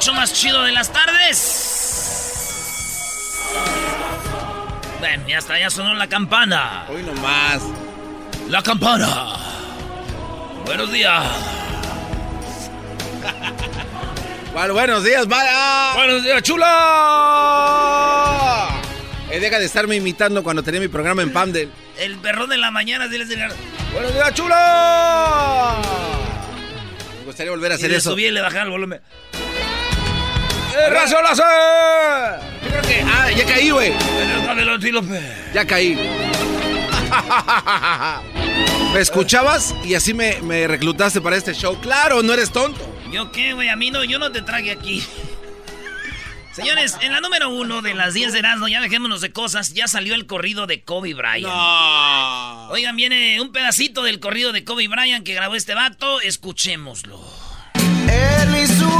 Show más chido de las tardes. Ven, ya está, ya sonó la campana. Hoy nomás. La campana. Buenos días. Bueno, buenos días, Maya. Buenos días, chula. Eh, deja de estarme imitando cuando tenía mi programa en Pamdel. El perrón de la mañana, diles de Buenos días, chula. Me gustaría volver a hacer y le eso. subí y le bajé el volumen. ¡Eh, razo láser! Yo creo que. Ah, ya caí, güey. Ya caí. Me escuchabas y así me, me reclutaste para este show. Claro, no eres tonto. ¿Yo qué, güey? A mí no, yo no te traje aquí. Señores, en la número uno de las 10 de Erasmo, ya dejémonos de cosas, ya salió el corrido de Kobe Bryant. Oigan, viene un pedacito del corrido de Kobe Bryant que grabó este vato, escuchémoslo. Él y su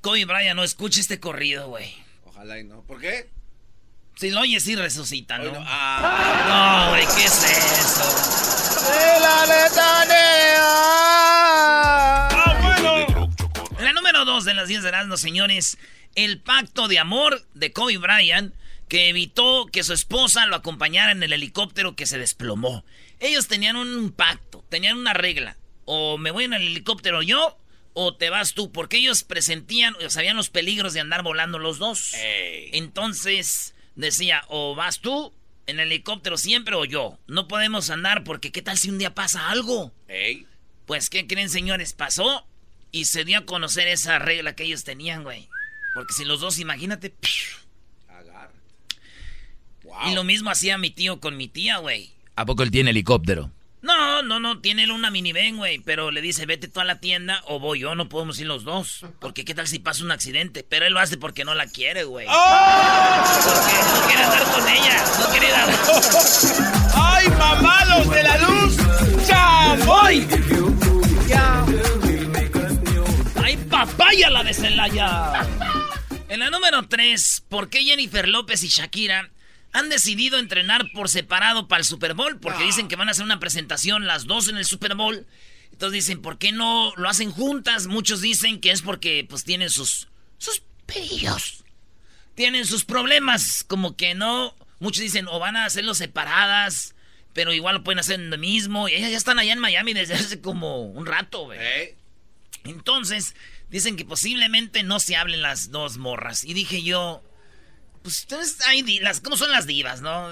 Kobe Bryant no escuche este corrido, güey. Ojalá y no. ¿Por qué? Si lo oyes, sí resucita, ¿no? Ah. No, güey, ¿qué es eso? La número dos de las 10 de Erasmo, señores. El pacto de amor de Kobe Bryant que evitó que su esposa lo acompañara en el helicóptero que se desplomó. Ellos tenían un pacto, tenían una regla. O me voy en el helicóptero yo o te vas tú, porque ellos presentían, o sabían los peligros de andar volando los dos. Entonces decía, o vas tú en el helicóptero siempre o yo. No podemos andar porque qué tal si un día pasa algo. Pues, ¿qué creen, señores? Pasó y se dio a conocer esa regla que ellos tenían, güey. Porque si los dos, imagínate. Y lo mismo hacía mi tío con mi tía, güey. ¿A poco él tiene helicóptero? No, no, no, tiene él una minivan, güey. Pero le dice, vete tú a la tienda o voy yo, no podemos ir los dos. Porque qué tal si pasa un accidente. Pero él lo hace porque no la quiere, güey. Porque no quiere andar con ella. No quiere ir a... ¡Ay, mamados de la luz! ¡Ya voy! ¡Ay, papaya la de Celaya! En la número 3, ¿por qué Jennifer López y Shakira han decidido entrenar por separado para el Super Bowl? Porque dicen que van a hacer una presentación las dos en el Super Bowl. Entonces dicen, ¿por qué no lo hacen juntas? Muchos dicen que es porque pues tienen sus sus pelillos. Tienen sus problemas, como que no Muchos dicen, o van a hacerlo separadas, pero igual lo pueden hacer en lo mismo. Y ellas ya están allá en Miami desde hace como un rato, güey. Entonces, dicen que posiblemente no se hablen las dos morras. Y dije yo, pues entonces hay las, ¿cómo son las divas, no?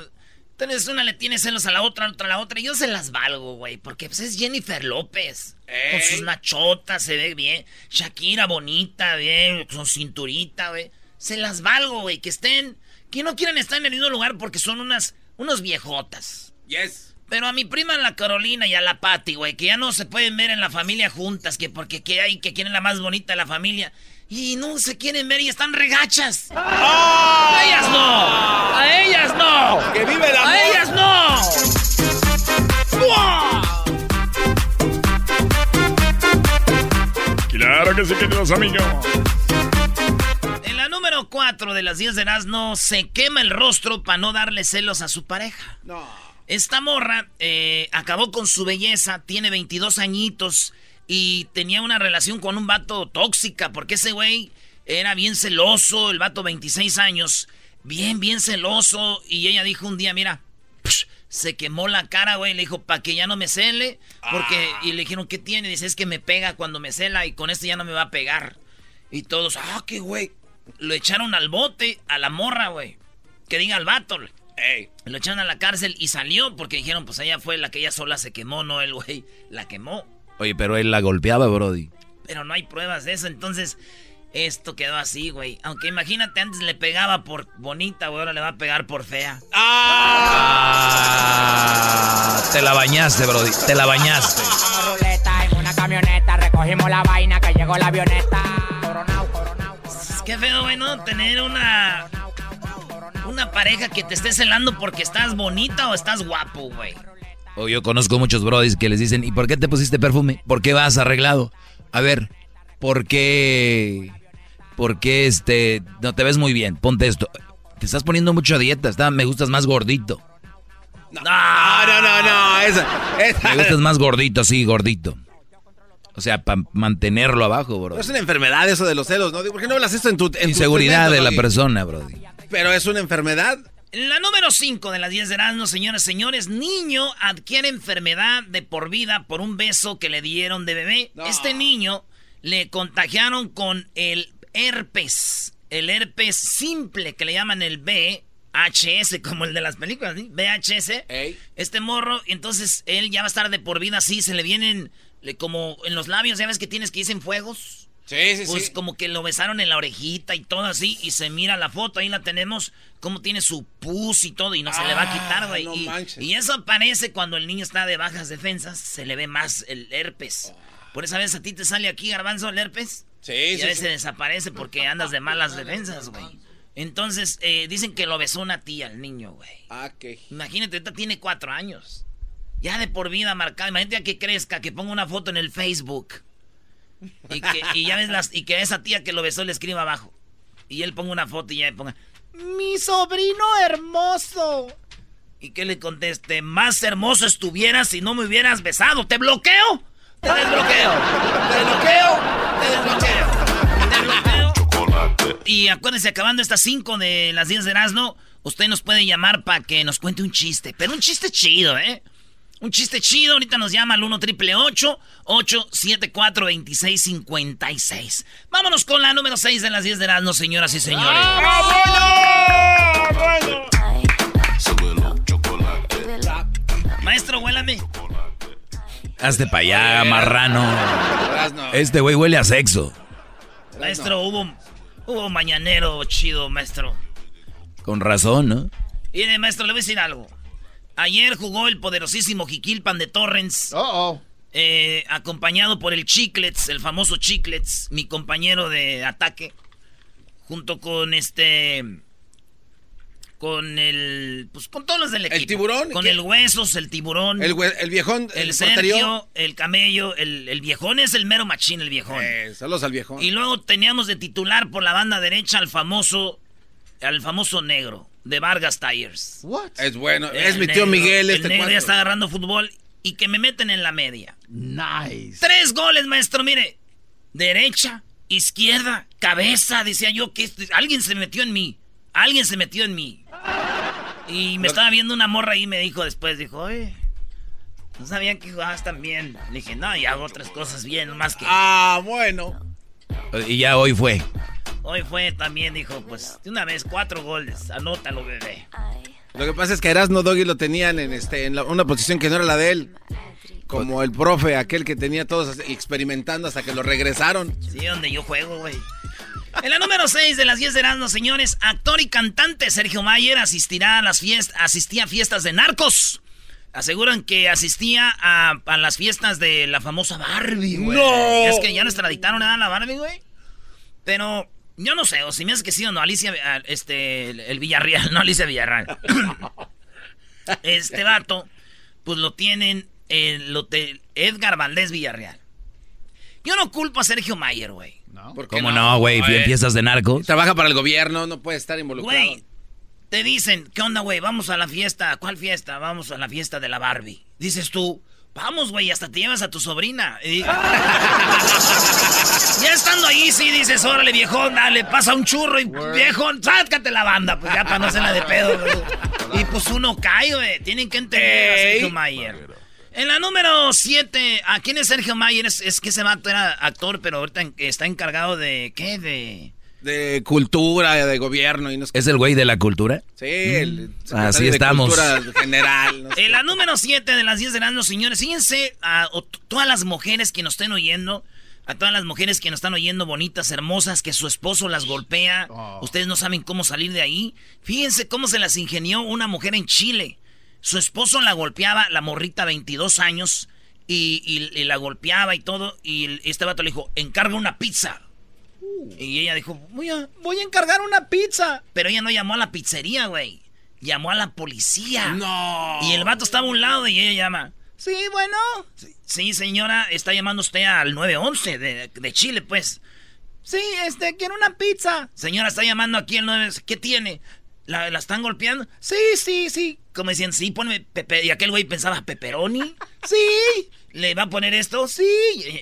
Entonces una le tiene celos a la otra, otra a la otra. Y yo se las valgo, güey. Porque pues, es Jennifer López. Con sus nachotas, se ve bien. Shakira bonita, bien. Con cinturita, güey. Se las valgo, güey. Que estén. Que no quieren estar en el mismo lugar porque son unas. Unos viejotas. Yes. Pero a mi prima la Carolina y a la Patty, güey, que ya no se pueden ver en la familia juntas, que porque que hay que quieren la más bonita de la familia. Y no se quieren ver y están regachas. ¡A ellas no! ¡A ellas no! ¡Que vive el amor! ¡A ellas no! ¡Buah! Claro que sí, queridos amigos. En la número 4 de las 10 de Erasmo se quema el rostro para no darle celos a su pareja. No. Esta morra eh, acabó con su belleza, tiene 22 añitos y tenía una relación con un vato tóxica porque ese güey era bien celoso, el vato 26 años, bien, bien celoso y ella dijo un día, mira, psh, se quemó la cara, güey, le dijo, para que ya no me cele, porque, y le dijeron, ¿qué tiene? Dice, es que me pega cuando me cela y con esto ya no me va a pegar. Y todos, ah, qué güey. Lo echaron al bote, a la morra, güey. Que diga al vato. Ey. Lo echaron a la cárcel y salió porque dijeron, pues ella fue la que ella sola se quemó, no el güey la quemó. Oye, pero él la golpeaba, Brody. Pero no hay pruebas de eso, entonces esto quedó así, güey. Aunque imagínate, antes le pegaba por bonita, güey, ahora le va a pegar por fea. Ah, te la bañaste, Brody. Te la bañaste. Ruleta en una camioneta, recogimos la vaina que llegó la avioneta. Coronao, coronao, Es que feo, güey, ¿no? Tener una... Una pareja que te esté celando porque estás bonita o estás guapo, güey. O yo conozco muchos brodis que les dicen, ¿y por qué te pusiste perfume? ¿Por qué vas arreglado? A ver, ¿por qué? ¿Por qué este no te ves muy bien? Ponte esto. Te estás poniendo mucho a dieta, está, me gustas más gordito. No, no, no, no. Esa, esa- Me gustas más gordito, sí, gordito. O sea, para mantenerlo abajo, bro. No es una enfermedad eso de los celos, ¿no? ¿Por qué no hablas esto en tu, en Inseguridad de la persona, Brody. Pero es una enfermedad. La número 5 de las 10 de Erasmo, señores, señores, niño adquiere enfermedad de por vida por un beso que le dieron de bebé. No. Este niño le contagiaron con el herpes, el herpes simple que le llaman el VHS, como el de las películas, ¿sí? VHS. Ey. Este morro, y entonces él ya va a estar de por vida así, se le vienen le- como en los labios, ¿ya ves que tienes que dicen fuegos? Sí, sí, Pues sí. como que lo besaron en la orejita y todo así, y se mira la foto, ahí la tenemos, como tiene su pus y todo, y no se le va a quitar, Ah, güey. no y, eso aparece cuando el niño está de bajas defensas, se le ve más el herpes. Por esa vez a ti te sale aquí, garbanzo, el herpes. Sí, y a veces sí. desaparece porque andas de malas defensas, güey. Entonces, eh, dicen que lo besó una tía, el niño, güey. Ah, qué. Imagínate, ahorita tiene cuatro años. Ya de por vida marcada. Imagínate a que crezca, que ponga una foto en el Facebook. Y que, y ya ves las, y que a esa tía que lo besó le escriba abajo. Y él ponga una foto y ya le ponga. Mi sobrino hermoso. Y que le conteste, más hermoso estuvieras si no me hubieras besado. ¿Te bloqueo? Te desbloqueo. Te desbloqueo. Te desbloqueo. Te desbloqueo. Y acuérdense, acabando estas 5 de las 10 de Erasmo, usted nos puede llamar para que nos cuente un chiste. Pero un chiste chido, ¿eh? Un chiste chido. Ahorita nos llama al 1 triple 874 2656 Vámonos con la número 6 de las 10 de Erasmo, señoras y señores. Maestro, huélame. Hazte para allá, marrano. Este güey huele a sexo. Maestro, hubo, hubo mañanero chido, maestro. Con razón, ¿no? Mire, maestro, le voy a decir algo. Ayer jugó el poderosísimo Jiquilpan de Torrens. Oh, oh. eh, acompañado por el Chiclets, el famoso Chiclets, mi compañero de ataque, junto con este, con el, pues con todos los del equipo. tiburón? Con ¿Qué? el Huesos, el Tiburón, El, el, el viejón. El, porterío. Sergio, el Camello, el, el Viejón es el mero machín, el Viejón. Eh, saludos al viejón. Y luego teníamos de titular por la banda derecha al famoso, al famoso negro, de Vargas Tires. Es bueno. El es mi tío negro, Miguel, El este negro ya está agarrando fútbol y que me meten en la media. Nice. Tres goles, maestro, mire. Derecha, izquierda, cabeza. Decía yo que este- alguien se metió en mí. Alguien se metió en mí. Y me estaba viendo una morra ahí y me dijo después, dijo, oye, no sabía que jugabas tan bien. Le dije, no, y hago otras cosas bien, más que... Ah, bueno. Y ya hoy fue. Hoy fue también, dijo, pues, de una vez, cuatro goles, anótalo, bebé. Lo que pasa es que Erasmo Doggy lo tenían en, este, en la- una posición que no era la de él. Como el profe, aquel que tenía todos experimentando hasta que lo regresaron. Sí, donde yo juego, güey. En la número 6 de las 10 de Erasmo, señores, actor y cantante Sergio Mayer asistirá a las fiestas, asistía a fiestas de narcos. Aseguran que asistía a, a las fiestas de la famosa Barbie, güey. ¡No! Es que ya nos traditaron a la Barbie, güey. Pero yo no sé, o si me hace que sí o no, Alicia, este, el, Villarreal, no Alicia Villarreal. este vato, pues lo tienen en el hotel Edgar Valdés Villarreal. Yo no culpo a Sergio Mayer, güey. ¿Por qué ¿Cómo no, güey? Güey. ¿Fiestas de narcos? Trabaja para el gobierno, no puede estar involucrado. Güey, te dicen, ¿qué onda, güey? Vamos a la fiesta. ¿Cuál fiesta? Vamos a la fiesta de la Barbie. Dices tú, vamos, güey, hasta te llevas a tu sobrina. Y- ya estando ahí, sí, dices, órale, viejón, dale, pasa un churro y viejón, sácate la banda, pues ya para no hacerla de pedo, güey. Y pues uno cae, güey. Tienen que entender a Sergio Mayer. En la número 7, ¿a quién es Sergio Mayer? Es, es que ese vato era actor, pero ahorita está encargado de, ¿qué? De... De cultura, de gobierno y no sé. ¿Es el güey de la cultura? Sí, el secretario Así de estamos. Cultura general. no sé. En la número 7 de las 10 de los señores, fíjense a o- todas las mujeres que nos estén oyendo, a todas las mujeres que nos están oyendo bonitas, hermosas, que su esposo las golpea, ustedes no saben cómo salir de ahí. Fíjense cómo se las ingenió una mujer en Chile. Su esposo la golpeaba, la morrita 22 años, y, y- y la golpeaba y todo, y este vato le dijo, encarga una pizza. Y ella dijo, voy a, voy a encargar una pizza. Pero ella no llamó a la pizzería, güey. Llamó a la policía. No. Y el vato estaba a un lado y ella llama. Sí, bueno. Sí, señora, está llamando usted al 911 de, de Chile, pues. Sí, este, quiero una pizza. Señora, está llamando aquí el 911. ¿Qué tiene? ¿La, la están golpeando? Sí, sí, sí. Como decían, sí, ponme pepe. Y aquel güey pensaba, ¿pepperoni? Sí. ¿Le va a poner esto? Sí.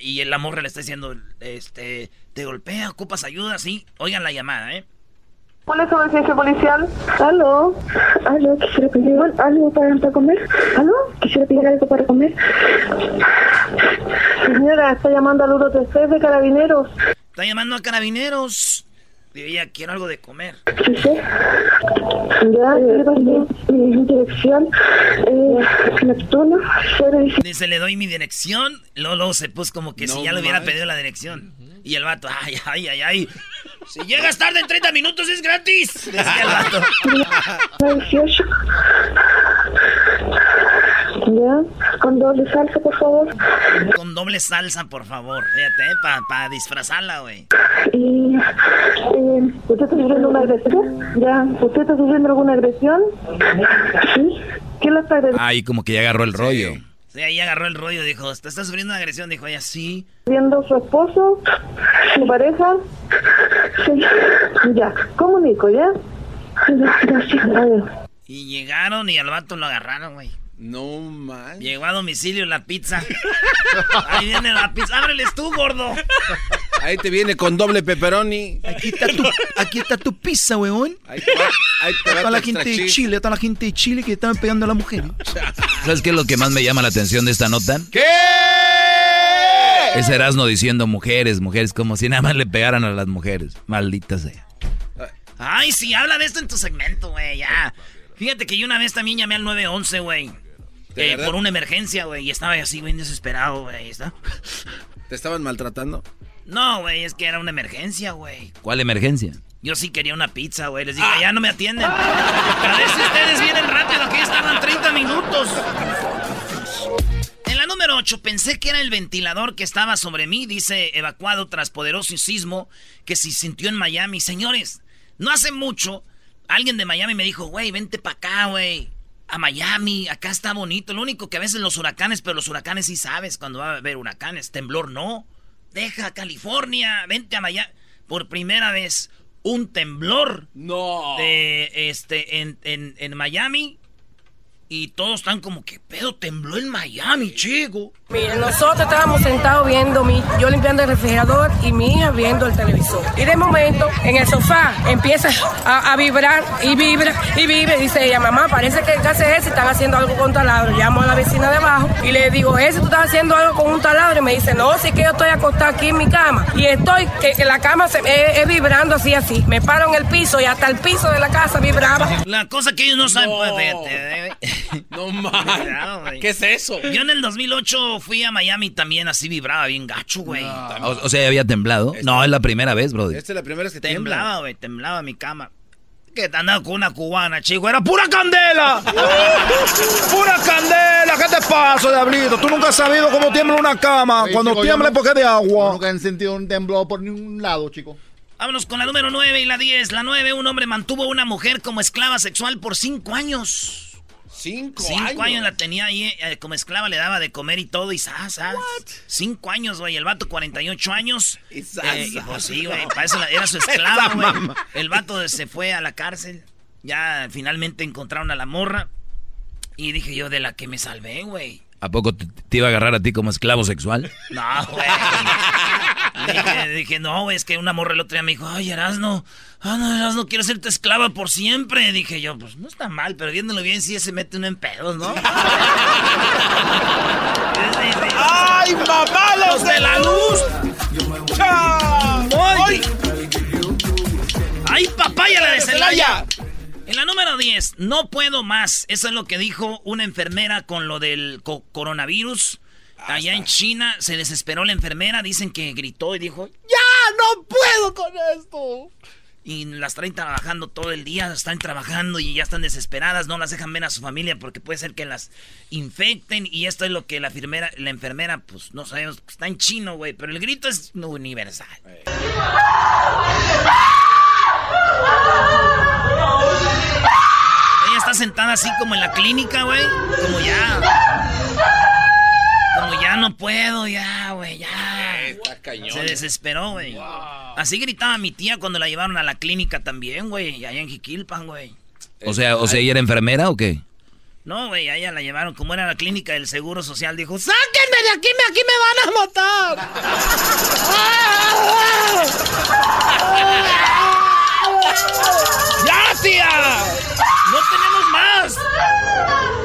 Y, y la morra le está diciendo, este, te golpea, ocupas ayuda, sí. Oigan la llamada, ¿eh? ¿Cuál es su emergencia policial? ¿Aló? ¿Aló? ¿Quisiera pedir algo para, para comer? ¿Aló? ¿Quisiera pedir algo para comer? Señora, está llamando al 133 de Carabineros. Está llamando a carabineros. Ella, quiero algo de comer. ¿Sí, sí? Ya, eh, mi dirección, eh, Neptuno, 017. Dice, le doy mi dirección. Luego se puso como que si ya le hubiera pedido la dirección. Y el vato, ay, ay, ay, ay. Si llegas tarde en 30 minutos es gratis. Decía el vato. 18. Ya, con doble salsa, por favor. Con doble salsa, por favor. Fíjate, para disfrazarla, güey. Y, eh, ¿Usted está sufriendo una agresión? Ya, ¿usted está sufriendo alguna agresión? ¿Sí? ¿Quién la está agrediendo? Ahí como que ya agarró el rollo. Sí, ahí agarró el rollo, dijo, ¿te estás sufriendo una agresión? Dijo ella, sí. ¿Su esposo? ¿Su pareja? Sí. Ya, comunico, ¿ya? Gracias. Y llegaron y al vato lo agarraron, güey. No man. Llegó a domicilio la pizza. Ahí viene la pizza. Ábreles tú, gordo. Ahí te viene con doble pepperoni. Aquí está tu, aquí está tu pizza, weón. Ahí te va, ahí te va la gente de. Chile, toda la gente de Chile que estaban pegando a la mujer. ¿Sabes qué es lo que más me llama la atención de esta nota? ¿Qué? Es Erasmo diciendo mujeres, mujeres, como si nada más le pegaran a las mujeres. Maldita sea. Ay, sí, habla de esto en tu segmento, güey, ya. Fíjate que yo una vez también llamé al 911, güey. ¿De Eh, por una emergencia, güey. Y estaba así, güey, desesperado, güey. ¿Te estaban maltratando? No, güey, es que era una emergencia, güey. ¿Cuál emergencia? Yo sí quería una pizza, güey. Les dije, ya no me atienden. A ver si ustedes vienen rápido, que ya tardan 30 minutos. En la número 8, pensé que era el ventilador que estaba sobre mí, dice evacuado tras poderoso sismo que se sintió en Miami. Señores, no hace mucho, alguien de Miami me dijo, güey, vente para acá, güey. A Miami, acá está bonito. Lo único que a veces los huracanes, pero los huracanes sí sabes cuando va a haber huracanes. Temblor no. Deja California, vente a Miami. Por primera vez, un temblor No. de este en, en, en Miami. Y todos están como que pedo tembló en Miami, chico. Miren, nosotros estábamos sentados viendo, mi, yo limpiando el refrigerador y mi hija viendo el televisor. Y de momento, en el sofá, empieza a, a vibrar y vibra y vibra. Y dice ella, mamá, parece que el hace ese están haciendo algo con un taladro. Llamo a la vecina de abajo y le digo, ese tú estás haciendo algo con un taladro. Y me dice, no, sí que yo estoy acostada aquí en mi cama. Y estoy, que, que la cama se, es, es vibrando así, así. Me paro en el piso y hasta el piso de la casa vibraba. La cosa que ellos no saben, pues, fíjate, eh. No mames. ¿Qué es eso? Yo en el 2008 fui a Miami también, así vibraba bien gacho, güey. O, o sea, ¿ya había temblado. No, es la primera vez, brody. Esta es la primera vez que Temblaba, güey, temblaba mi cama. Que te andaba con una cubana, chico. Era pura candela. ¡Pura candela! ¿Qué te pasa, Diablito? Tú nunca has sabido cómo tiembla una cama. Cuando tiembla es porque es de agua. Nunca han sentido un temblor por ningún lado, chico. Vámonos con la número 9 y la 10. La 9, un hombre mantuvo a una mujer como esclava sexual por 5 años. Cinco, Cinco años. la tenía ahí eh, como esclava, le daba de comer y todo y sas, sas. Cinco años, güey. El vato, 48 años. Y sas, Eh, pues sí, güey. Para eso la- era su Esa esclavo, güey. El vato se fue a la cárcel. Ya finalmente encontraron a la morra. Y dije yo, de la que me salvé, güey. ¿A poco te, te iba a agarrar a ti como esclavo sexual? No, güey. dije, dije, no, es que una morra el otro día me dijo, ay, Erasno, ah, no, Erasno, quiero ser tu esclava por siempre. Dije yo, pues no está mal, pero viéndolo bien, sí se mete uno en pedos, ¿no? ¡Ay, mamá, los de la luz! ¡Ay! ¡Ay, papaya la de Celaya! En la número 10, no puedo más. Eso es lo que dijo una enfermera con lo del co- coronavirus. Allá en China se desesperó la enfermera. Dicen que gritó y dijo, ¡Ya no puedo con esto! y las traen trabajando todo el día, están trabajando y ya están desesperadas, no las dejan ver a su familia porque puede ser que las infecten y esto es lo que la enfermera, la enfermera pues no sabemos, está en chino, güey, pero el grito es universal. Ella está sentada así como en la clínica, güey, como ya ya no puedo, ya, güey, ya. Está cañón. Se desesperó, güey. Así gritaba mi tía cuando la llevaron a la clínica también, güey. Allá en Jiquilpan, güey. O sea, o sea, ¿ella era enfermera o qué? No, güey, a ella la llevaron. Como era la clínica del Seguro Social, dijo, ¡sáquenme de aquí, me, aquí me van a matar! ¡Ya, tía! ¡No tenemos más!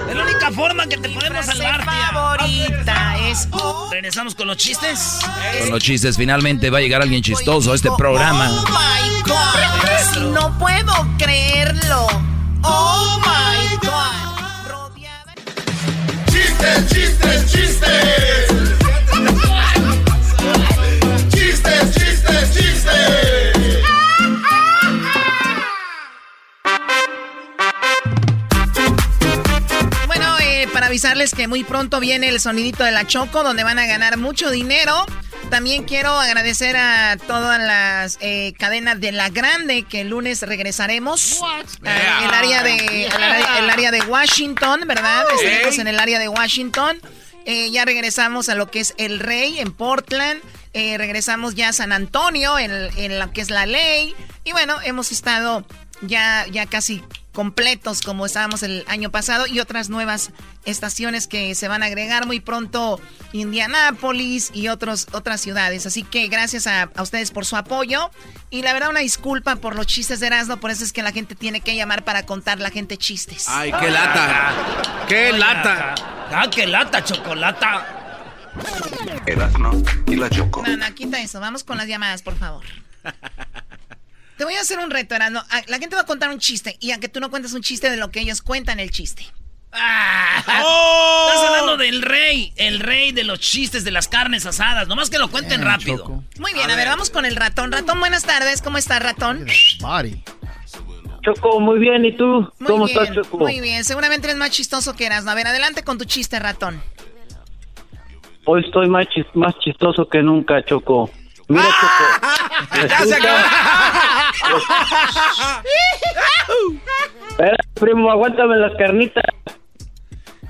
Es la única forma que te podemos salvar, tía. favorita es... ¿Regresamos con los chistes? Con los chistes, finalmente va a llegar alguien chistoso a este programa. Oh my god, si no puedo creerlo. Oh my god. ¡Chistes, chistes, chistes! ¡Chistes, chistes, chistes! Avisarles que muy pronto viene el sonidito de la Choco, donde van a ganar mucho dinero. También quiero agradecer a todas las eh, cadenas de La Grande, que el lunes regresaremos. Ah, el, área de, área, el área de Washington, ¿verdad? Estaremos en el área de Washington. Eh, ya regresamos a lo que es El Rey en Portland. Eh, regresamos ya a San Antonio, en, en lo que es la ley. Y bueno, hemos estado ya, ya casi completos como estábamos el año pasado y otras nuevas estaciones que se van a agregar muy pronto Indianápolis y otros, otras ciudades. Así que gracias a, a ustedes por su apoyo y la verdad una disculpa por los chistes de Erasmo, por eso es que la gente tiene que llamar para contar la gente chistes. Ay, qué lata. Qué lata. ¡Ah, qué lata, chocolata! Erasmo y la Choco. No, no, quita eso. Vamos con las llamadas, por favor. Te voy a hacer un reto, Erasmo. Ah, La gente va a contar un chiste y aunque tú no cuentes un chiste de lo que ellos cuentan el chiste. Estás hablando del rey, el rey de los chistes de las carnes asadas. Nomás que lo cuenten rápido. Muy bien, a, ver, vamos con el ratón. Ratón, buenas tardes. ¿Cómo estás, ratón? Choco, muy bien. ¿Y tú? Muy ¿Cómo bien, estás, Choco? Muy bien, seguramente eres más chistoso que Erasmo. A ver, adelante con tu chiste, ratón. Hoy estoy más, chis- más chistoso que nunca, Choco. Mira, Choco. Ya se acabó. Espera, primo, aguántame las carnitas.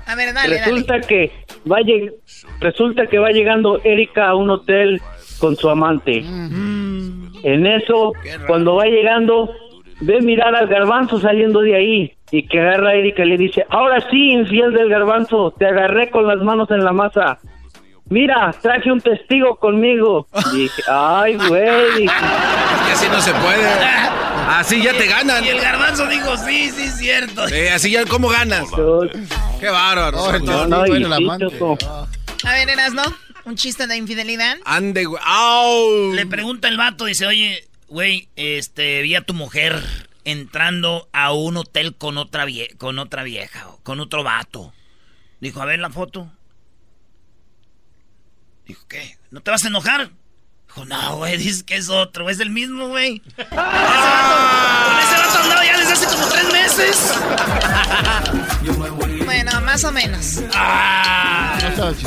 A ver, dale, dale. resulta que va lleg- resulta que va llegando Erika a un hotel con su amante. En eso, cuando va llegando, ve mirar al garbanzo saliendo de ahí. Y que agarra a Erika y le dice, ahora sí, infiel del garbanzo, te agarré con las manos en la masa. Mira, traje un testigo conmigo. Dije, ay, güey. Es que así no se puede. Así ya te ganan. Y el garbanzo dijo, sí, sí, cierto. Sí, así ya, ¿cómo ganas? Qué bárbaro. No, no, no, la. A ver, Erasno, un chiste de infidelidad. Ande, güey. ¡Au! Le pregunta el vato, dice, oye, güey, este, vi a tu mujer entrando a un hotel con otra, vie con otra vieja, con otro vato. Dijo, a ver la foto. Dijo, ¿qué? ¿No te vas a enojar? Dijo, no, güey, dices que es otro, es el mismo, güey. Con ese vato- Con ese vato andaba ya desde hace como tres meses. Bueno, más o menos. Ah.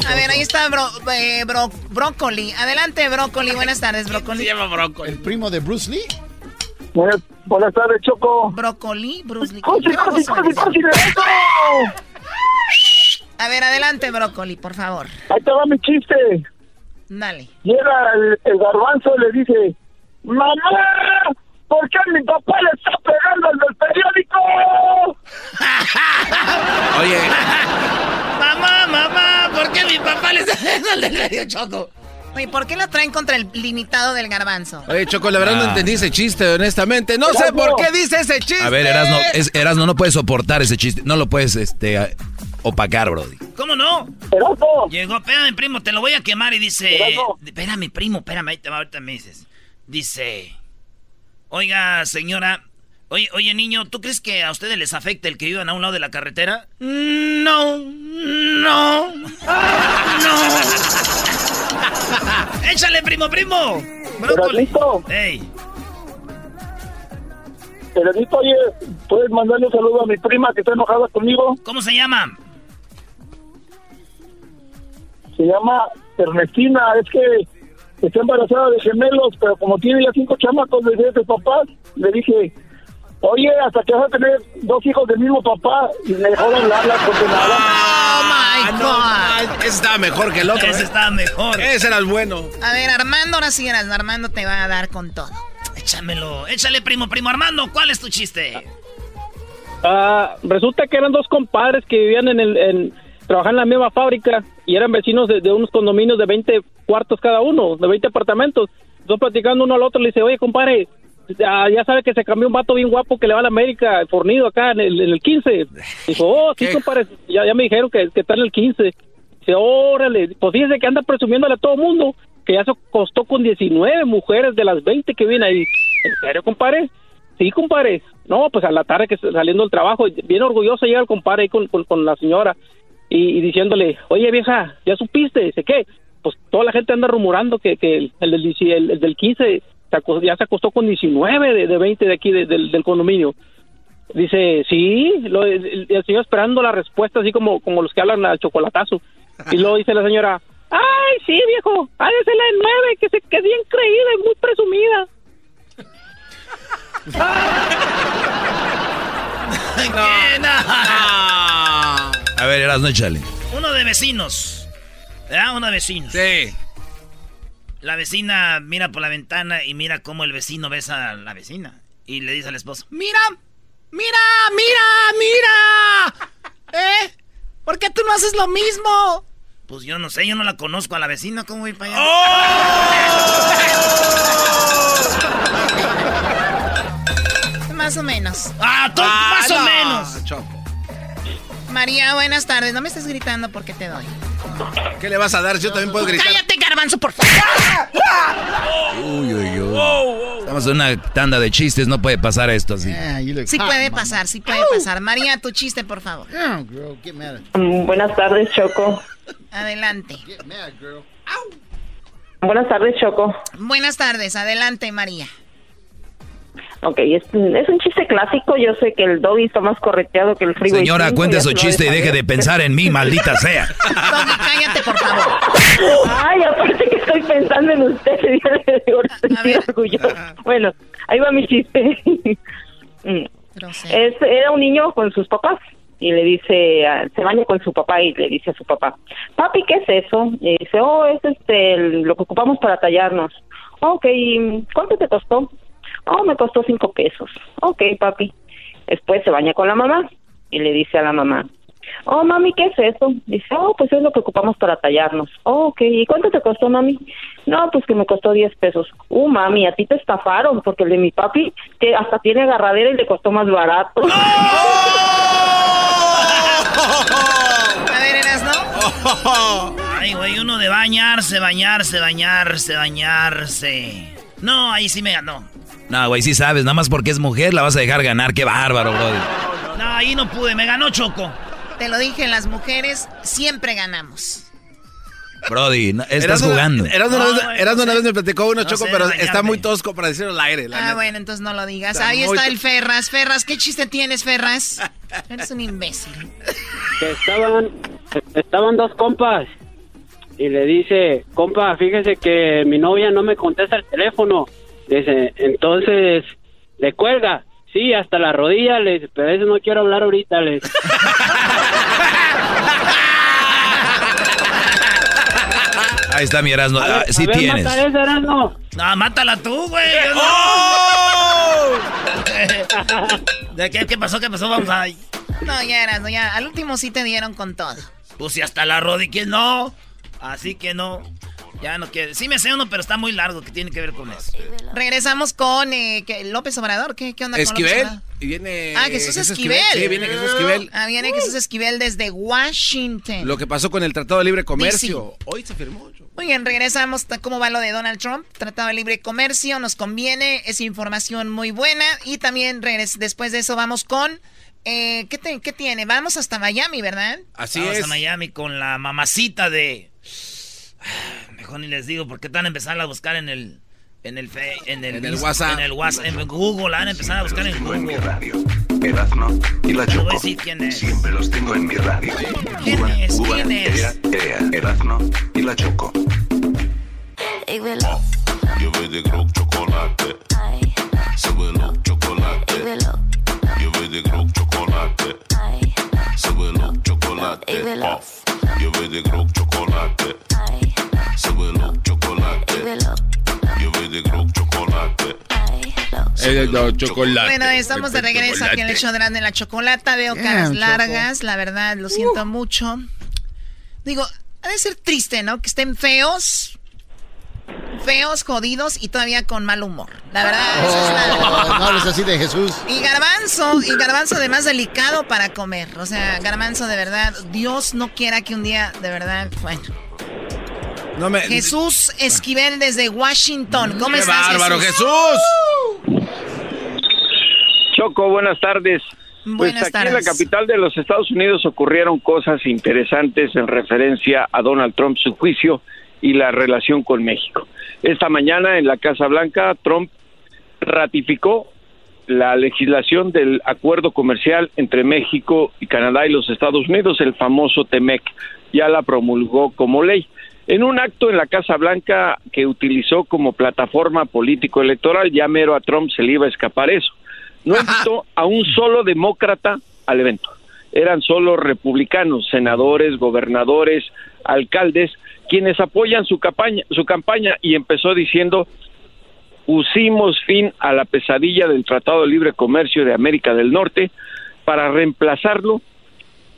A ver, ahí está bro, eh, bro- Brócoli. Adelante, Brócoli. Buenas tardes, Brócoli. llama Brócoli. ¿El primo de Bruce Lee? Buenas, buenas tardes, Choco. Brócoli, Bruce Lee. ¡Cosi, cosi, cosi, cosi, de eso! A ver, adelante, Brócoli, por favor. Ahí te va mi chiste. Dale. Llega el, el garbanzo y le dice, ¡Mamá! ¿Por qué mi papá le está pegando al del periódico? Oye, Mamá, mamá, ¿por qué mi papá le está dando el del medio choco? Oye, ¿por qué lo traen contra el limitado del garbanzo? oye, Choco, la verdad no Ah. entendí ese chiste, honestamente. No sé por qué dice ese chiste. A ver, Erasno, es, Erasno, no puedes soportar ese chiste. No lo puedes este, a- opacar, Brody. ¿Cómo no? Erasmo. Llegó, espérame, primo, te lo voy a quemar y dice... Erasmo. Espérame, primo, espérame, ahí te va, ahorita me dices. Dice... Oiga, señora... Oye, oye, niño, ¿tú crees que a ustedes les afecta el que vivan a un lado de la carretera? No, no, no. Échale, primo, primo. Brócoli. Erasmito, Ey, Erasmito, oye, ¿puedes mandarle un saludo a mi prima que está enojada conmigo? ¿cómo se llama? Se llama Ernestina, es que está embarazada de gemelos, pero como tiene ya cinco chamacos de diferentes papás, le dije, oye, hasta que vas a tener dos hijos del mismo papá, y me dejó de hablar la condenada. Oh my God. Ah, ese estaba mejor que el otro. Ese ¿eh? estaba mejor. Ese era el bueno. A ver, Armando, ahora sí, Armando te va a dar con todo. Échamelo, échale, primo, primo. Armando, ¿cuál es tu chiste? Ah, resulta que eran dos compadres que vivían en el, en, trabajaban en la misma fábrica y eran vecinos de, de unos condominios de 20 cuartos cada uno, de 20 apartamentos. Entonces platicando uno al otro le dice, oye compadre, ya, ya sabe que se cambió un vato bien guapo que le va a la América, fornido acá en el, en el 15. Dijo, oh, sí compadre, ya, ya me dijeron que, que está en el 15. Dice, órale, pues fíjese que anda presumiéndole a todo mundo que ya se costó con 19 mujeres de las 20 que vienen ahí. ¿En serio, compadre? Sí, compadre. No, pues a la tarde que saliendo del trabajo, bien orgulloso llega el compadre ahí con, con, con la señora y, y diciéndole, oye vieja, ¿ya supiste? Dice, ¿qué? Pues toda la gente anda rumorando que, que el, el, del, dieci- el- el del 15 se aco- ya se acostó con 19 de, de 20 de aquí de- del, del condominio. Dice, sí, lo, el, el señor esperando la respuesta, así como, como los que hablan al chocolatazo. Y luego dice la señora, ay, sí, viejo, ah, es la de nueve, que, se, que es bien creída y muy presumida. ¿Qué? No. A ver, Erasno, échale. Uno de vecinos. ¿Verdad? Uno de vecinos. Sí. La vecina mira por la ventana y mira cómo el vecino besa a la vecina. Y le dice al esposo, Mira, mira, mira, mira. ¿Eh? ¿Por qué tú no haces lo mismo? pues yo no sé, yo no la conozco a la vecina, ¿cómo voy para allá? Más o menos. ¡Ah, to- Ah, más o no, menos! Choco. María, buenas tardes. No me estés gritando porque te doy. ¿Qué le vas a dar? Yo también puedo gritar. Cállate, garbanzo, por favor. Uy, uy, uy. Estamos en una tanda de chistes, no puede pasar esto así. Look Sí puede pasar, sí puede pasar. María, tu chiste, por favor. Mm, Buenas tardes, Choco. Adelante. Get mad, girl. Buenas tardes, Choco. Buenas tardes, adelante, María. Ok, es, es un chiste clásico. Yo sé que el doggy está más correteado que el frigo. Señora, cuente su chiste y deje de pensar en mí, maldita sea. Doggy, cállate, por favor. Ay, aparte que estoy pensando en usted, estoy orgullosa. Bueno, ahí va mi chiste. Mm. Es, era un niño con sus papás y le dice, a- se baña con su papá y le dice a su papá, papi, ¿qué es eso? Y dice, oh, es este, el- lo que ocupamos para tallarnos. Ok, ¿y ¿cuánto te costó? Oh, me costó cinco pesos. Ok, papi. Después se baña con la mamá y le dice a la mamá, oh mami, ¿qué es eso? Dice, oh, pues es lo que ocupamos para tallarnos. Oh, ok, ¿y cuánto te costó mami? No, pues que me costó 10 pesos. Uh, mami, a ti te estafaron porque el de mi papi que hasta tiene agarradera y le costó más barato. A ver, eras, ¿no? Ay, güey, uno de bañarse, bañarse, bañarse, bañarse. No, ahí sí me ganó. No, güey, sí sabes, nada más porque es mujer la vas a dejar ganar. Qué bárbaro, brody. No, ahí no pude, me ganó Choco. Te lo dije, las mujeres siempre ganamos. Brody, no- estás jugando. Erasmo una, No, vez, no una vez me platicó uno, No Choco, sé pero está muy tosco para decirlo al aire. la Ah, neta. bueno, entonces no lo digas. Está Ahí está el Ferras. Ferras, ¿qué chiste tienes, Ferras? Eres un imbécil. que estaban, estaban dos compas y le dice, compa, fíjese que mi novia no me contesta el teléfono. Dice, entonces, le cuelga. Sí, hasta la rodilla, le dice, pero eso no quiero hablar ahorita, le dice. Ahí está mi Erasmo. Ver, Ah, sí a ver, tienes. mata esa, Erasmo. No, mátala tú, güey. ¡Oh! ¿De qué, qué pasó? ¿Qué pasó? Vamos a... No, ya eras, no, ya. Al último sí te dieron con todo. Pues si hasta la rodilla no. Así que no. Ya no quiere. Sí me sé uno, pero está muy largo. que tiene que ver con eso? Regresamos con eh. López Obrador. ¿Qué, qué onda con López Esquivel. Obrador? Y viene. Ah, Jesús Esquivel. Sí, viene Jesús Esquivel. Ah, viene Jesús Esquivel desde Washington. Lo que pasó con el Tratado de Libre Comercio. Hoy se firmó. Muy bien, regresamos. ¿Cómo va lo de Donald Trump? Tratado de Libre Comercio, nos conviene, es información muy buena. Y también regres- después de eso vamos con... eh, ¿qué, te- qué tiene? Vamos hasta Miami, ¿verdad? Así Vamos es. a Miami con la mamacita de. Mejor ni les digo, porque están a empezar a buscar en el. En el, fe- en el, En el WhatsApp. En el WhatsApp. En Google. La van a empezar a buscar en Tengo en mi Google. radio. Erazno y la Te voy a Choco. decir quién es. Siempre los tengo en mi radio. ¿Quién Uva, es? uva, ¿Quién es? ea, ea, Erazno y la Choco. Yo voy de Grok chocolate. Súbelo chocolate. Yo voy de Grok chocolate. Súbelo chocolate. Off. Yo voy de Grok chocolate. Súbelo chocolate. Yo voy de chocolate. chocolate. Bueno, estamos de regreso aquí en el show de Grande la Chocolata. Veo caras largas, la verdad, lo siento mucho. Digo, ha de ser triste, ¿no? Que estén feos, feos, jodidos y todavía con mal humor. La verdad, eso es la- Oh, no hables así de Jesús. Y garbanzo, y garbanzo además delicado para comer. O sea, garbanzo de verdad, Dios no quiera que un día, de verdad, bueno. No me. Jesús Esquivel desde Washington. ¿Cómo ¡Qué estás, bárbaro, Jesús? Jesús! Choco, buenas tardes. Pues Buenas aquí tardes. en la capital de los Estados Unidos ocurrieron cosas interesantes en referencia a Donald Trump, su juicio y la relación con México. Esta mañana en la Casa Blanca, Trump ratificó la legislación del acuerdo comercial entre México y Canadá y los Estados Unidos, el famoso TEMEC, ya la promulgó como ley. En un acto en la Casa Blanca que utilizó como plataforma político-electoral, ya mero a Trump se le iba a escapar eso. No invitó a un solo demócrata al evento. Eran solo republicanos, senadores, gobernadores, alcaldes, quienes apoyan su campaña, su campaña y empezó diciendo pusimos fin a la pesadilla del Tratado de Libre Comercio de América del Norte para reemplazarlo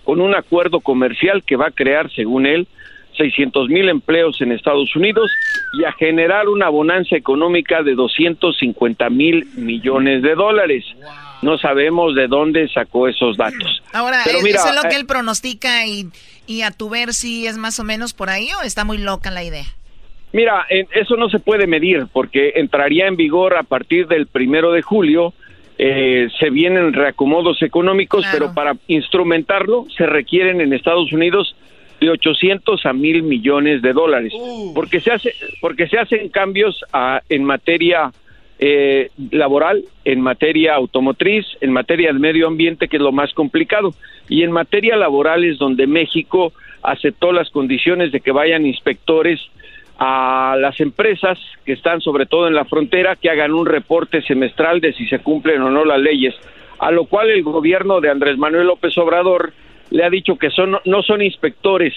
con un acuerdo comercial que va a crear, según él, 600 mil empleos en Estados Unidos y a generar una bonanza económica de 250 mil millones de dólares. No sabemos de dónde sacó esos datos. Ahora, Pero ¿es- mira, ¿eso es lo que eh, él pronostica y, y a tu ver si es más o menos por ahí o está muy loca la idea? Mira, eso no se puede medir porque entraría en vigor a partir del primero de julio. eh, se vienen reacomodos económicos, pero para instrumentarlo se requieren en Estados Unidos de 800 a mil millones de dólares, porque se hace, porque se hacen cambios a- en materia eh, laboral, en materia automotriz, en materia del medio ambiente, que es lo más complicado, y en materia laboral es donde México aceptó las condiciones de que vayan inspectores a las empresas que están sobre todo en la frontera que hagan un reporte semestral de si se cumplen o no las leyes, a lo cual el gobierno de Andrés Manuel López Obrador le ha dicho que son no son inspectores,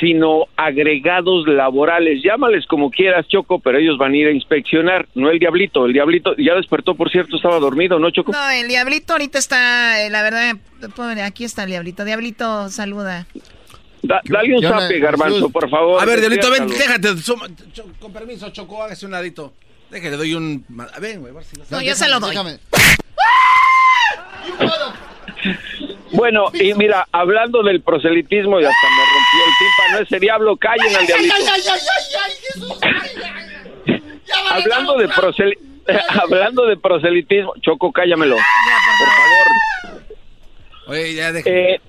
sino agregados laborales. Llámales como quieras, Choco, pero ellos van a ir a inspeccionar, no el diablito. El diablito ya despertó, por cierto, estaba dormido, ¿no, Choco? No, el diablito ahorita está, eh, la verdad, pobre, aquí está el diablito. Diablito, saluda. Da- dale un zape, Garbanzo, por favor. A ver, Diablito, ven, déjate. suma- cho- con permiso, Choco, hágase un ladito. Déjale, doy un. a- Ven, güey, a ver si No, yo se lo doy. Bueno, y mira, hablando del proselitismo, y hasta me rompió el tímpano ese diablo, callen al diablito. Hablando de proseli- hablando de proselitismo, Choco, cállamelo. Por favor. Oye, ya. Eh,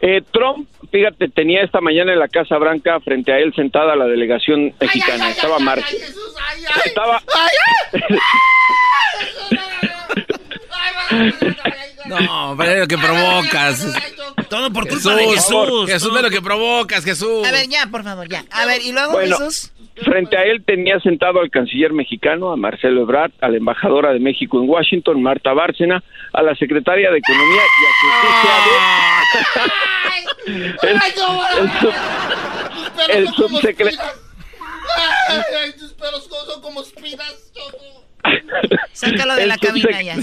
eh, Trump, fíjate, tenía esta mañana en la Casa Blanca frente a él sentada la delegación mexicana. Estaba Mar. Estaba. No, pero es lo que provocas. Todo por Jesús, culpa de Jesús. Jesús, ve lo que provocas, Jesús. A ver, ya, por favor, ya. A ver, y luego Bueno, Jesús. frente a él tenía sentado al canciller mexicano, a Marcelo Ebrard, a la embajadora de México en Washington, Marta Bárcena, a la secretaria de Economía y a su de- el, el subsecretario. Ay, tus pelos son como espinas. Sácalo de el la cabina ya.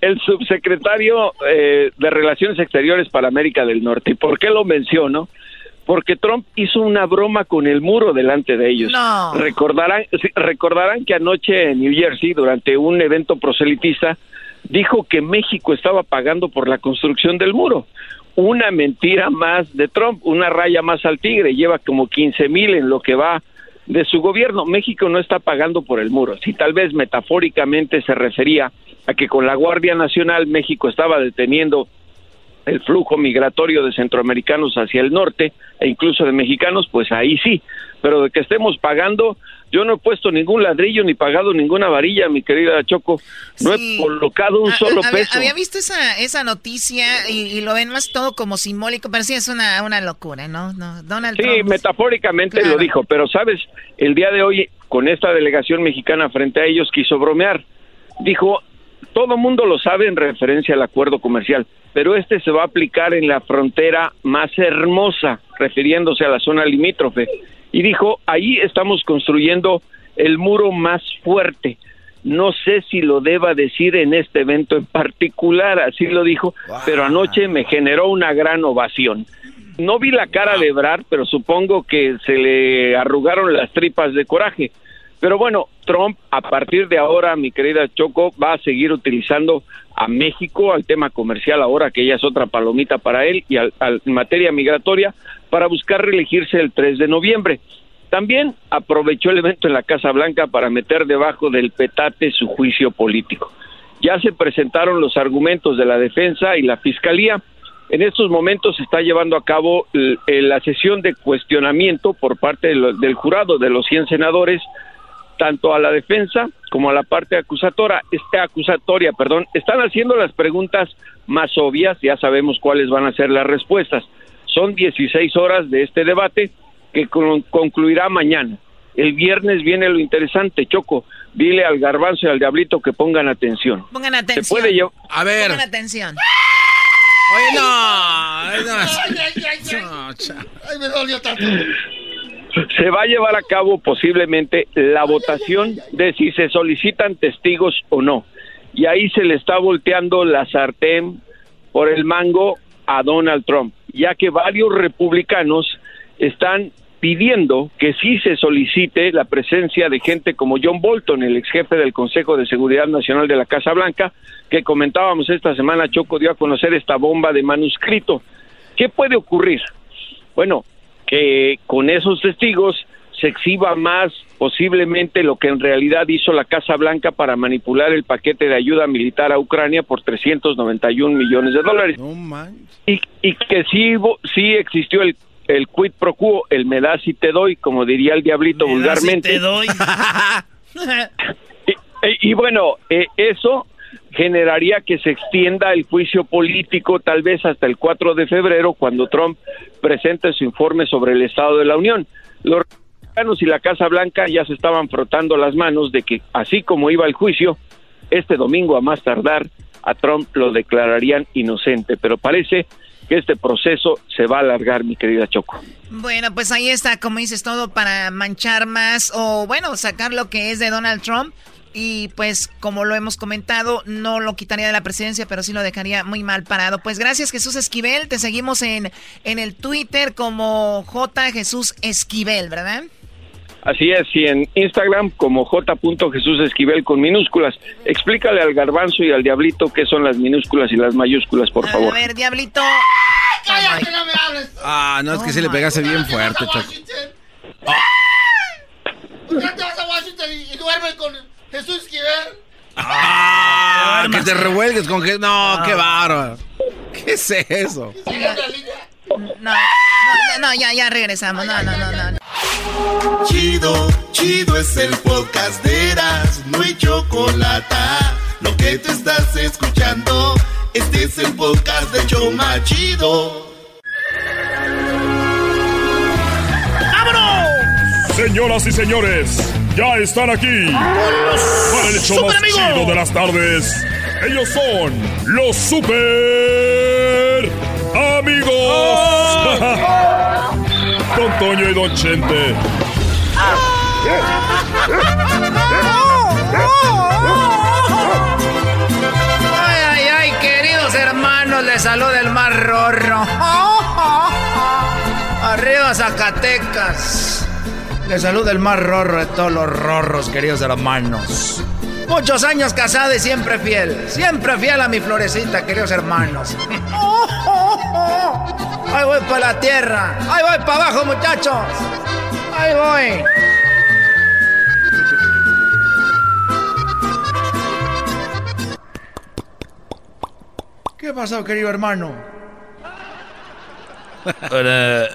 El subsecretario eh, de Relaciones Exteriores para América del Norte. ¿Y por qué lo menciono? Porque Trump hizo una broma con el muro delante de ellos. No. Recordarán, recordarán que anoche en New Jersey, durante un evento proselitista, dijo que México estaba pagando por la construcción del muro. Una mentira más de Trump, una raya más al tigre. Lleva como 15 mil en lo que va de su gobierno. México no está pagando por el muro. Si tal vez metafóricamente se refería a que con la Guardia Nacional México estaba deteniendo el flujo migratorio de centroamericanos hacia el norte e incluso de mexicanos, pues ahí sí. Pero de que estemos pagando, yo no he puesto ningún ladrillo ni pagado ninguna varilla, mi querida Choco. No he colocado un Ah, solo peso. había visto esa, esa noticia y, y lo ven más todo como simbólico, pero sí es una, una locura, ¿no? no Donald Sí, Trump. metafóricamente Claro. lo dijo, pero sabes, el día de hoy, con esta delegación mexicana frente a ellos, quiso bromear. Dijo, todo mundo lo sabe en referencia al acuerdo comercial, pero este se va a aplicar en la frontera más hermosa, refiriéndose a la zona limítrofe. Y dijo, ahí estamos construyendo el muro más fuerte. No sé si lo deba decir en este evento en particular, así lo dijo, pero anoche me generó una gran ovación. No vi la cara de Ebrard, pero supongo que se le arrugaron las tripas de coraje. Pero bueno, Trump a partir de ahora, mi querida Choco, va a seguir utilizando a México, al tema comercial ahora, que ya es otra palomita para él, y al, en materia migratoria, para buscar reelegirse el 3 de noviembre. También aprovechó el evento en la Casa Blanca para meter debajo del petate su juicio político. Ya se presentaron los argumentos de la defensa y la fiscalía. En estos momentos se está llevando a cabo eh, la sesión de cuestionamiento por parte del jurado de los 100 senadores, tanto a la defensa como a la parte acusatora, este acusatoria, perdón, están haciendo las preguntas más obvias, ya sabemos cuáles van a ser las respuestas. Son 16 horas de este debate que con- concluirá mañana. El viernes viene lo interesante, Choco. Dile al garbanzo y al diablito que pongan atención. Pongan Se atención. puede llevar. A ver. Pongan atención. Oye, no. no. Ay, ay, ay, ay. Ay, me dolió tanto. Se va a llevar a cabo posiblemente la votación de si se solicitan testigos o no. Y ahí se le está volteando la sartén por el mango a Donald Trump, ya que varios republicanos están pidiendo que sí se solicite la presencia de gente como John Bolton, el ex jefe del Consejo de Seguridad Nacional de la Casa Blanca, que comentábamos esta semana, Choco dio a conocer esta bomba de manuscrito. ¿Qué puede ocurrir? Bueno, que con esos testigos se exhiba más posiblemente lo que en realidad hizo la Casa Blanca para manipular el paquete de ayuda militar a Ucrania por 391 millones de dólares. y, y que sí, sí existió el, el quid pro quo, el me das y te doy, como diría el diablito vulgarmente. te doy. Y, y bueno, eh, eso generaría que se extienda el juicio político tal vez hasta el 4 de febrero cuando Trump presente su informe sobre el Estado de la Unión. Los republicanos y la Casa Blanca ya se estaban frotando las manos de que así como iba el juicio, este domingo a más tardar a Trump lo declararían inocente, pero parece que este proceso se va a alargar, mi querida Choco. Bueno, pues ahí está, como dices, todo para manchar más o, bueno, sacar lo que es de Donald Trump. Y pues, como lo hemos comentado, no lo quitaría de la presidencia, pero sí lo dejaría muy mal parado. Pues gracias, Jesús Esquivel. Te seguimos en, en el Twitter como J. Jesús Esquivel, ¿verdad? Así es, y en Instagram como J. Jesús Esquivel con minúsculas. Explícale al garbanzo y al diablito qué son las minúsculas y las mayúsculas, por A favor. ver, Diablito. ¡Cállate, no me hables! Ah, no, es que sí le pegaste bien fuerte, Choco. ¿Por qué no te vas a Washington y, y duermes con Jesús Esquivel? Ah, que te revuelgues con que... No, qué bárbaro. ¿Qué es eso? No, no, no, no, ya, ya regresamos. No, no, no, no. Chido, chido es el podcast de Eras, no hay chocolate. Lo que te estás escuchando, este es el podcast de Choma Chido. Señoras y señores, ya están aquí para el show más chido de las tardes. Ellos son los super amigos. Don Toño y Don Chente. Ay, ay, ay, queridos hermanos, les saluda el más rorro. Arriba Zacatecas. Les saluda el más rorro de todos los rorros, queridos hermanos. Muchos años casado y siempre fiel. Siempre fiel a mi florecita, queridos hermanos. Ahí voy para la tierra. Ahí voy para abajo, muchachos. Ahí voy. ¿Qué pasó, querido hermano? Hola.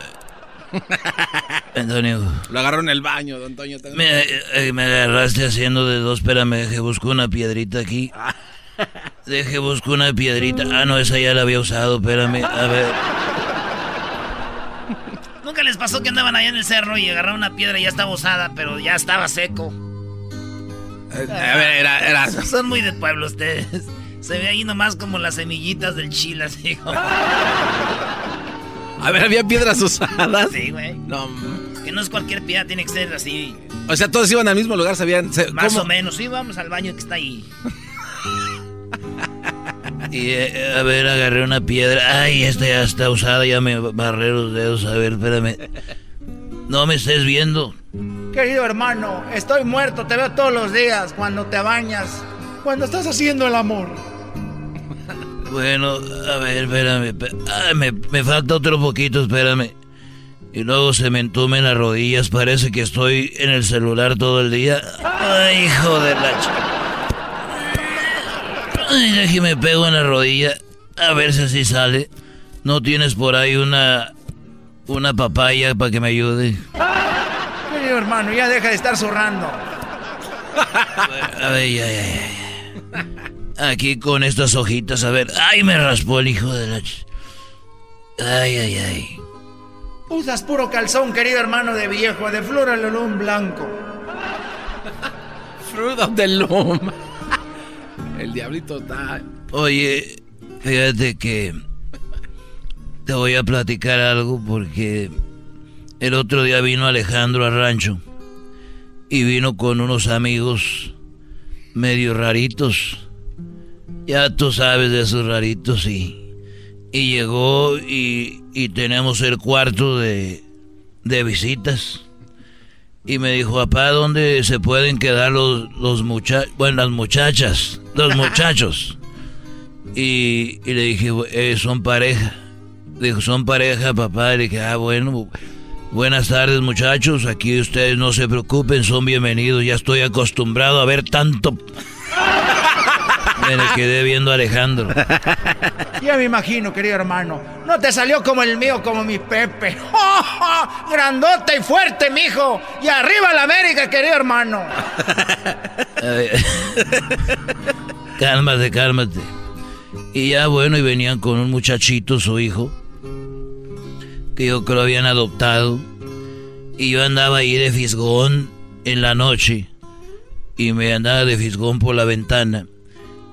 Antonio. Lo agarró en el baño, don también. Me, eh, me agarraste haciendo de dos, espérame, deje busco una piedrita aquí. Deje busco una piedrita. Ah, no, esa ya la había usado, espérame. A ver. ¿Nunca les pasó que andaban allá en el cerro y agarraron una piedra y ya estaba usada, pero ya estaba seco? Eh, a ver, era, era... Son muy de pueblo ustedes. Se ve ahí nomás como las semillitas del chile, así A ver, había piedras usadas. Sí, güey. No, que no es cualquier piedra, tiene que ser así, o sea, todos iban al mismo lugar, sabían. se- más ¿cómo? o menos. Sí, vamos al baño que está ahí. Y eh, a ver, agarré una piedra. Ay, esta ya está usada, ya me barré los dedos. A ver, espérame. No me estés viendo. Querido hermano, estoy muerto, te veo todos los días cuando te bañas, cuando estás haciendo el amor. Bueno, a ver, espérame. esp- Ay, me, me falta otro poquito, espérame. Y luego se me entumen las rodillas. Parece que estoy en el celular todo el día. Ay, hijo de la ch... Ay, déjeme pego en la rodilla. A ver si así sale. ¿No tienes por ahí una... una papaya para que me ayude? Querido hermano, ya deja de estar zurrando. A ver, ya, ya, ya. Aquí con estas hojitas, a ver. ¡Ay, me raspó el hijo de la... ch- Ay, ay, ay. Usas puro calzón, querido hermano de viejo, de Floralolón blanco. Fruit of the Loom. El diablito está. Oye, fíjate que te voy a platicar algo porque el otro día vino Alejandro al rancho y vino con unos amigos medio raritos. Ya tú sabes de esos raritos y, y llegó y, y tenemos el cuarto de, de visitas. Y me dijo, papá, ¿dónde se pueden quedar los, los muchachos? Bueno, las muchachas, los muchachos. Y, y le dije, "Eh, son pareja. Dijo, son pareja, papá. Le dije, ah, bueno. Buenas tardes, muchachos. Aquí ustedes no se preocupen, son bienvenidos. Ya estoy acostumbrado a ver tanto. Me le quedé viendo a Alejandro. Ya me imagino, querido hermano. No te salió como el mío, como mi Pepe. Grandote y fuerte, mijo. Y arriba la América, querido hermano. Cálmate, cálmate. Y ya bueno, y venían con un muchachito, su hijo, que yo creo habían adoptado. Y yo andaba ahí de fisgón en la noche. Y me andaba de fisgón por la ventana.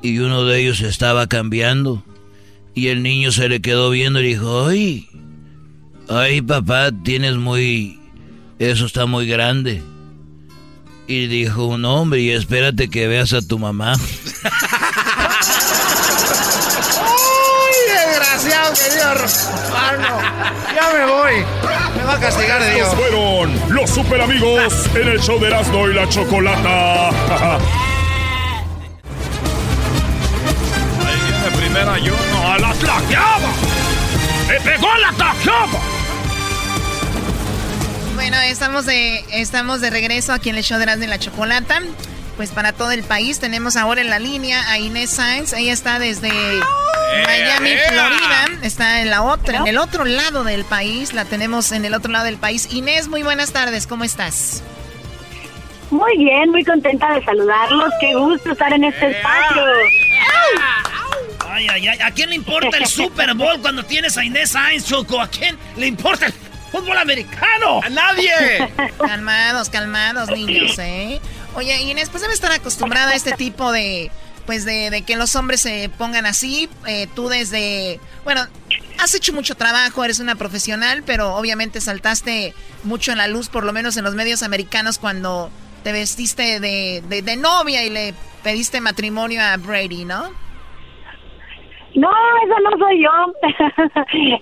Y uno de ellos estaba cambiando. Y el niño se le quedó viendo y dijo, ay, ay papá, tienes muy... Eso está muy grande. Y dijo un hombre, y espérate que veas a tu mamá. ¡Uy, desgraciado, señor! Arno, ya me voy. Me va a castigar de Dios. Estos fueron los super amigos en el show de Erasmo y la Chocolata. Ahí viene primera yo, no, a la tlaqueaba. ¡Me pegó a la tlaqueaba! Bueno, estamos de, estamos de regreso aquí en el show de Erasmo y la Chocolata. Pues para todo el país tenemos ahora en la línea a Inés Sáenz. Ella está desde Miami. Florida. Está en la otra, en el otro lado del país. La tenemos en el otro lado del país. Inés, muy buenas tardes. ¿Cómo estás? Muy bien, muy contenta de saludarlos. Qué gusto estar en este espacio. Ay, ay, ay. ¿A quién le importa el Super Bowl cuando tienes a Inés Sainz, Choco? ¿A quién le importa el fútbol americano? ¡A nadie! calmados, calmados, niños, ¿eh? Oye, Inés, pues debe estar acostumbrada a este tipo de, pues de, de que los hombres se pongan así. Eh, tú desde, bueno, has hecho mucho trabajo, eres una profesional, pero obviamente saltaste mucho en la luz, por lo menos en los medios americanos, cuando te vestiste de, de, de novia y le pediste matrimonio a Brady, ¿no? No, esa no soy yo.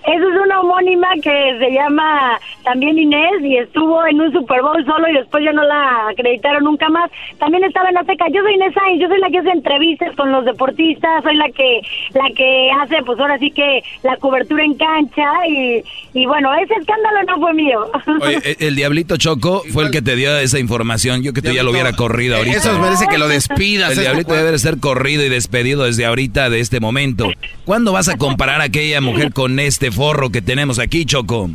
Esa es una homónima que se llama también Inés y estuvo en un Super Bowl solo y después ya no la acreditaron nunca más. También estaba en Azteca. Yo soy Inés Sainz, yo soy la que hace entrevistas con los deportistas, soy la que la que hace, pues ahora sí que la cobertura en cancha y, y bueno, ese escándalo no fue mío. Oye, e- el diablito Choco fue el que te dio esa información. Yo que tú ya lo hubiera corrido ahorita. Eso merece que lo despidas. El diablito debe ser corrido y despedido desde ahorita, de este momento. ¿Cuándo vas a comparar a aquella mujer con este forro que tenemos aquí, Choco?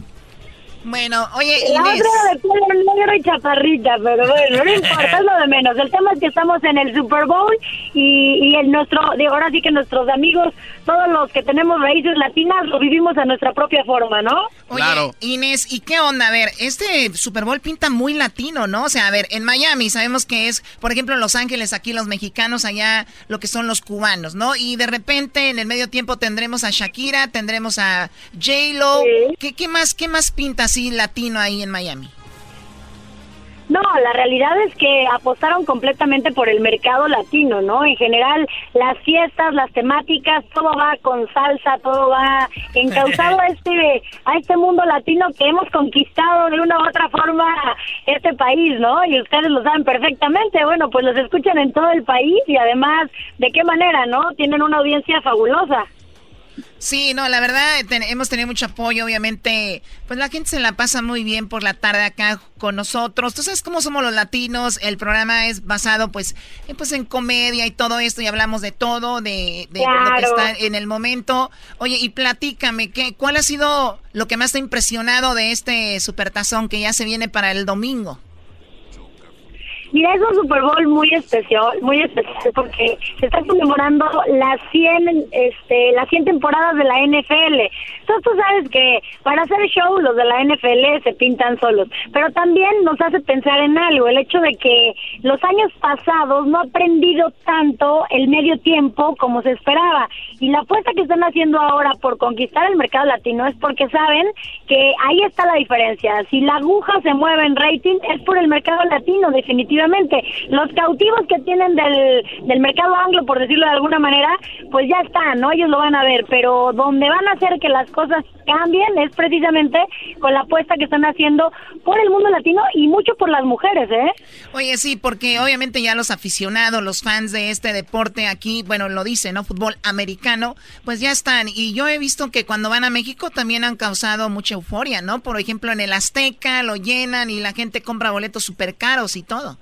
Bueno, oye, La Inés. otra de pelo negro y chaparrita, pero bueno, no importa, es lo de menos. El tema es que estamos en el Super Bowl y, y el nuestro, digo, ahora sí que nuestros amigos, todos los que tenemos raíces latinas, lo vivimos a nuestra propia forma, ¿no? Oye, Inés, ¿y qué onda? A ver, este Super Bowl pinta muy latino, ¿no? O sea, a ver, en Miami sabemos que es, por ejemplo, en Los Ángeles, aquí los mexicanos, allá lo que son los cubanos, ¿no? Y de repente en el medio tiempo tendremos a Shakira, tendremos a J-Lo. ¿Qué, ¿Qué más, qué más pinta así latino ahí en Miami? No, la realidad es que apostaron completamente por el mercado latino, ¿no? En general, las fiestas, las temáticas, todo va con salsa, todo va encauzado a este, a este mundo latino que hemos conquistado de una u otra forma este país, ¿no? Y ustedes lo saben perfectamente. Bueno, pues los escuchan en todo el país y además, ¿de qué manera, no? Tienen una audiencia fabulosa. Sí, no, la verdad ten- hemos tenido mucho apoyo, obviamente, pues la gente se la pasa muy bien por la tarde acá con nosotros. Tú sabes cómo somos los latinos, el programa es basado pues, en, pues en comedia y todo esto y hablamos de todo, de, de lo que está en el momento. Oye, y platícame, ¿qué, ¿cuál ha sido lo que más te ha impresionado de este supertazón que ya se viene para el domingo? Mira, es un Super Bowl muy especial, muy especial porque se está conmemorando las 100, este, las 100 temporadas de la NFL. Entonces tú sabes que para hacer show los de la NFL se pintan solos, pero también nos hace pensar en algo, el hecho de que los años pasados no ha aprendido tanto el medio tiempo como se esperaba y la apuesta que están haciendo ahora por conquistar el mercado latino es porque saben que ahí está la diferencia. Si la aguja se mueve en rating es por el mercado latino, definitivamente. Los cautivos que tienen del, del mercado anglo, por decirlo de alguna manera, pues ya están, ¿no? Ellos lo van a ver, pero donde van a hacer que las cosas cambien es precisamente con la apuesta que están haciendo por el mundo latino y mucho por las mujeres, ¿eh? Oye, sí, porque obviamente ya los aficionados, los fans de este deporte aquí, bueno, lo dice, ¿no? Fútbol americano, pues ya están. Y yo he visto que cuando van a México también han causado mucha euforia, ¿no? Por ejemplo, en el Azteca lo llenan y la gente compra boletos súper caros y todo.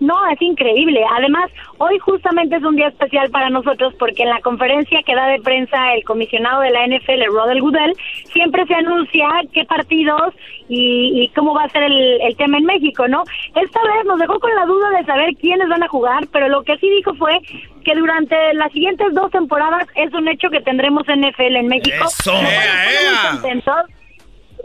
No, es increíble. Además, hoy justamente es un día especial para nosotros porque en la conferencia que da de prensa el comisionado de la NFL, Rodel Goodell, siempre se anuncia qué partidos y, y cómo va a ser el, el tema en México, ¿no? Esta vez nos dejó con la duda de saber quiénes van a jugar, pero lo que sí dijo fue que durante las siguientes dos temporadas es un hecho que tendremos NFL en México. ¡Eso! Bueno, ¡Ea, estamos muy ea! contentos.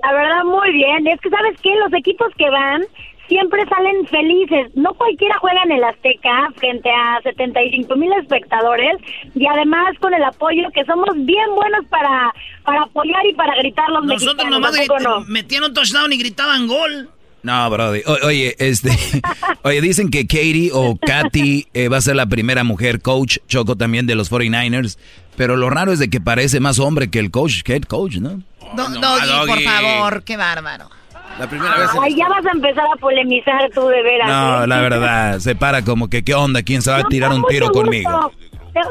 La verdad, muy bien. Es que, ¿sabes qué? Los equipos que van siempre salen felices. No cualquiera juega en el Azteca frente a 75 mil espectadores y además con el apoyo que somos bien buenos para, para apoyar y para gritar los Nosotros mexicanos. nomás ¿a poco grit- no? metían un touchdown y gritaban gol. No, Brody. O- oye, este, oye, dicen que Katie o Katy eh, va a ser la primera mujer coach, Choco también de los 49ers, pero lo raro es de que parece más hombre que el coach, que el coach, ¿no? Do- no, Doggy, por favor, qué bárbaro. La primera vez. Ay, ya vas a empezar a polemizar tú de veras. No, ¿eh? la verdad, se para como que, ¿qué onda? ¿Quién se va a No, tirar un tiro conmigo? Te,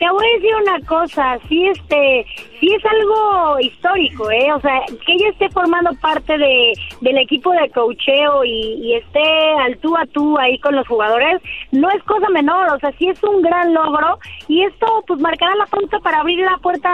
te voy a decir una cosa, sí, este, sí es algo histórico, ¿eh? O sea, que ella esté formando parte de, del equipo de cocheo y, y esté al tú a tú ahí con los jugadores, no es cosa menor, o sea, sí es un gran logro y esto pues marcará la pauta para abrir la puerta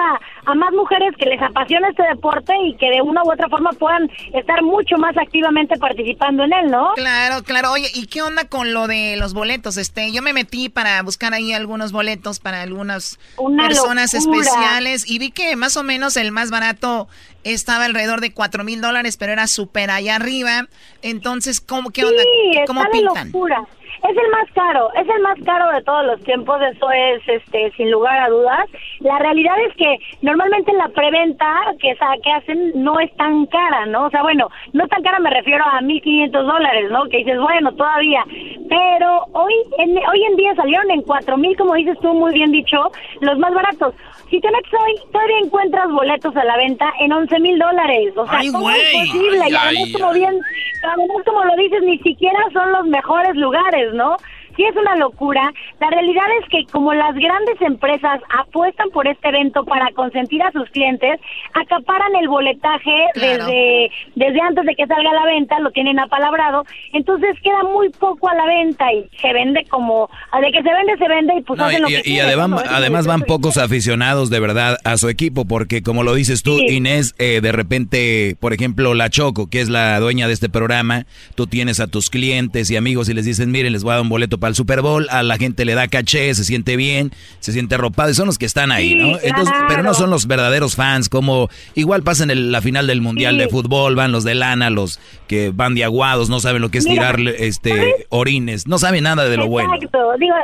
a más mujeres que les apasiona este deporte y que de una u otra forma puedan estar mucho más activamente participando en él, ¿no? Claro, claro. Oye, ¿y qué onda con lo de los boletos? Este, yo me metí para buscar ahí algunos boletos para algunas Una personas locura. especiales y vi que más o menos el más barato estaba alrededor de cuatro mil dólares, pero era súper allá arriba. Entonces, ¿cómo, qué onda? Sí, ¿Cómo está de pintan? locura. Es el más caro, es el más caro de todos los tiempos, eso es este sin lugar a dudas. La realidad es que normalmente la preventa que, que hacen no es tan cara, ¿no? O sea, bueno, no tan cara me refiero a 1.500 dólares, ¿no? Que dices, bueno, todavía. Pero hoy en, hoy en día salieron en 4.000, como dices tú, muy bien dicho, los más baratos. Si te metes hoy, todavía encuentras boletos a la venta en 11 mil dólares. O sea, Ay, ¿cómo es posible? Ay, y además, ay, como bien, además, como lo dices, ni siquiera son los mejores lugares, ¿no? Sí es una locura. La realidad es que como las grandes empresas apuestan por este evento para consentir a sus clientes, acaparan el boletaje Claro. desde, desde antes de que salga a la venta, lo tienen apalabrado, entonces queda muy poco a la venta y se vende como, de que se vende, se vende y pues No, y, hacen lo y- que y quieren, además, ¿no? Eso es además van pocos aficionados de verdad a su equipo, porque como lo dices tú, Inés, eh, de repente, por ejemplo, la Choco, que es la dueña de este programa, tú tienes a tus clientes y amigos y les dices, miren, les voy a dar un boleto para el Super Bowl, a la gente le da caché, se siente bien, se siente arropado, y son los que están ahí, Sí, ¿no? Entonces, pero no son los verdaderos fans, como igual pasa en la final del Mundial Sí. de Fútbol, van los de lana, los que van de aguados, no saben lo que es Mira, tirarle este, orines, no saben nada de lo bueno. Exacto, digo,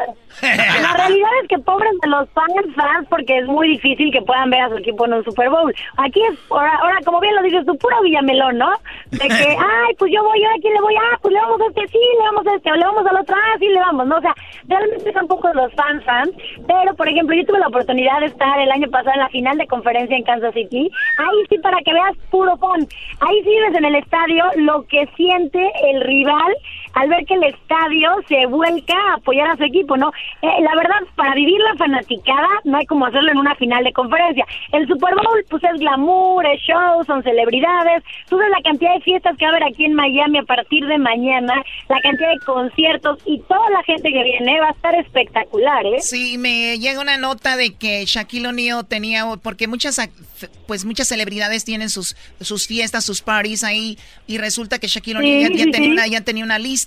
la realidad es que pobres de los fans, fans, porque es muy difícil que puedan ver a su equipo en un Super Bowl. Aquí es, ahora, ahora, como bien lo dices tú, puro Villamelón, ¿no? De que, ay, pues yo voy, ¿ahora quién le voy? Ah, pues le vamos a este, sí, le vamos a este, o le vamos al otro, ah, sí, le vamos, ¿no? O sea, realmente son pocos los fans, fans, pero, por ejemplo, yo tuve la oportunidad de estar el año pasado en la final de conferencia en Kansas City, ahí sí, para que veas puro fun, ahí sí ves en el estadio lo que siente el rival al ver que el estadio se vuelca a apoyar a su equipo, ¿no? Eh, la verdad, para vivir la fanaticada no hay como hacerlo en una final de conferencia. El Super Bowl, pues es glamour, es show, son celebridades. Tú ves la cantidad de fiestas que va a haber aquí en Miami a partir de mañana, la cantidad de conciertos y toda la gente que viene va a estar espectacular, ¿eh? Sí, me llega una nota de que Shaquille O'Neal tenía, porque muchas, pues muchas celebridades tienen sus, sus fiestas, sus parties ahí, y resulta que Shaquille O'Neal Sí, ya, ya sí, tenía sí. una, ya tenía una lista,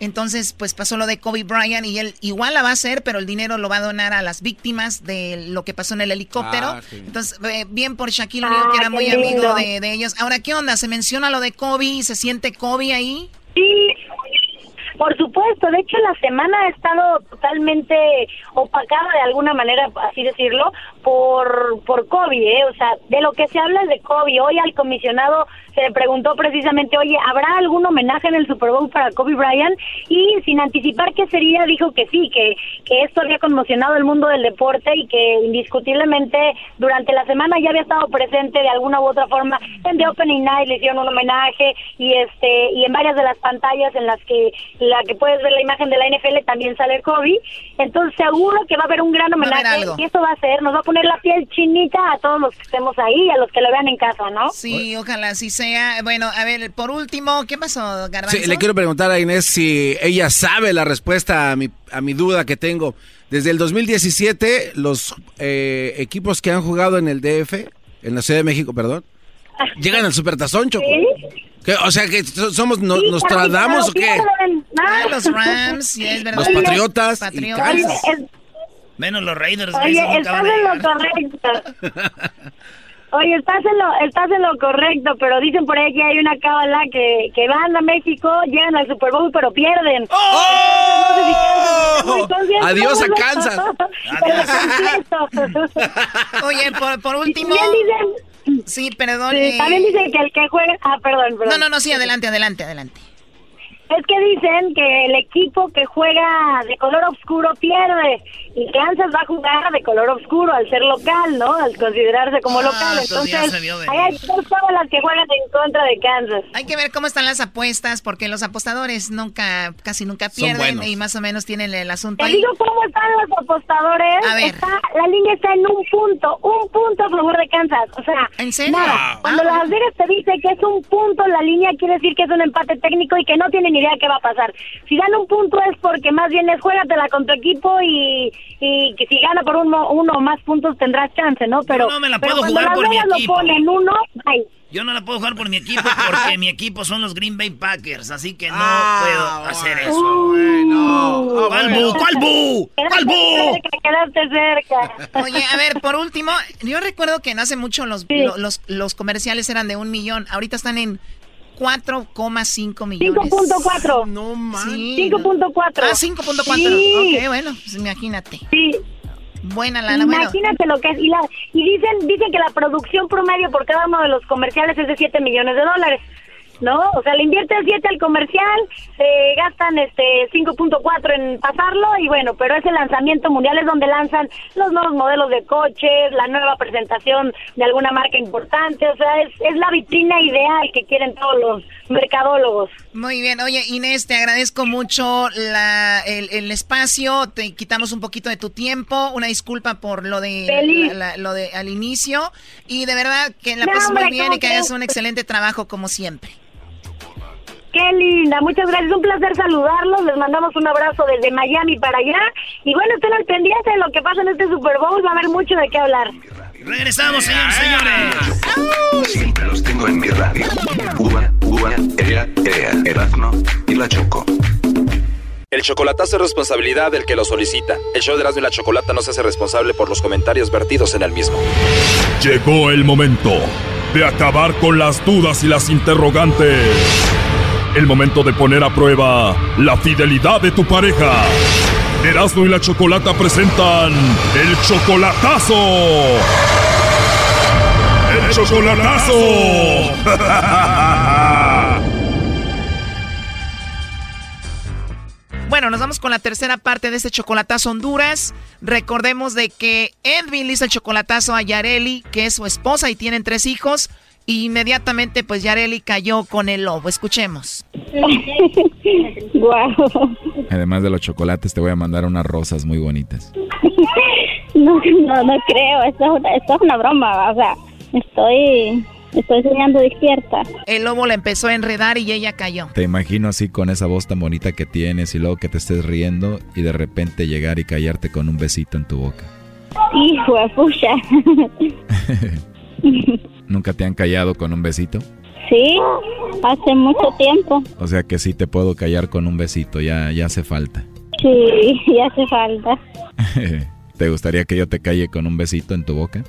entonces pues pasó lo de Kobe Bryant y él igual la va a hacer, pero el dinero lo va a donar a las víctimas de lo que pasó en el helicóptero. Ah, sí. Entonces, eh, bien por Shaquille O'Neal, Ah, que era qué muy lindo. amigo de, de ellos. Ahora, ¿qué onda? ¿Se menciona lo de Kobe? ¿Se siente Kobe ahí? Sí, por supuesto. De hecho, la semana ha estado totalmente opacada de alguna manera, así decirlo, por, por COVID, ¿eh? O sea, de lo que se habla es de COVID. Hoy al comisionado se le preguntó precisamente, oye, ¿habrá algún homenaje en el Super Bowl para Kobe Bryant? Y sin anticipar qué sería, dijo que sí, que, que esto había conmocionado el mundo del deporte y que indiscutiblemente durante la semana ya había estado presente de alguna u otra forma en The Opening Night, le hicieron un homenaje y este y en varias de las pantallas en las que la que puedes ver la imagen de la NFL también sale Kobe. Entonces seguro que va a haber un gran homenaje algo. y eso va a ser, nos va a poner la piel chinita a todos los que estemos ahí a los que lo vean en casa, ¿no? Sí, ojalá así sea. Bueno, a ver, por último, ¿qué pasó, Garbanzo? Sí, le quiero preguntar a Inés si ella sabe la respuesta a mi, a mi duda que tengo. Desde el 2017, los eh, equipos que han jugado en el DF, en la Ciudad de México, perdón, llegan al Supertazón, Choco. ¿Qué? O sea, que so- somos, no- Sí, ¿nos tradamos o qué? pierden. Ah, los Rams, sí, es verdad. Los Patriotas y Menos los Raiders. Oye, estás en lo correcto. Oye, estás en, lo, estás en lo correcto, pero dicen por ahí que hay una cábala que, que van a México, llegan al Super Bowl, pero pierden. ¡Oh! Adiós a Kansas. Oye, por, por último... También dicen, Sí, perdón. sí, eh, también dicen que el que juega... Ah, perdón, perdón. No, no, no, sí, adelante, adelante, adelante. Es que dicen que el equipo que juega de color oscuro pierde y Kansas va a jugar de color oscuro al ser local, ¿no? Al considerarse como Ah, local. entonces ahí hay dos cábalas que juegan en contra de Kansas. Hay que ver cómo están las apuestas, porque los apostadores nunca, casi nunca pierden y más o menos tienen el asunto Te ahí. digo cómo están los apostadores. A ver. Está- la línea está en un punto, un punto a favor de Kansas. O sea, ¿En serio? nada. Wow. Cuando Las Vegas te dice que es un punto la línea, quiere decir que es un empate técnico y que no tienen idea qué va a pasar. Si dan un punto es porque más bien es juégatela con tu equipo y, y que si gana por uno, uno o más puntos tendrás chance, ¿no? Pero, no me la puedo jugar por mi equipo. lo ponen uno, ay. Yo no la puedo jugar por mi equipo porque mi equipo son los Green Bay Packers, así que no Ah, puedo hacer eso. Uh, ¿Cuál bueno. bu? ¿Cuál bu? ¿Cuál bu? cerca, quedaste cerca. Oye, a ver, por último, yo recuerdo que no hace mucho los, lo- los, los comerciales eran de un millón. Ahorita están en 4,5 millones. 5.4. No manches. 5.4. Ah, 5.4. Sí. Ok, bueno, pues imagínate. Sí. Buena lana, bueno. Imagínate lo que es. Y, la, y dicen, dicen que la producción promedio por cada uno de los comerciales es de 7 millones de dólares. ¿No? O sea, le invierten 7 al comercial, se gastan este 5.4 en pasarlo y bueno, pero ese lanzamiento mundial es donde lanzan los nuevos modelos de coches, la nueva presentación de alguna marca importante, o sea, es, es la vitrina ideal que quieren todos los mercadólogos. Muy bien, oye Inés, te agradezco mucho la, el, el espacio, te quitamos un poquito de tu tiempo, una disculpa por lo de, Feliz. la- la- lo de al inicio y de verdad que la No, pases muy hombre, bien ¿cómo y que hagas un excelente trabajo como siempre. Qué linda, muchas gracias, un placer saludarlos, les mandamos un abrazo desde Miami para allá y bueno, estén al pendiente de lo que pasa en este Super Bowl, va a haber mucho de qué hablar. Regresamos, señores, señores. Siempre los tengo en mi radio. Uva, uva, ea, ea, Erasmo y la Choco. El chocolatazo es responsabilidad del que lo solicita. El show de Erasmo y la Chocolata no se hace responsable por los comentarios vertidos en el mismo. Llegó el momento de acabar con las dudas y las interrogantes. El momento de poner a prueba la fidelidad de tu pareja. Erasmo y la Chocolata presentan el chocolatazo. El chocolatazo. Bueno, nos vamos con la tercera parte de este chocolatazo Honduras. Recordemos de que Edwin le hizo el chocolatazo a Yareli, que es su esposa y tienen tres hijos. Y inmediatamente, pues Yareli cayó con el lobo. Escuchemos. Guau. Además de los chocolates, te voy a mandar unas rosas muy bonitas. No, no, no creo. Esto es una, esto es una broma. O sea, estoy, estoy soñando despierta. El lobo le empezó a enredar y ella cayó. Te imagino así con esa voz tan bonita que tienes y luego que te estés riendo y de repente llegar y callarte con un besito en tu boca. Hijo de pucha. ¿Nunca te han callado con un besito? Sí, hace mucho tiempo. O sea que sí te puedo callar con un besito, ya, ya hace falta. Sí, ya hace falta. ¿Te gustaría que yo te calle con un besito en tu boca?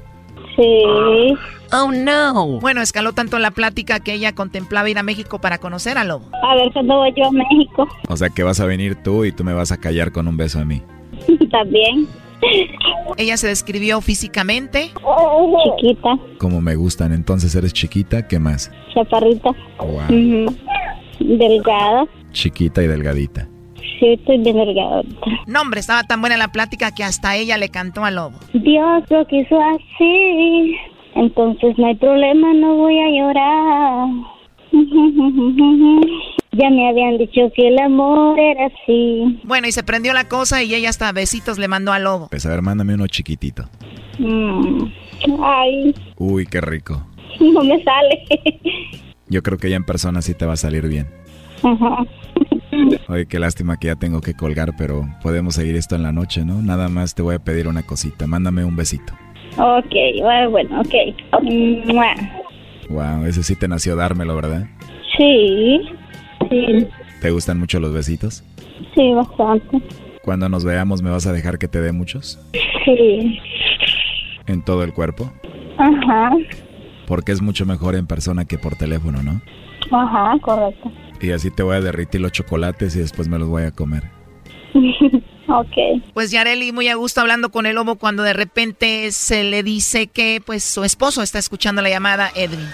Sí. Oh no. Bueno, escaló tanto la plática que ella contemplaba ir a México para conocer al lobo. A ver cuándo voy yo a México. O sea que vas a venir tú y tú me vas a callar con un beso a mí. También. Ella se describió físicamente. Chiquita, Como me gustan, entonces eres chiquita, ¿qué más? chaparrita. Wow. Delgada. Chiquita y delgadita. Sí, estoy bien delgada ahorita. No, hombre, estaba tan buena la plática que hasta ella le cantó al lobo. Dios lo quiso así. Entonces no hay problema, no voy a llorar. Ya me habían dicho que el amor era así. Bueno, y se prendió la cosa y ella hasta besitos le mandó al lobo. Pues a ver, mándame uno chiquitito. Mm. Ay, Uy, qué rico. no me sale. Yo creo que ya en persona sí te va a salir bien. Ajá. Oye, qué lástima que ya tengo que colgar, pero podemos seguir esto en la noche, ¿no? Nada más te voy a pedir una cosita. Mándame un besito. Ok, bueno, bueno, ok. Mua. Wow, ese sí te nació dármelo, ¿verdad? Sí, sí, ¿Te gustan mucho los besitos? sí, bastante. Cuando nos veamos, ¿me vas a dejar que te dé muchos? Sí, ¿En todo el cuerpo? ajá. porque es mucho mejor en persona que por teléfono, ¿no? Ajá, correcto. Y así te voy a derritir los chocolates y después me los voy a comer. ok. Pues Yareli muy a gusto hablando con el lobo cuando de repente se le dice que pues su esposo está escuchando la llamada Edwin.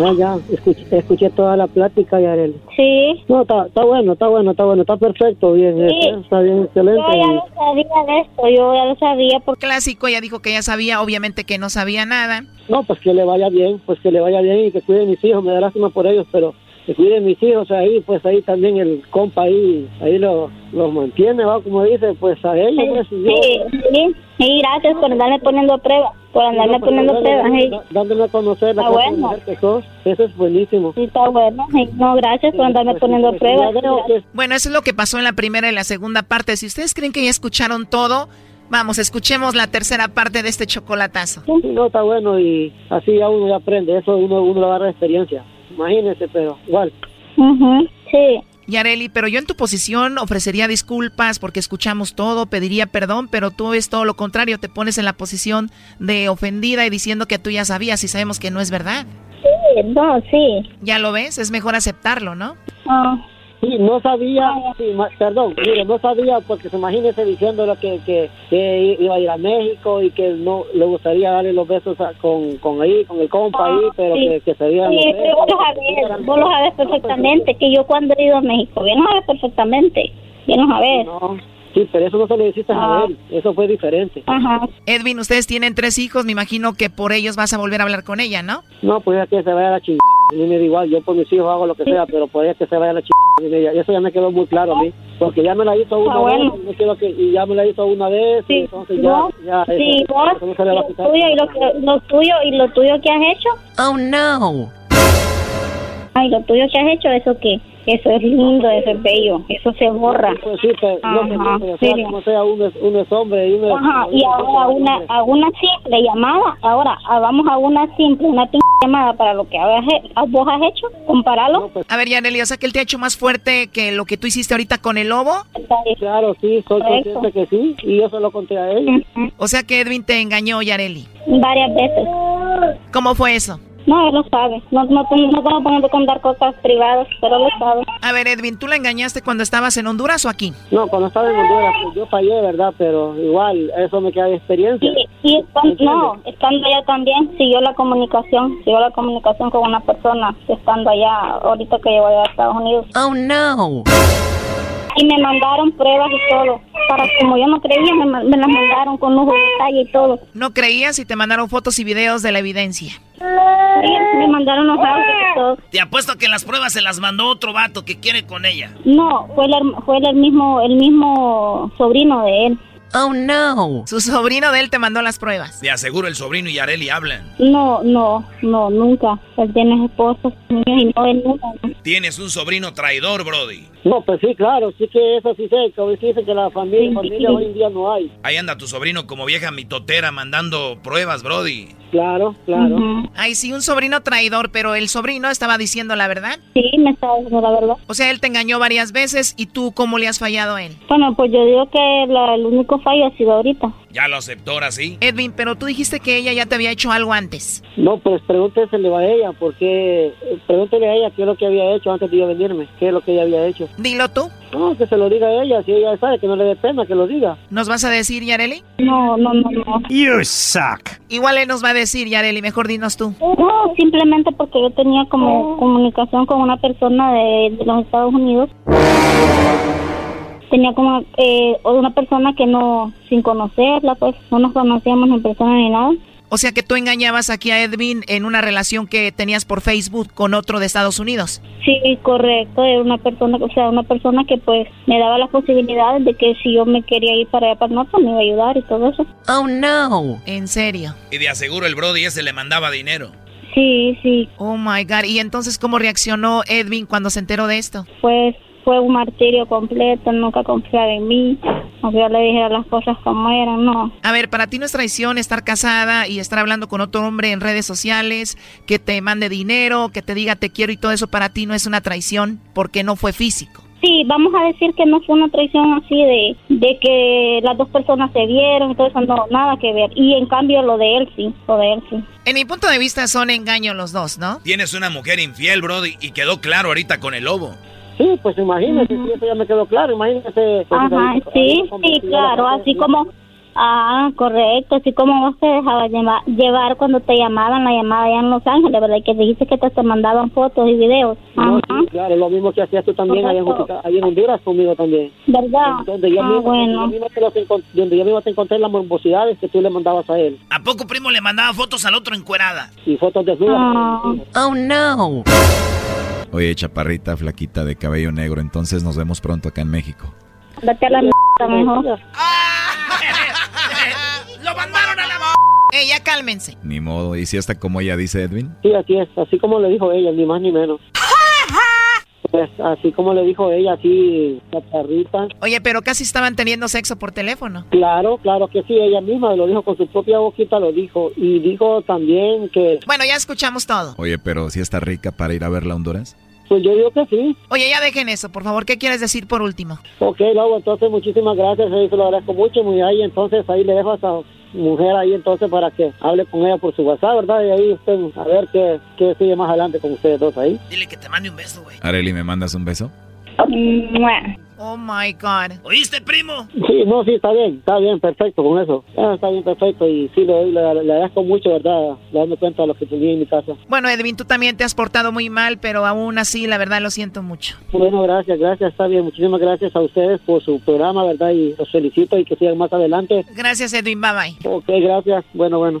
Ah, ya, escuché, escuché toda la plática, Yareli. Sí. No, está, está bueno, está bueno, está bueno, está perfecto, bien, Sí. está bien, excelente. Yo ya lo sabía de esto, yo ya lo sabía porque... Clásico, ella dijo que ya sabía, obviamente que no sabía nada. No, pues que le vaya bien, pues que le vaya bien y que cuide mis hijos, me da lástima por ellos, pero que cuide mis hijos ahí, pues ahí también el compa ahí, ahí lo- los mantiene, va, como dice, pues a ellos, pues, yo- Sí, sí, sí, gracias por andarme poniendo a prueba, por andarme No, pues, poniendo a dándole- prueba, sí. dá- dándole a conocer la Está bueno. que sos, eso es buenísimo. Sí, está bueno, sí. no, gracias por andarme poniendo a prueba. sí, Bueno, eso es lo que pasó en la primera y la segunda parte. Si ustedes creen que ya escucharon todo, vamos, escuchemos la tercera parte de este chocolatazo. Sí, no, está bueno y así ya uno ya aprende, eso uno, uno agarra experiencia. Imagínese, pero igual. sí. Yareli, pero yo en tu posición ofrecería disculpas porque escuchamos todo, pediría perdón, pero tú es todo lo contrario, te pones en la posición de ofendida y diciendo que tú ya sabías y sabemos que no es verdad. Sí, no, sí. Ya lo ves, es mejor aceptarlo, ¿no? Ah. Sí, no sabía, sí, perdón, mire, no sabía porque se imagínese diciéndolo que, que, que iba a ir a México y que no le gustaría darle los besos a- con, con ahí, con el compa ahí, pero sí. que, que se dieran Sí, los pero vos lo besos. sabés, vos lo sabés perfectamente, que yo cuando he ido a México, bien lo sabes perfectamente, bien lo sabés. No, sí, pero eso no se lo dijiste Ah. a él, eso fue diferente. Ajá. Edwin, ustedes tienen tres hijos, me imagino que por ellos vas a volver a hablar con ella, ¿no? No, pues ya que se vaya a la chingada. A mí me da igual, yo por mis hijos hago lo que sea, pero por ella que se vaya a la chingada. Eso ya me quedó muy claro a mí. Porque ya me la hizo una Ah, bueno. vez, que, y ya me la hizo una vez, y entonces ya, Vos, ya, eso, sí, vos, eso no se le va a lo quitar. tuyo y lo, que- lo tuyo y lo tuyo que has hecho. Oh, no. Ay, lo tuyo que has hecho, eso que, eso es lindo, eso es bello, eso se borra. Pues sí, pero no sé, Ajá, pero sea sí. como sea, uno es, uno es hombre y uno es... Ajá, y ahora una, a una simple llamada, ahora ah, vamos a una simple, una p llamada para lo que habas he- ah, vos has hecho, compararlo. pues, A ver, Yareli, o sea que él te ha hecho más fuerte que lo que tú hiciste ahorita con el lobo. Claro, sí, soy Correcto. consciente que sí, y yo se lo conté a él. O sea que Edwin te engañó, Yareli. Varias veces. ¿Cómo fue eso? No, él lo sabe. No, no, no pongo a contar cosas privadas, pero él lo sabe. A ver, Edwin, ¿tú la engañaste cuando estabas en Honduras o aquí? No, cuando estaba en Honduras, pues, yo fallé, ¿verdad? Pero igual, eso me queda de experiencia. Y estan- no, estando allá también siguió la comunicación, siguió la comunicación con una persona estando allá, ahorita que llegó allá a Estados Unidos. Oh, no. Y me mandaron pruebas y todo. Para como yo no creía, me, las mandaron con lujo de detalle y todo. No creías y te mandaron fotos y videos de la evidencia. Sí, me mandaron los audios y todo. Te apuesto que las pruebas se las mandó otro vato que quiere con ella. No, fue el, fue el mismo, el mismo sobrino de él. Oh, no. Su sobrino de él te mandó las pruebas. De aseguro el sobrino y Areli hablan. No, no, no, nunca. Él tiene esposa, niños y no, él nunca. Tienes un sobrino traidor, Brody. No, pues sí, claro, sí que eso sí sé, hoy dicen que la familia, familia hoy en día no hay. Ahí anda tu sobrino como vieja mitotera mandando pruebas, Brody. Claro, claro. Ay, sí, un sobrino traidor, pero el sobrino estaba diciendo la verdad. Sí, me estaba diciendo la verdad. O sea, él te engañó varias veces y tú, ¿cómo le has fallado a él? Bueno, pues yo digo que la- el único fallo ha sido ahorita. Ya lo aceptó ahora sí. Edwin, pero tú dijiste que ella ya te había hecho algo antes. No, pues pregúntesele a ella, porque pregúntele a ella qué es lo que había hecho antes de yo venirme, qué es lo que ella había hecho. Dilo tú. No, que se lo diga a ella, si ella sabe, que no le dé pena, que lo diga. ¿Nos vas a decir, Yareli? No, no, no, no. You suck. Igual él nos va a decir, Yareli, mejor dinos tú. No, simplemente porque yo tenía como comunicación con una persona de, de los Estados Unidos. Tenía como eh, una persona que no, sin conocerla, pues no nos conocíamos en persona ni nada. O sea que tú engañabas aquí a Edwin en una relación que tenías por Facebook con otro de Estados Unidos. Sí, correcto, era una persona, o sea, una persona que pues me daba las posibilidades de que si yo me quería ir para allá para el norte me iba a ayudar y todo eso. Oh, no. En serio. Y de aseguro el Brody ese le mandaba dinero. Sí, sí, Oh my God. ¿Y entonces cómo reaccionó Edwin cuando se enteró de esto? pues fue un martirio completo, nunca confiaba en mí, aunque yo le dijera las cosas como eran, no. A ver, para ti no es traición estar casada y estar hablando con otro hombre en redes sociales, que te mande dinero, que te diga te quiero y todo eso para ti no es una traición porque no fue físico. Sí, vamos a decir que no fue una traición así de, de que las dos personas se vieron, eso no, nada que ver. Y en cambio lo de él sí, lo de él sí. En mi punto de vista son engaños los dos, ¿no? Tienes una mujer infiel, Brody, y quedó claro ahorita con el lobo. Sí, pues imagínese, sí, eso ya me quedó claro, imagínese. pues, Ajá, ahí- sí, sí, claro, la- así como, ah, correcto, así como vos te dejabas llevar, llevar cuando te llamaban la llamada allá en Los Ángeles, ¿verdad? Y que dijiste que te, te mandaban fotos y videos. No, Ajá, sí, claro, lo mismo que hacías tú también allá en, Honduras conmigo también. ¿verdad? Donde yo, Ah, mismo, bueno. donde, yo mismo te los encon- donde yo mismo te encontré las morbosidades que tú le mandabas a él. ¿A poco primo le mandaba fotos al otro encuerada? Y fotos desnudas. Ah. Oh, no. Oye, chaparrita, flaquita, de cabello negro, entonces nos vemos pronto acá en México. Date a la mierda mejor. ¡Lo mandaron a la Eh, ya cálmense. Ni modo, ¿y si hasta como ella dice Edwin? Sí, así es, así como le dijo ella, ni más ni menos. Pues así como le dijo ella, así, chaparrita. Oye, pero casi estaban teniendo sexo por teléfono. Claro, claro que sí, ella misma lo dijo con su propia boquita, lo dijo. Y dijo también que, Bueno, ya escuchamos todo. Oye, pero si está rica para ir a verla a Honduras. pues yo digo que sí. Oye, ya dejen eso, por favor. ¿Qué quieres decir por último? Ok, luego entonces muchísimas gracias, se lo agradezco mucho, muy ahí, entonces ahí le dejo a esa mujer ahí entonces para que hable con ella por su WhatsApp, ¿verdad? Y ahí usted a ver qué, qué sigue más adelante con ustedes dos ahí. Dile que te mande un beso, güey. Areli, ¿me mandas un beso? Oh my God. ¿Oíste, primo? Sí, no, sí, está bien, está bien, perfecto con eso. Ah, está bien, perfecto, y sí, le, le, le agradezco mucho, ¿verdad? Darme cuenta de lo que tenía en mi casa. Bueno, Edwin, tú también te has portado muy mal, pero aún así, la verdad, lo siento mucho. Bueno, gracias, gracias, está bien. Muchísimas gracias a ustedes por su programa, ¿verdad? Y los felicito y que sigan más adelante. Gracias, Edwin. Bye bye. Ok, gracias. Bueno, bueno.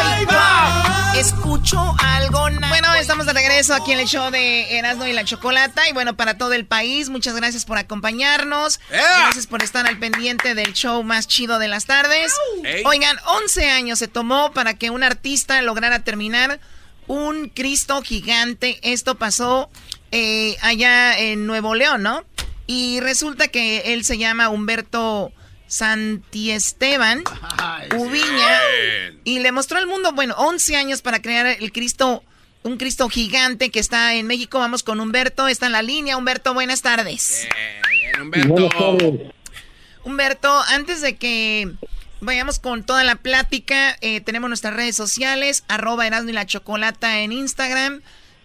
Escucho algo. Bueno, estamos de regreso aquí en el show de Erasmo y la Chocolata. Y bueno, para todo el país, muchas gracias por acompañarnos. Gracias por estar al pendiente del show más chido de las tardes. Oigan, 11 años se tomó para que un artista lograra terminar un Cristo gigante. Esto pasó eh, allá en Nuevo León, ¿no? Y resulta que él se llama Humberto Santiesteban Ubiña y le mostró al mundo, bueno, 11 años para crear el Cristo, un Cristo gigante que está en México. Vamos con Humberto, está en la línea. Humberto, buenas tardes. Buenas tardes. Humberto, antes de que vayamos con toda la plática, eh, tenemos nuestras redes sociales, arroba Erasno y la Chocolata en Instagram,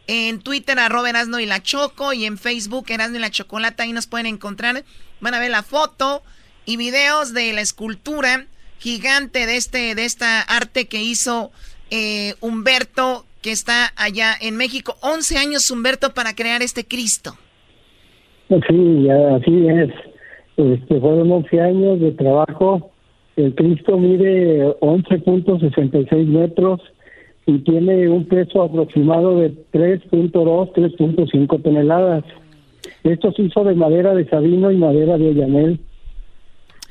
en Twitter, arroba Erasno y la Choco, y en Facebook, Erasno y la Chocolata, ahí nos pueden encontrar. Van a ver la foto y videos de la escultura gigante de este, de esta arte que hizo eh, Humberto, que está allá en México. 11 años, Humberto, para crear este Cristo. Sí, así es. Este, fueron 11 años de trabajo. El Cristo mide 11.66 metros y tiene un peso aproximado de 3.2, 3.5 toneladas. Esto se hizo de madera de sabino y madera de llanel.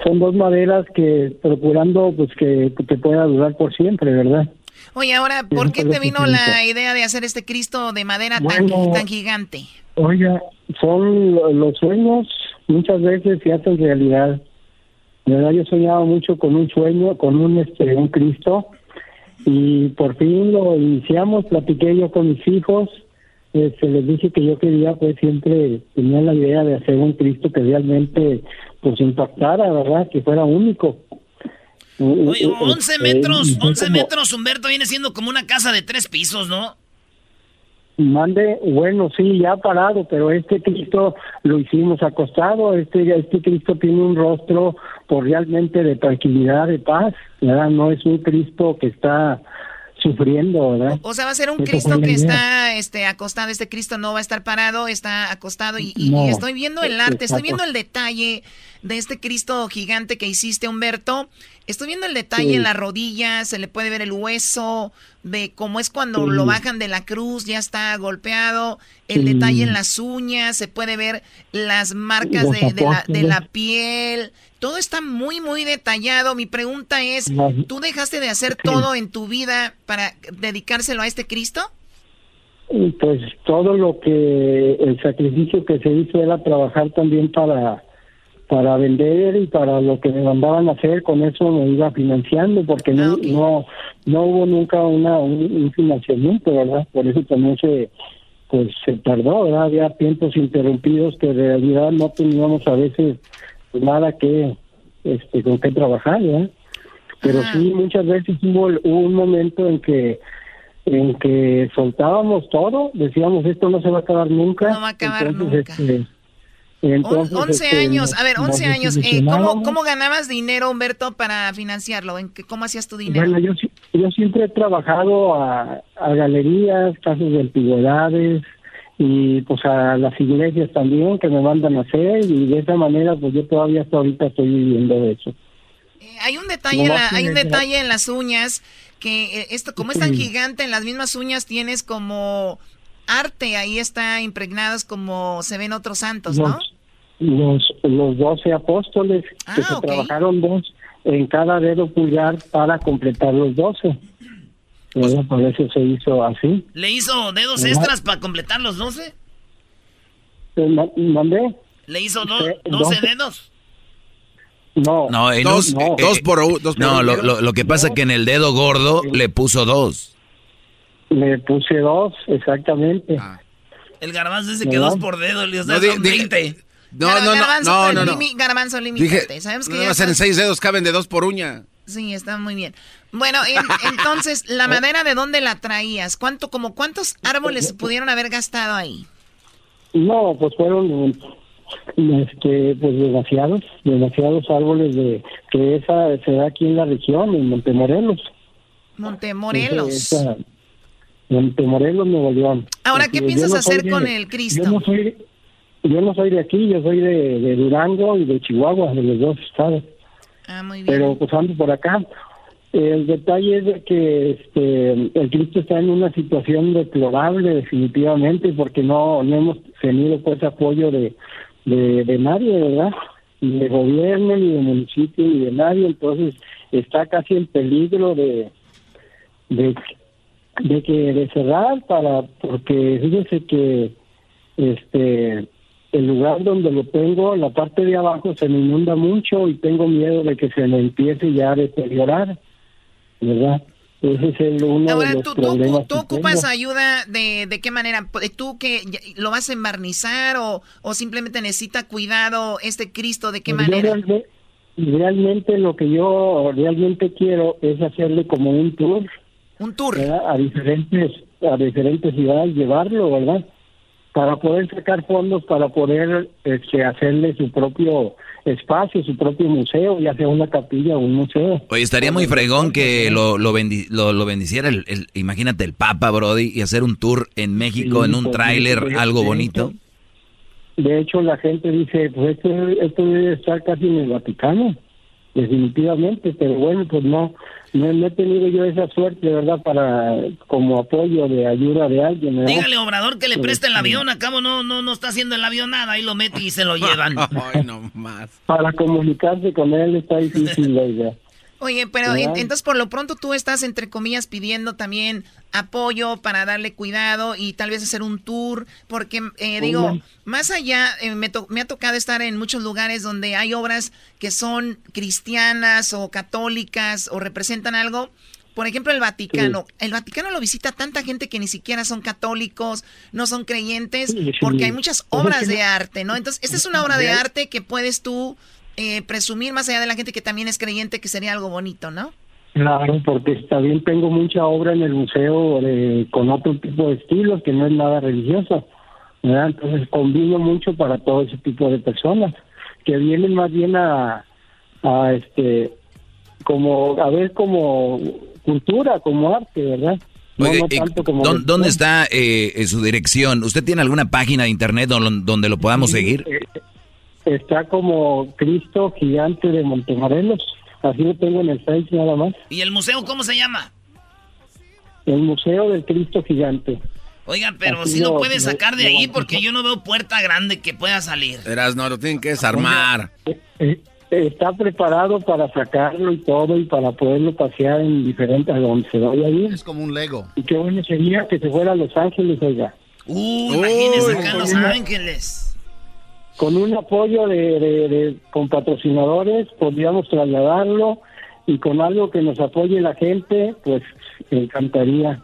Son dos maderas que procurando pues que te pueda durar por siempre, ¿verdad? Oye, ahora, ¿por qué te vino la idea de hacer este Cristo de madera tan, Bueno. tan gigante? Oiga, son lo- los sueños muchas veces se hacen realidad. De verdad, yo soñaba mucho con un sueño, con un este un Cristo y por fin lo iniciamos. Platiqué yo con mis hijos, este, les dije que yo quería, pues siempre tenía la idea de hacer un Cristo que realmente pues impactara, ¿verdad? Que fuera único. Oye, 11 Este, metros, y fue 11 como- metros, Humberto, viene siendo como una casa de tres pisos, ¿no? Mande, bueno, sí, ya parado, pero este Cristo lo hicimos acostado. Este, este Cristo tiene un rostro por realmente de tranquilidad, de paz, ¿verdad? No es un Cristo que está sufriendo, ¿verdad? O sea, va a ser un Cristo que está este, acostado. Este Cristo no va a estar parado, está acostado. Y, y- No. y estoy viendo el arte, estoy viendo el detalle de este Cristo gigante que hiciste, Humberto. Estoy viendo el detalle Sí. en la rodilla, se le puede ver el hueso, de cómo es cuando Sí. lo bajan de la cruz, ya está golpeado. El Sí. detalle en las uñas, se puede ver las marcas de, de la, de la piel. Todo está muy, muy detallado. Mi pregunta es, ¿tú dejaste de hacer todo en tu vida para dedicárselo a este Cristo? Pues todo lo que el sacrificio que se hizo era trabajar también para para vender y para lo que me mandaban a hacer con eso me iba financiando porque no no, no hubo nunca una un, un financiamiento verdad por eso también se pues se tardó ¿verdad? había tiempos interrumpidos que en realidad no teníamos a veces nada que este con qué trabajar ¿verdad? pero sí muchas veces hubo, hubo un momento en que en que soltábamos todo, decíamos esto no se va a acabar nunca. No va a acabar entonces, nunca. Este, entonces, On- 11 este, años, a ver, 11 nos años. Eh, ¿cómo. ¿Cómo ganabas dinero, Humberto, para financiarlo? ¿En qué, ¿Cómo hacías tu dinero? Bueno, yo, si- yo siempre he trabajado a, a galerías, casas de antigüedades y pues a las iglesias también que me mandan a hacer y de esa manera pues yo todavía hasta ahorita estoy viviendo de eso. Eh, hay un detalle, en la- hay un de- detalle en las uñas que eh, esto, como es tan gigante, en las mismas uñas tienes como arte, ahí está impregnados como se ven otros santos, ¿no? Los, los, los 12 apóstoles que Ah, se ok. trabajaron dos en cada dedo pulgar para completar los 12. ¿verdad? Por eso se hizo así. ¿Le hizo dedos Ajá. extras para completar los 12? Eh, ma- ¿Mandé? ¿Le hizo do- Eh, 12 doce. dedos? No. No, en Dos- un- eh, dos por u- dos por No, un lo, lo- lo que pasa es que en el dedo gordo le puso dos. Le puse dos, exactamente. El garbanzo dice que ¿Verdad? dos por dedo, le No, son di- di- 20. No, no, no, no, no, no. garbanzo, Dije. Sabemos que no ya ser en estás- seis dedos, caben de dos por uña. Sí, está muy bien. Bueno, en- entonces, ¿la madera de dónde la traías? ¿Cuánto, como cuántos árboles pudieron haber gastado ahí? No, pues fueron este, pues demasiados, demasiados árboles de que esa se da aquí en la región, en Montemorelos. Montemorelos. Esa- Montemorelos, Nuevo León. Ahora, ¿qué yo piensas no hacer de- con el Cristo? Yo no soy, yo no soy de aquí, yo soy de, de Durango y de Chihuahua, de los dos estados. Ah, muy bien. Pero pues ando por acá. El detalle es de que este, el Cristo está en una situación deplorable definitivamente porque no, no hemos tenido pues apoyo de, de, de nadie, ¿verdad? Ni de gobierno, ni de municipio, ni de nadie. Entonces está casi en peligro de, de, de que de cerrar para porque fíjese que este el lugar donde lo tengo, la parte de abajo se me inunda mucho y tengo miedo de que se me empiece ya a deteriorar, ¿verdad? Ese es el, uno Ahora, de los ¿tú, tú, problemas tú que ocupas tengo. ayuda de, de qué manera? ¿Tú que lo vas a embarnizar o, o simplemente necesita cuidado este Cristo? ¿De qué Pues Yo manera? realmente, realmente lo que yo realmente quiero es hacerle como un tour. Un tour. A diferentes, a diferentes ciudades llevarlo, ¿verdad? Para poder sacar fondos, para poder este, hacerle su propio espacio, su propio museo, ya sea una capilla o un museo. Oye, estaría muy fregón que lo, lo, bendi- lo, lo bendiciera, el, el- imagínate el Papa, Brody, y hacer un tour en México, Sí, en un pues, tráiler, sí, algo bonito. De hecho, la gente dice, pues esto, esto debe estar casi en el Vaticano, definitivamente, pero bueno, pues no, no, no he tenido yo esa suerte, ¿verdad?, para como apoyo de ayuda de alguien, ¿verdad? Dígale, Obrador, que le preste el sí. avión. Acabo no, no, no está haciendo el avión nada. Ahí lo mete y se lo llevan. Ay, no más. Para comunicarse con él está difícil, oiga. Oye, pero entonces por lo pronto tú estás, entre comillas, pidiendo también apoyo para darle cuidado y tal vez hacer un tour, porque eh, digo, Oigan. más allá, eh, me, me ha tocado estar en muchos lugares donde hay obras que son cristianas o católicas o representan algo. Por ejemplo, el Vaticano. El Vaticano lo visita tanta gente que ni siquiera son católicos, no son creyentes, porque hay muchas Pues obras de arte, ¿no? Entonces, esta es una obra de arte que puedes tú eh, presumir más allá de la gente que también es creyente, que sería algo bonito, ¿no? Claro, porque también tengo mucha obra en el museo de- con otro tipo de estilos que no es nada religioso, ¿verdad? Entonces combino mucho para todo ese tipo de personas que vienen más bien a, a este, como a ver como cultura, como arte, ¿verdad? No, Oiga, no ¿y tanto como ¿dó- ¿Dónde está eh, eh, su dirección? ¿Usted tiene alguna página de internet don- donde lo podamos seguir? Eh, Está como Cristo Gigante de Montemorelos. Así lo tengo en el Face nada más. ¿Y el museo cómo se llama? El Museo del Cristo Gigante. Oiga, pero Así si lo lo- puede sacar de ahí porque yo no veo puerta grande que pueda salir. Verás, no, lo tienen que desarmar. Eh, Está preparado para sacarlo y todo y para poderlo pasear en diferentes, a donde se vaya bien. Es como un Lego. Y qué bueno sería que se fuera a Los Ángeles, oiga. Uh, imagínese acá en Los una- Ángeles. Con un apoyo de, de- de- con patrocinadores podríamos trasladarlo y con algo que nos apoye la gente, pues encantaría.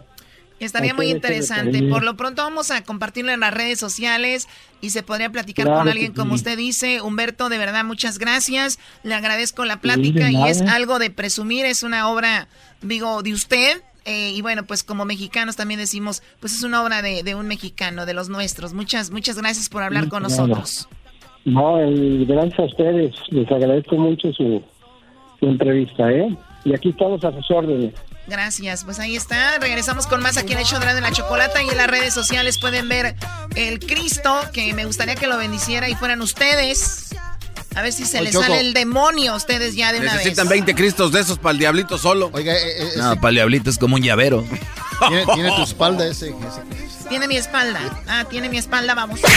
Estaría muy interesante. Por lo pronto vamos a compartirlo en las redes sociales y se podría platicar Claro con alguien como usted dice. Humberto, de verdad, muchas gracias. Le agradezco la plática y es algo de presumir. Es una obra, digo, de usted. eh, y bueno, pues como mexicanos también decimos, pues es una obra de, de un mexicano, de los nuestros. Muchas, muchas gracias por hablar con Claro. nosotros. No, el, gracias a ustedes. Les agradezco mucho su, su entrevista, ¿eh? Y aquí estamos a sus órdenes. Gracias, pues ahí está. Regresamos con más aquí en el show de la- chocolata y en las redes sociales pueden ver el Cristo, que me gustaría que lo bendiciera y fueran ustedes. A ver si se Oye, les Choco. sale el demonio a ustedes ya de una Necesitan vez. 20 cristos de esos para el diablito solo. Oiga, eh, No, para el diablito es como un llavero. tiene, tiene tu espalda ese. ese- Tiene mi espalda. Ah, tiene mi espalda, vamos.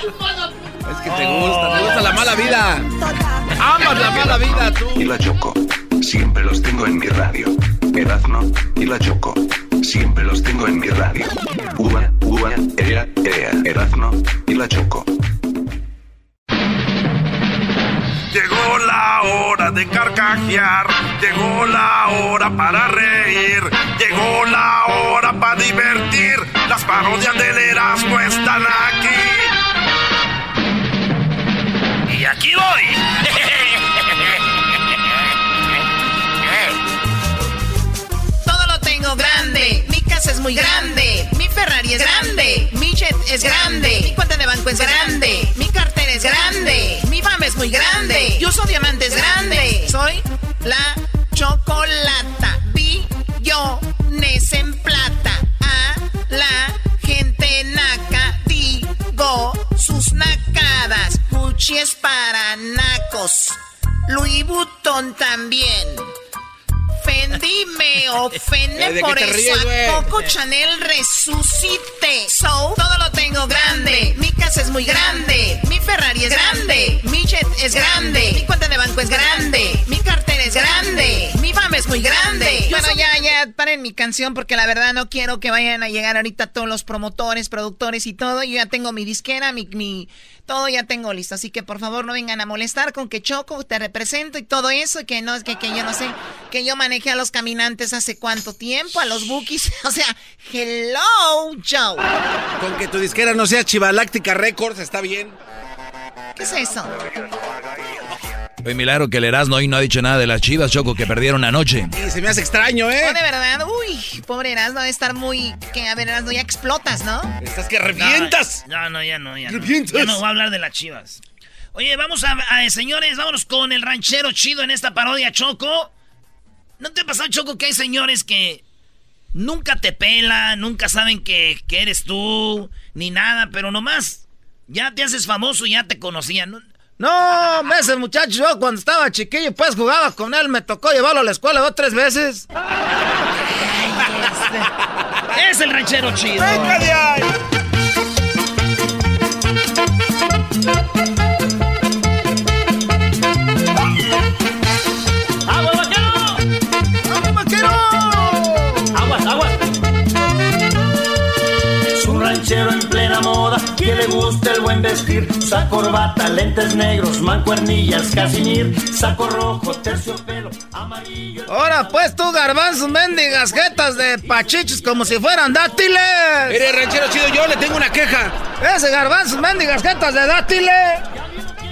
Es que te gusta, te gusta la mala vida. Amas la mala vida, tú. y la Choco. Siempre los tengo en mi radio. Erazno y la Choco. Siempre los tengo en mi radio. Ua, ua, ea, ea. Erazno y la Choco. Llegó la hora de carcajear, llegó la hora para reír, llegó la hora para divertir. Las parodias del Erasmo están aquí. Y aquí voy. Todo lo tengo grande. Mi casa es muy grande. Mi Ferrari es grande. Mi jet es grande. Mi cuenta de banco es grande. Mi cartera es grande. Mi fama es muy grande. Yo uso diamantes grande. Soy la chocolata. Billones en plata. Sus nacadas. Gucci es para nacos. Louis Vuitton también. Fendi me ofende Eh, ¿de qué por eso ríes, a Coco Chanel resucite. So, todo lo tengo grande. Mi casa es muy grande. Mi Ferrari es grande. Mi jet es grande. Mi cuenta de banco es grande. Mi cartera es grande. Es muy grande. Bueno, ya, ya, paren mi canción porque la verdad no quiero que vayan a llegar ahorita todos los promotores, productores y todo. Yo ya tengo mi disquera, mi, mi todo ya tengo listo. Así que por favor no vengan a molestar con que Choco te represento y todo eso. Que no es que, que yo no sé, que yo manejé a los caminantes hace cuánto tiempo, a los bookies. O sea, hello, Joe. Con que tu disquera no sea Chivaláctica Records, está bien. ¿Qué es eso? Oye, milagro que el Erasmo hoy no ha dicho nada de las chivas, Choco, que perdieron anoche. Y se me hace extraño, ¿eh? Oh, de verdad, uy, pobre Erasmo debe estar muy. Que a ver, Erasmo, ya explotas, ¿no? Estás que revientas. No, no, ya no, ya no. Revientas. Ya no voy a hablar de las chivas. Oye, vamos a, a- señores, vámonos con el ranchero chido en esta parodia, Choco. ¿No te ha pasado, Choco, que hay señores que nunca te pelan, nunca saben que, que eres tú, ni nada, pero nomás ya te haces famoso y ya te conocían? ¿No? Ese muchacho, yo cuando estaba chiquillo, pues jugaba con él, me tocó llevarlo a la escuela dos, tres veces. Es el ranchero chido. ¡Venga de ahí! Gusta el buen vestir. Usa corbata, lentes negros, mancuernillas, casimir, saco rojo, terciopelo, amarillo. Ahora pues tú, garbanzos, mendigas, jetas de pachichos como si fueran dátiles. Mire, ranchero chido, yo le tengo una queja. Ese garbanzos, mendigas, jetas de dátiles.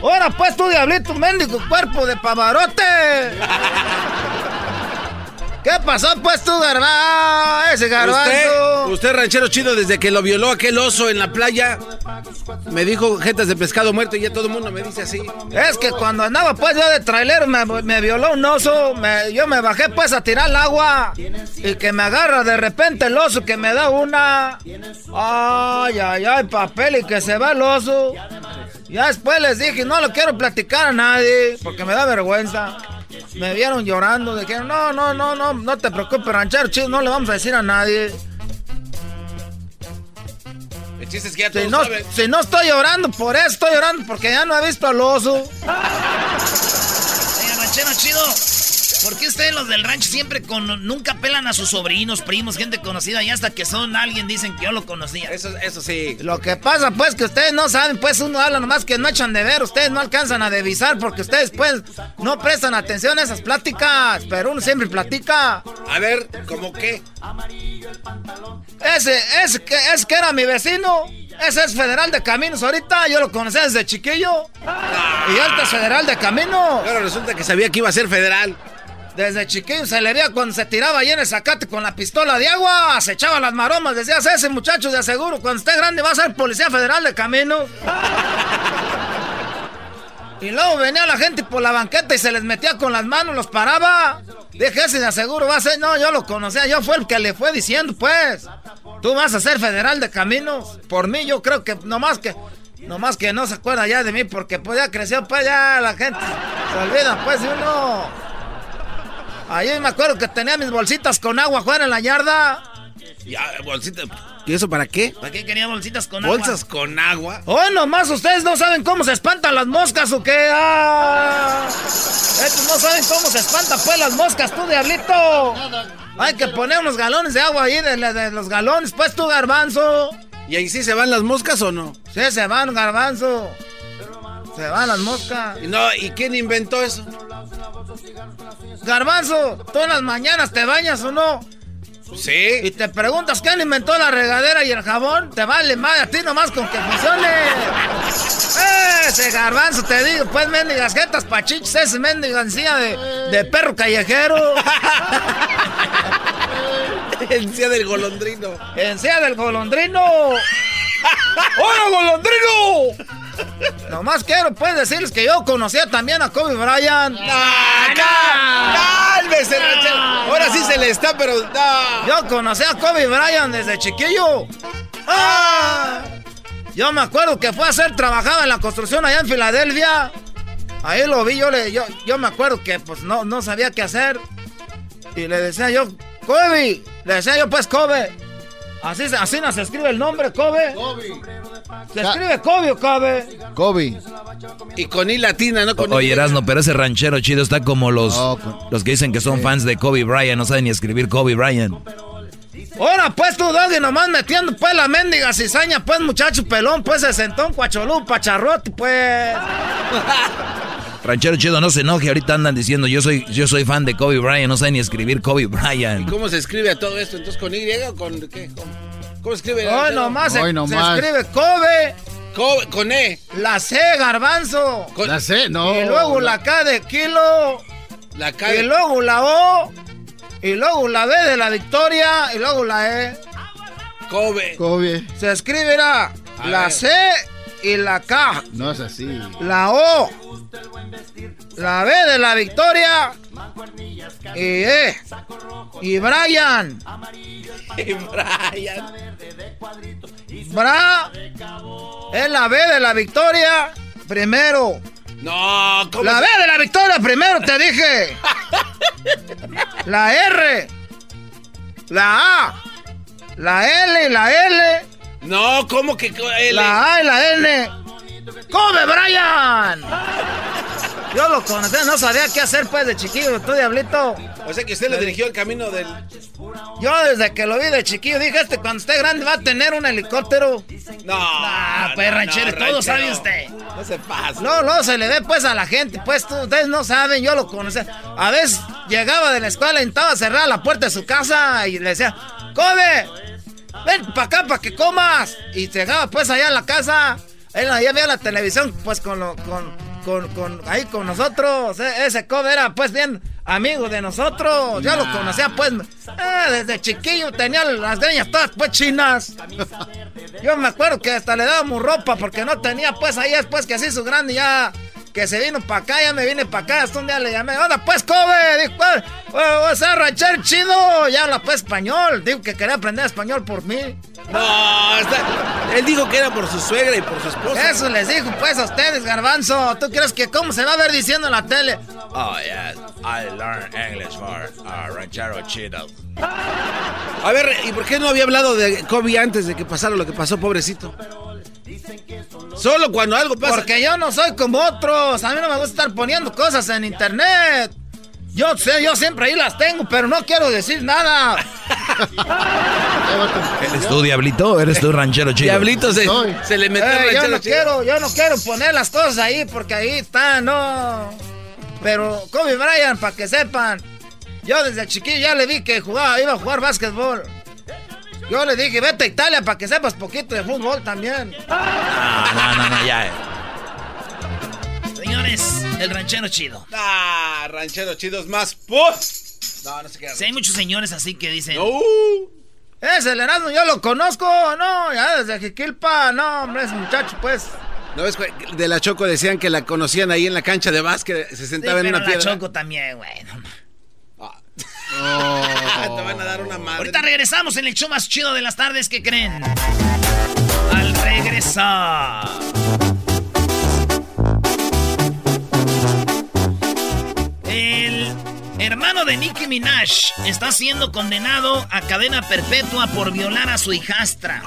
Ahora pues tú, diablito, mendigo, cuerpo de pavarote. ¿Qué pasó pues tú, garbanzo? Ese garbanzo. Usted, usted, ranchero chido, desde que lo violó aquel oso en la playa, me dijo jetas de pescado muerto y ya todo el mundo me dice así. Es que cuando andaba pues yo de trailero me, me violó un oso, me- yo me bajé pues a tirar el agua y que me agarra de repente el oso que me da una... Ay, ay, ay, papel y que se va el oso. Ya después les dije, no lo quiero platicar a nadie porque me da vergüenza. Me vieron llorando, dijeron, no, no, no, no, no te preocupes, ranchero chido, no le vamos a decir a nadie. El chiste es que ya Si todos no, saben. si no estoy llorando, por eso estoy llorando, porque ya no he visto al oso. Ranchero chido. ¿Por qué ustedes los del rancho siempre con, nunca pelan a sus sobrinos, primos, gente conocida y hasta que son alguien dicen que yo lo conocía? Eso, eso sí. Lo que pasa, pues, que ustedes no saben, pues, uno habla nomás que no echan de ver, ustedes no alcanzan a devisar porque ustedes, pues, no prestan atención a esas pláticas, pero uno siempre platica. A ver, ¿cómo qué? Ese, ese que, es que era mi vecino, ese es federal de caminos ahorita, yo lo conocí desde chiquillo. Y ahorita es federal de caminos. Pero resulta que sabía que iba a ser federal. Desde chiquillo se le veía cuando se tiraba ahí en el zacate con la pistola de agua, se echaba las maromas, decías, ese muchacho de aseguro, cuando esté grande va a ser policía federal de caminos. Y luego venía la gente por la banqueta y se les metía con las manos, los paraba. Dije, ese de aseguro va a ser, no, yo lo conocía, yo fue el que le fue diciendo, pues. Tú vas a ser federal de caminos. Por mí yo creo que nomás que, nomás que no se acuerda ya de mí, porque pues ya creció, pues ya la gente se olvida, pues de uno. Ahí me acuerdo que tenía mis bolsitas con agua fuera en la yarda. Ya, bolsita. ¿Y eso para qué? ¿Para qué quería bolsitas con agua? Bolsas con agua. Oh, nomás ustedes no saben cómo se espantan las moscas o qué. Ah. Estos no saben cómo se espantan pues las moscas, tú diablito. Hay que poner unos galones de agua ahí de, de los galones, pues tú garbanzo. ¿Y ahí sí se van las moscas o no? Sí, se van, garbanzo. Se van las moscas. No, ¿y quién inventó eso? Garbanzo, ¿tú en las mañanas te bañas o no? Sí. Y te preguntas quién inventó la regadera y el jabón, te vale madre a ti nomás con que funcione. Ese garbanzo, te digo, pues mendigas jetas pachichos, ese mendiga encía de, de perro callejero. Encía del golondrino. Encía del golondrino. ¡Hola, golondrino! Nomás quiero pues decirles que yo conocía también a Kobe Bryant. ¡Cálmese, ranchero! Ahora sí se le está, pero. no. Yo conocí a Kobe Bryant desde chiquillo. ¡Ah! Yo me acuerdo que fue a hacer, trabajaba en la construcción allá en Filadelfia. Ahí lo vi, yo le, yo, yo me acuerdo que pues no, no sabía qué hacer. Y le decía yo, Kobe, le decía yo pues Kobe. Así, así no se escribe el nombre, Kobe. Se escribe Kobe o Kobe. Kobe. Y con I latina, ¿no? Con Oye, Erasmo, pero ese ranchero chido está como los, con- los que dicen que son fans de Kobe Bryant, no saben ni escribir Kobe Bryant. Ahora pues tú, Doggy, nomás metiendo pues la mendiga cizaña, pues muchacho pelón, pues se sentó un cuacholú, pacharrote, pues. Ranchero chido, no se enoje, ahorita andan diciendo yo soy, yo soy fan de Kobe Bryant, no saben ni escribir Kobe Bryant. ¿Cómo se escribe a todo esto? Entonces, ¿con Y o con qué? ¿Cómo, cómo se escribe? Hoy nomás, se, Hoy se escribe Kobe, Co- con E. la C, garbanzo. Con La C, no. y luego la K de kilo, la K. y luego la O, y luego la B de la victoria, y luego la E. Kobe. Kobe. Se escribirá A la ver. C y la K, No es así. la O, la B de la victoria, y E. Y Brian. Y Brian. Bra es la B de la victoria primero. No, ¿cómo La B de la victoria primero, te dije. La R. La A. La L y la L. No, ¿cómo que L? La A y la N. ¡Come, Brian! Yo lo conocí, no sabía qué hacer pues de chiquillo, tú diablito. O sea que usted le dirigió el camino del. Yo desde que lo vi de chiquillo dije, este cuando esté grande va a tener un helicóptero. No. Ah, pues, ranchero, todo sabe usted. No se pasa. No, no, se le ve pues a la gente, pues tú- ustedes no saben, yo lo conocí. A veces llegaba de la escuela y estaba cerrada la puerta de su casa y le decía, ¡Come! Ven para acá para que comas. Y llegaba pues allá en la casa, él allá veía la televisión pues con, lo- con, con, con- ahí con nosotros. E- Ese Kobe era pues bien amigo de nosotros. Ya lo conocía, pues. eh, desde chiquillo tenía las greñas todas, pues, chinas. Yo me acuerdo que hasta le dábamos ropa porque no tenía, pues, ahí después que así su grande ya que se vino para acá, ya me vine para acá. Hasta un día le llamé, onda pues, Kobe, dijo, pues, voy a ser ranchero chido. Ya habla pues español. Digo que quería aprender español por mí. No, está- él dijo que era por su suegra y por su esposa. Eso les dijo pues a ustedes, garbanzo. ¿Tú crees que cómo se va a ver diciendo en la tele? Oh, yes. I learned English for uh, ranchero chido. A ver, ¿y por qué no había hablado de Kobe antes de que pasara lo que pasó, pobrecito? Solo cuando algo pasa. Porque yo no soy como otros. A mí no me gusta estar poniendo cosas en internet. Yo sé, yo siempre ahí las tengo, pero no quiero decir nada. ¿Eres tú, Diablito? ¿Eres tú, ranchero chido? Diablito se, se le metió Eh, el yo ranchero no chido. quiero, yo no quiero poner las cosas ahí porque ahí está, no. Pero Kobe Bryant, para que sepan, yo desde chiquillo ya le vi que jugaba, iba a jugar básquetbol. Yo le dije, vete a Italia para que sepas poquito de fútbol también. Ah, no, no, no, ya. Señores, el ranchero chido. Ah, rancheros chidos más. ¡Puf! No, no se queda. Sí, hay muchos señores así que dicen. Ese el Erasmo yo lo conozco, no, ya desde Jiquilpa, no, hombre, ese muchacho, pues. ¿No ves? güey? De la Choco decían que la conocían ahí en la cancha de básquet. Se Sí, sentaba en pero una la piedra. Choco también, güey. no Te van a dar una madre. Ahorita regresamos en el show más chido de las tardes, ¿qué creen? Al regresar. El hermano de Nicki Minaj está siendo condenado a cadena perpetua por violar a su hijastra.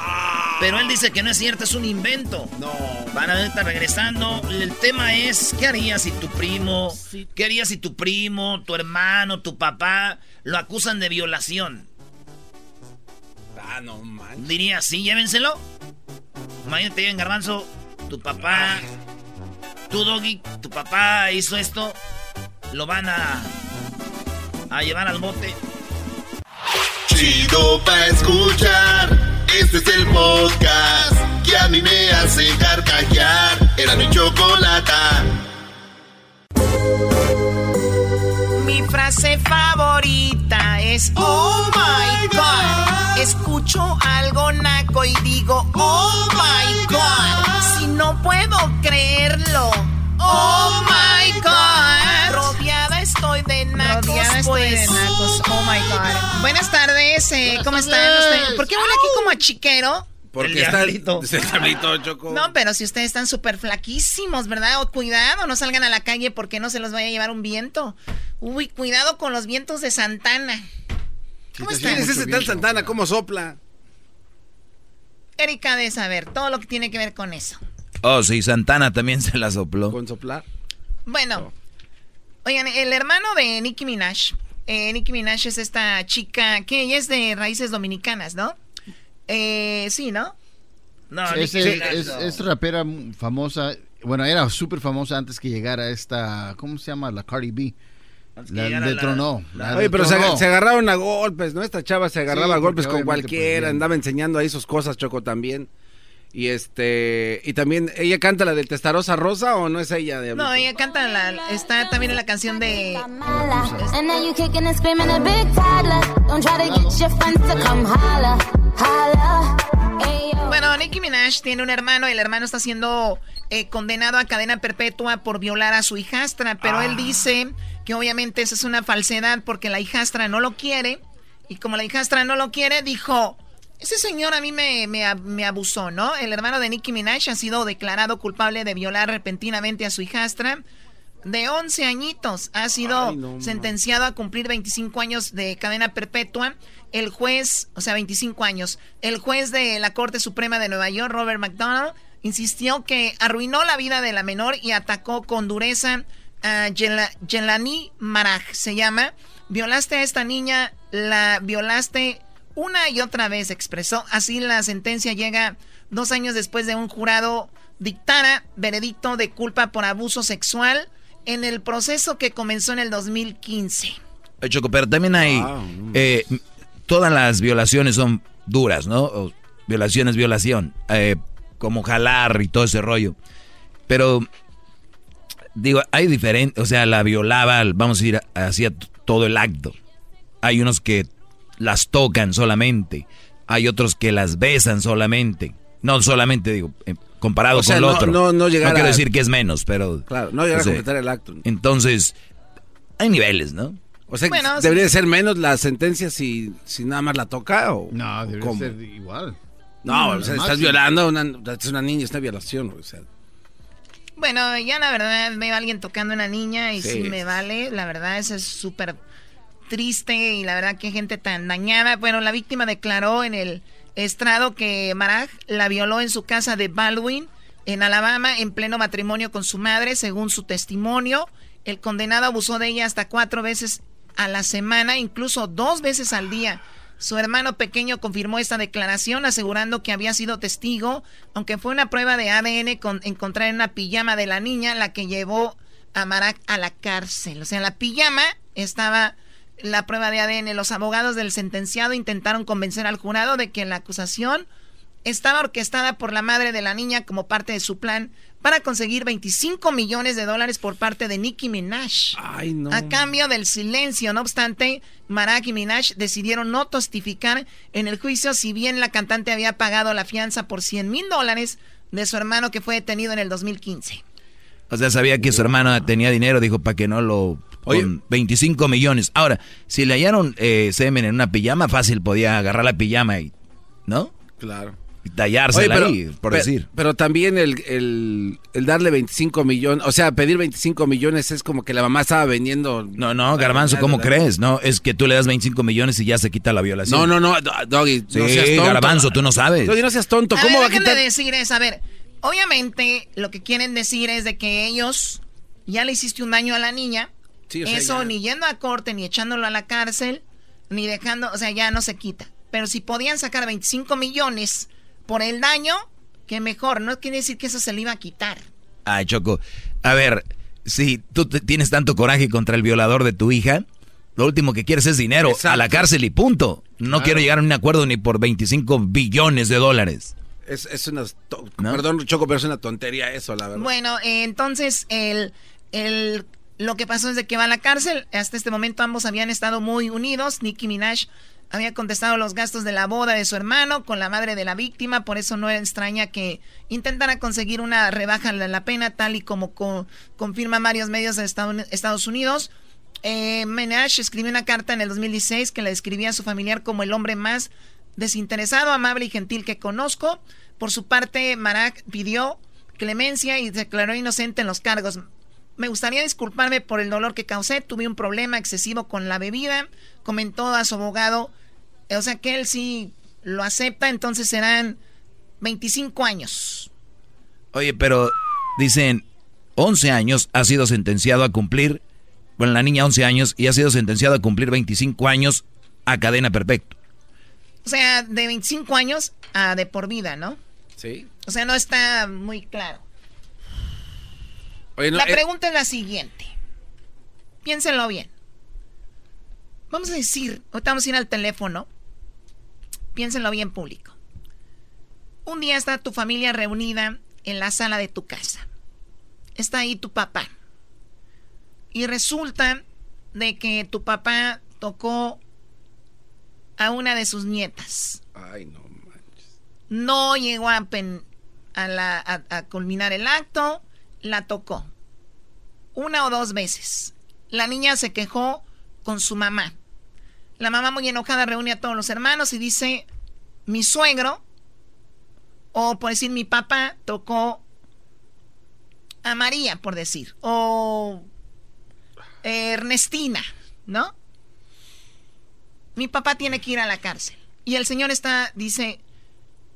Pero él dice que no es cierto, es un invento. No. Van a estar regresando. El tema es, ¿qué harías si tu primo, qué harías si tu primo, tu hermano, tu papá lo acusan de violación? Ah, no man. Diría, sí, llévenselo. Imagínate, en Garbanzo, tu papá, tu doggy, tu papá hizo esto. Lo van a, a llevar al bote. Chido pa' escuchar. Este es el podcast que a mí me hace carcajear. Era mi chocolata. Mi frase favorita es Oh my God. Escucho algo naco y digo Oh my God. Si no puedo creerlo. Oh my God. Estoy de nacos. Rodeada estoy de pues. nacos. Oh my God. Buenas tardes. eh, ¿Cómo están ustedes? ¿Por qué huele aquí como a chiquero? Porque El está diablito. el diablito, Choco. No, pero si ustedes están súper flaquísimos, ¿verdad? O cuidado, no salgan a la calle porque no se los vaya a llevar un viento. Uy, cuidado con los vientos de Santana. ¿Cómo ¿Quién están? es ese tal Santana? ¿Cómo sopla? Erika de saber todo lo que tiene que ver con eso. Oh, sí, Santana también se la sopló. ¿Con soplar? Bueno, oigan, el hermano de Nicki Minaj, eh, Nicki Minaj es esta chica que ella es de raíces dominicanas, ¿no? Eh, sí, ¿no? No, Es, Nicki es, Minaj, es- no. es rapera famosa. Bueno, era súper famosa antes que llegara esta. ¿Cómo se llama? La Cardi B. La detronó. la Oye, pero se, agarraron a golpes, ¿no? Esta chava se agarraba Sí, a golpes con pues, cualquiera, andaba enseñando ahí sus cosas, Choco, también. Y este, y también, ¿ella canta la de Testarosa Rosa o no es ella? De No, ella canta la, está también en la canción de. Bueno, Nicki Minaj tiene un hermano y el hermano está siendo eh, condenado a cadena perpetua por violar a su hijastra, pero él dice que obviamente eso es una falsedad porque la hijastra no lo quiere y como la hijastra no lo quiere, dijo, ese señor a mí me, me ab- me abusó, ¿no? El hermano de Nicki Minaj ha sido declarado culpable de violar repentinamente a su hijastra. De 11 añitos ha sido Ay, no, ma. sentenciado a cumplir 25 años de cadena perpetua. El juez, o sea, 25 años, el juez de la Corte Suprema de Nueva York, Robert McDonald, insistió que arruinó la vida de la menor y atacó con dureza a Jelani Maraj, se llama. Violaste a esta niña, la violaste una y otra vez, expresó. Así la sentencia llega dos años después de un jurado dictara veredicto de culpa por abuso sexual en el proceso que comenzó en el 2015. Eh, Choco, pero también hay... Wow. eh, todas las violaciones son duras, ¿no? O violación es violación. eh, como jalar y todo ese rollo. Pero digo, hay diferentes, o sea, la violaba, vamos a decir, hacía todo el acto. Hay unos que las tocan solamente, hay otros que las besan solamente. No solamente, digo, eh, comparado O sea, con el no- otro. no- no llegar quiero a- decir que es menos, pero... Claro, no llegar o sea, a completar el acto. Entonces, hay niveles, ¿no? O sea, Bueno, ¿debería sí. ser menos la sentencia si, si nada más la toca? O, No, debería ¿cómo? ser igual. No, o sea, estás máximo. violando a una, es una niña, es una violación. O sea, Bueno, ya la verdad veo a alguien tocando a una niña y sí, Sí. me vale. La verdad, eso es súper triste y la verdad que gente tan dañada. Bueno, la víctima declaró en el estrado que Maraj la violó en su casa de Baldwin, en Alabama, en pleno matrimonio con su madre, según su testimonio. El condenado abusó de ella hasta cuatro veces a la semana, incluso dos veces al día. Su hermano pequeño confirmó esta declaración asegurando que había sido testigo, aunque fue una prueba de ADN con encontrar en una pijama de la niña la que llevó a Marak a la cárcel. O sea, la pijama estaba la prueba de ADN. Los abogados del sentenciado intentaron convencer al jurado de que la acusación estaba orquestada por la madre de la niña como parte de su plan para conseguir 25 millones de dólares por parte de Nicki Minaj. Ay, no. A cambio del silencio, no obstante, Marak y Minaj decidieron no testificar en el juicio, si bien la cantante había pagado la fianza por 100 mil dólares de su hermano que fue detenido en el 2015. O sea, sabía que su hermano tenía dinero, dijo, para que no lo... Con 25 millones. Ahora, si le hallaron eh, semen en una pijama, fácil podía agarrar la pijama y... ¿No? claro. Y tallársela Oye, ahí, por decir. Pero también el, el, el darle 25 millones, o sea, pedir 25 millones es como que la mamá estaba vendiendo. No, no, Garbanzo, ¿cómo crees? No, es que tú le das 25 millones y ya se quita la violación. No, no, no, Do- Doggy, no seas tonto. Garbanzo, tú no sabes. Doggy, no seas tonto. A ¿Cómo ver, va a quitar? de decir es, a ver, obviamente lo que quieren decir es de que ellos ya le hiciste un daño a la niña. Sí, o sea, Eso ya. ni yendo a corte, ni echándolo a la cárcel, ni dejando, o sea, ya no se quita. Pero si podían sacar 25 millones por el daño, que mejor, no quiere decir que eso se le iba a quitar. Ay, Choco. A ver, si tú te- tienes tanto coraje contra el violador de tu hija, lo último que quieres es dinero a la cárcel y punto. No Claro. quiero llegar a un acuerdo ni por 25 billones de dólares. Es, es una. ¿No? Perdón, Choco, pero es una tontería eso, la verdad. Bueno, eh, entonces el, el, lo que pasó es de que va a la cárcel. Hasta este momento ambos habían estado muy unidos. Nicki Minaj había contestado los gastos de la boda de su hermano con la madre de la víctima. Por eso no extraña que intentara conseguir una rebaja de la pena, tal y como co- confirman varios medios de Estados Estados Unidos. Eh, Minaj escribió una carta en el 2016 que le describía a su familiar como el hombre más desinteresado, amable y gentil que conozco. Por su parte, Marak pidió clemencia y declaró inocente en los cargos. Me gustaría disculparme por el dolor que causé. Tuve un problema excesivo con la bebida, comentó a su abogado. O sea que él sí lo acepta, entonces serán 25 años. Oye, pero dicen, 11 años ha sido sentenciado a cumplir, bueno, la niña 11 años y ha sido sentenciado a cumplir 25 años a cadena perpetua. O sea, de 25 años a de por vida, ¿no? Sí. O sea, no está muy claro. Oye, no, la eh, pregunta es la siguiente. Piénsenlo bien. Vamos a decir, ahorita vamos a ir al teléfono. Piénsenlo bien, público. Un día está tu familia reunida en la sala de tu casa. Está ahí tu papá. Y resulta de que tu papá tocó a una de sus nietas. Ay, no. No llegó a, pen- a, la- a- a culminar el acto, la tocó. Una o dos veces. La niña se quejó con su mamá. La mamá muy enojada reúne a todos los hermanos y dice, mi suegro, o por decir mi papá, tocó a María, por decir, o Ernestina, ¿no? Mi papá tiene que ir a la cárcel. Y el señor está, dice,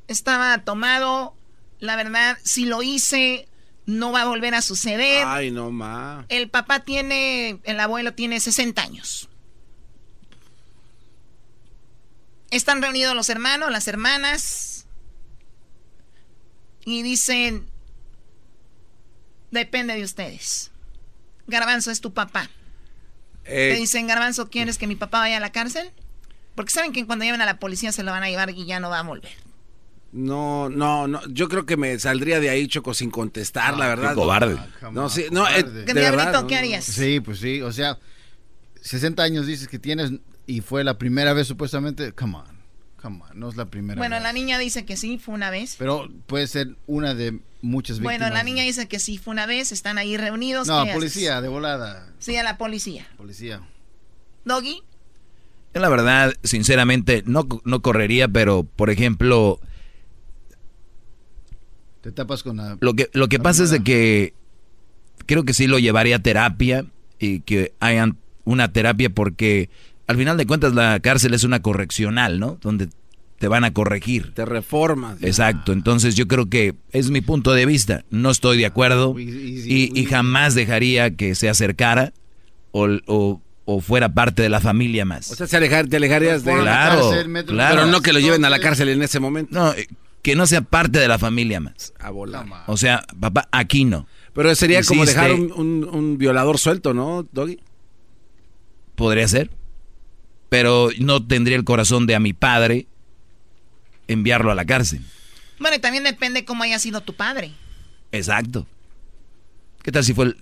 estaba tomado, la verdad, si lo hice, no va a volver a suceder. Ay, no, ma. El papá tiene, el abuelo tiene 60 años. Están reunidos los hermanos, las hermanas. Y dicen, depende de ustedes. Garbanzo es tu papá. Eh, Te dicen, Garbanzo, ¿quieres que mi papá vaya a la cárcel? Porque saben que cuando lleven a la policía se lo van a llevar y ya no va a volver. No, no, no. Yo creo que me saldría de ahí, Choco, sin contestar, la verdad. qué cobarde. No, sí, no, eh, de verdad, no. ¿qué harías? Sí, pues sí, o sea, 60 años dices que tienes y fue la primera vez supuestamente. Come on, come on, no es la primera Bueno, vez. la niña dice que sí, fue una vez. Pero puede ser una de muchas víctimas. Bueno, la niña dice que sí, fue una vez, están ahí reunidos. No, policía, de volada. Sí, a la policía. Policía. Doggy, Yo la verdad, sinceramente, no, no correría, pero, por ejemplo, Te tapas con la... lo que, lo que pasa es de que creo que sí lo llevaría a terapia y que hayan una terapia porque al final de cuentas la cárcel es una correccional, ¿no? Donde te van a corregir. Te reformas. Exacto, entonces yo creo que es mi punto de vista. No estoy de acuerdo y, y jamás dejaría que se acercara o, o- o fuera parte de la familia más. O sea, se alejar, te alejarías de Claro, claro. Pero no que lo lleven a la cárcel en ese momento. No, eh, que no sea parte de la familia más. A volar. O sea, papá, aquí no. Pero sería como dejar un, un- un violador suelto, ¿no, Doggy? Podría ser. Pero no tendría el corazón de a mi padre enviarlo a la cárcel. bueno, y también depende cómo haya sido tu padre. Exacto. ¿Qué tal si fue el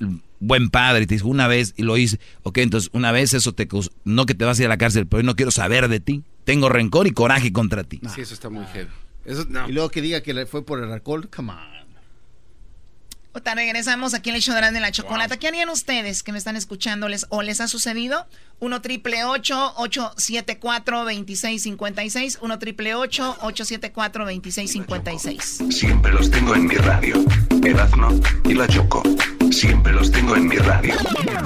buen padre y te dijo una vez y lo hice? Ok, entonces una vez eso te... No que te vas a ir a la cárcel, pero yo no quiero saber de ti. Tengo rencor y coraje contra ti. Sí, eso está muy heavy. Y luego que diga que le fue por el alcohol, come on. Ahorita regresamos aquí en el show de Erasmo y la Chocolata. ¿Qué harían ustedes que me están escuchando les, o les ha sucedido? 1 triple 874 2656 1 triple 874 2656 Siempre los tengo en mi radio. Erazno y la Choco. Siempre los tengo en mi radio.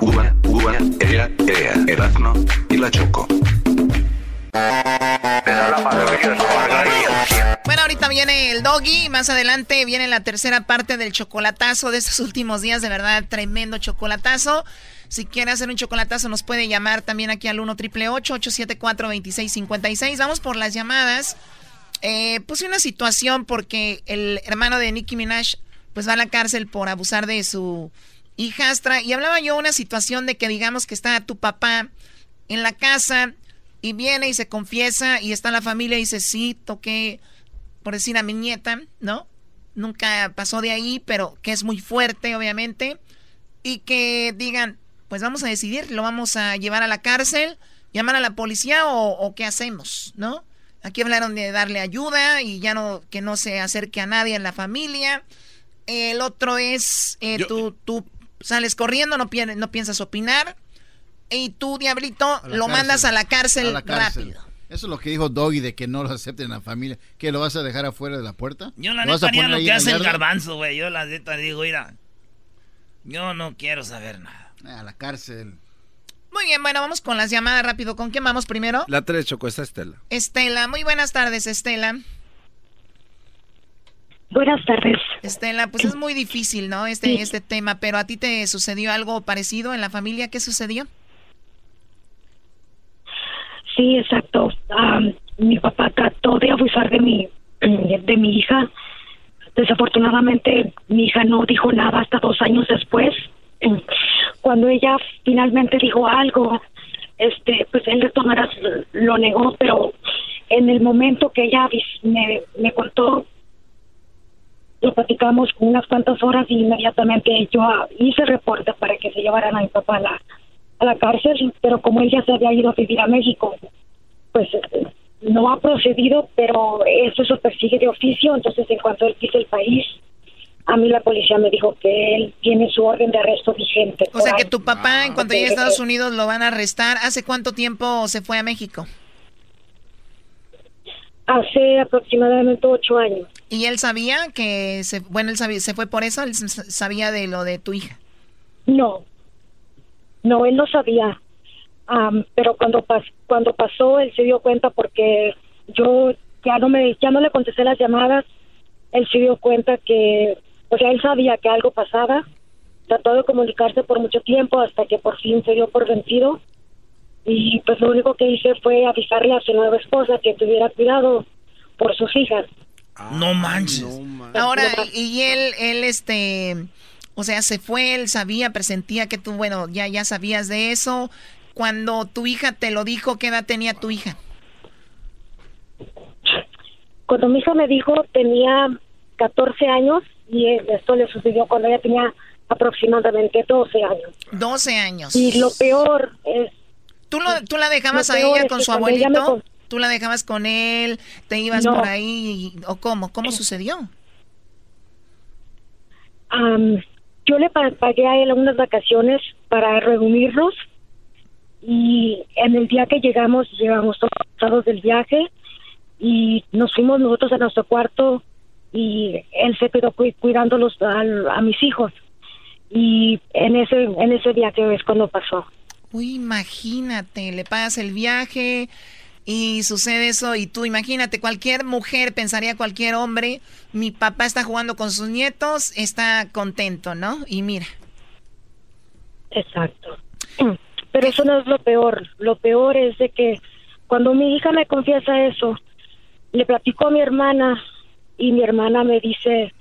Ua, ua, ea, ea. Erazno y la Choco. Bueno, ahorita viene el doggy, más adelante viene la tercera parte del chocolatazo de estos últimos días, de verdad, tremendo chocolatazo. Si quiere hacer un chocolatazo nos puede llamar también aquí al 1 triple 874 2656 Vamos por las llamadas. Eh, puse una situación porque el hermano de Nicki Minaj pues va a la cárcel por abusar de su hijastra y hablaba yo una situación de que digamos que está tu papá en la casa y viene y se confiesa y está la familia y dice, sí, toqué, por decir a mi nieta, ¿no? Nunca pasó de ahí, pero que es muy fuerte, obviamente. Y que digan, pues vamos a decidir, lo vamos a llevar a la cárcel, llamar a la policía o, o qué hacemos, ¿no? Aquí hablaron de darle ayuda y ya no, que no se acerque a nadie en la familia. El otro es, eh, tú, tú sales corriendo, no, pi- no piensas opinar. Y tú, Diablito, lo cárcel. mandas a la cárcel, A la cárcel. rápido. Eso es lo que dijo Doggy de que no lo acepten en la familia. ¿Que lo vas a dejar afuera de la puerta? Yo la ¿Lo vas neta a haría lo que hace el garbanzo, güey. Yo la neta digo, mira, yo no quiero saber nada. A la cárcel. Muy bien, bueno, vamos con las llamadas rápido. ¿Con quién vamos primero? La 3, Choco, está Estela. Estela, muy buenas tardes, Estela. Buenas tardes. Estela, pues es muy difícil, ¿no? Este, este tema, pero a ti te sucedió algo parecido en la familia. ¿Qué sucedió? Sí, exacto. Am, mi papá trató de abusar de mi, de mi hija. Desafortunadamente, mi hija no dijo nada hasta dos años después. Cuando ella finalmente dijo algo, este, pues él de todas lo negó, pero en el momento que ella me, me contó, lo platicamos unas cuantas horas y inmediatamente yo ah, hice reporte para que se llevaran a mi papá a la, a la cárcel, pero como él ya se había ido a vivir a México, pues eh, no ha procedido, pero eso se persigue de oficio, entonces en cuanto él pise el país, a mí la policía me dijo que él tiene su orden de arresto vigente. O sea que tu papá, en cuanto llegue a Estados. Unidos, lo van a arrestar. ¿Hace cuánto tiempo se fue a México? Hace aproximadamente ocho años. ¿Y él sabía que se, bueno, él sabía, se fue por eso? ¿Él sabía de lo de tu hija? No, no, él no sabía. Am, pero cuando pas- cuando pasó, él se dio cuenta porque yo ya no me ya no le contesté las llamadas. Él se dio cuenta que, o sea, él sabía que algo pasaba. Trató de comunicarse por mucho tiempo hasta que por fin se dio por vencido. Y pues lo único que hice fue avisarle a su nueva esposa que tuviera cuidado por sus hijas. no manches. Ahora, y él, él, este, o sea, se fue, él sabía, presentía que tú, bueno, ya, ya sabías de eso. Cuando tu hija te lo dijo, ¿qué edad tenía tu hija? cuando mi hija me dijo tenía 14 años y esto le sucedió cuando ella tenía aproximadamente 12 años. 12 años. Y lo peor es... ¿Tú, lo, tú la dejabas a ella con su abuelito? con- ¿Tú la dejabas con él? ¿Te ibas No. por ahí? ¿O cómo? ¿Cómo sucedió? Yo le pa- pagué a él unas vacaciones para reunirnos y en el día que llegamos, llegamos todos cansados del viaje y nos fuimos nosotros a nuestro cuarto y él se quedó cu- cuidándolos al- a, mis hijos y en ese en ese viaje es cuando pasó. Uy, imagínate, le pagas el viaje y sucede eso y tú imagínate, cualquier mujer pensaría cualquier hombre, mi papá está jugando con sus nietos, está contento, ¿no? Y mira. Exacto. Pero eso no es lo peor. Lo peor es de que cuando mi hija me confiesa eso, le platico a mi hermana y mi hermana me dice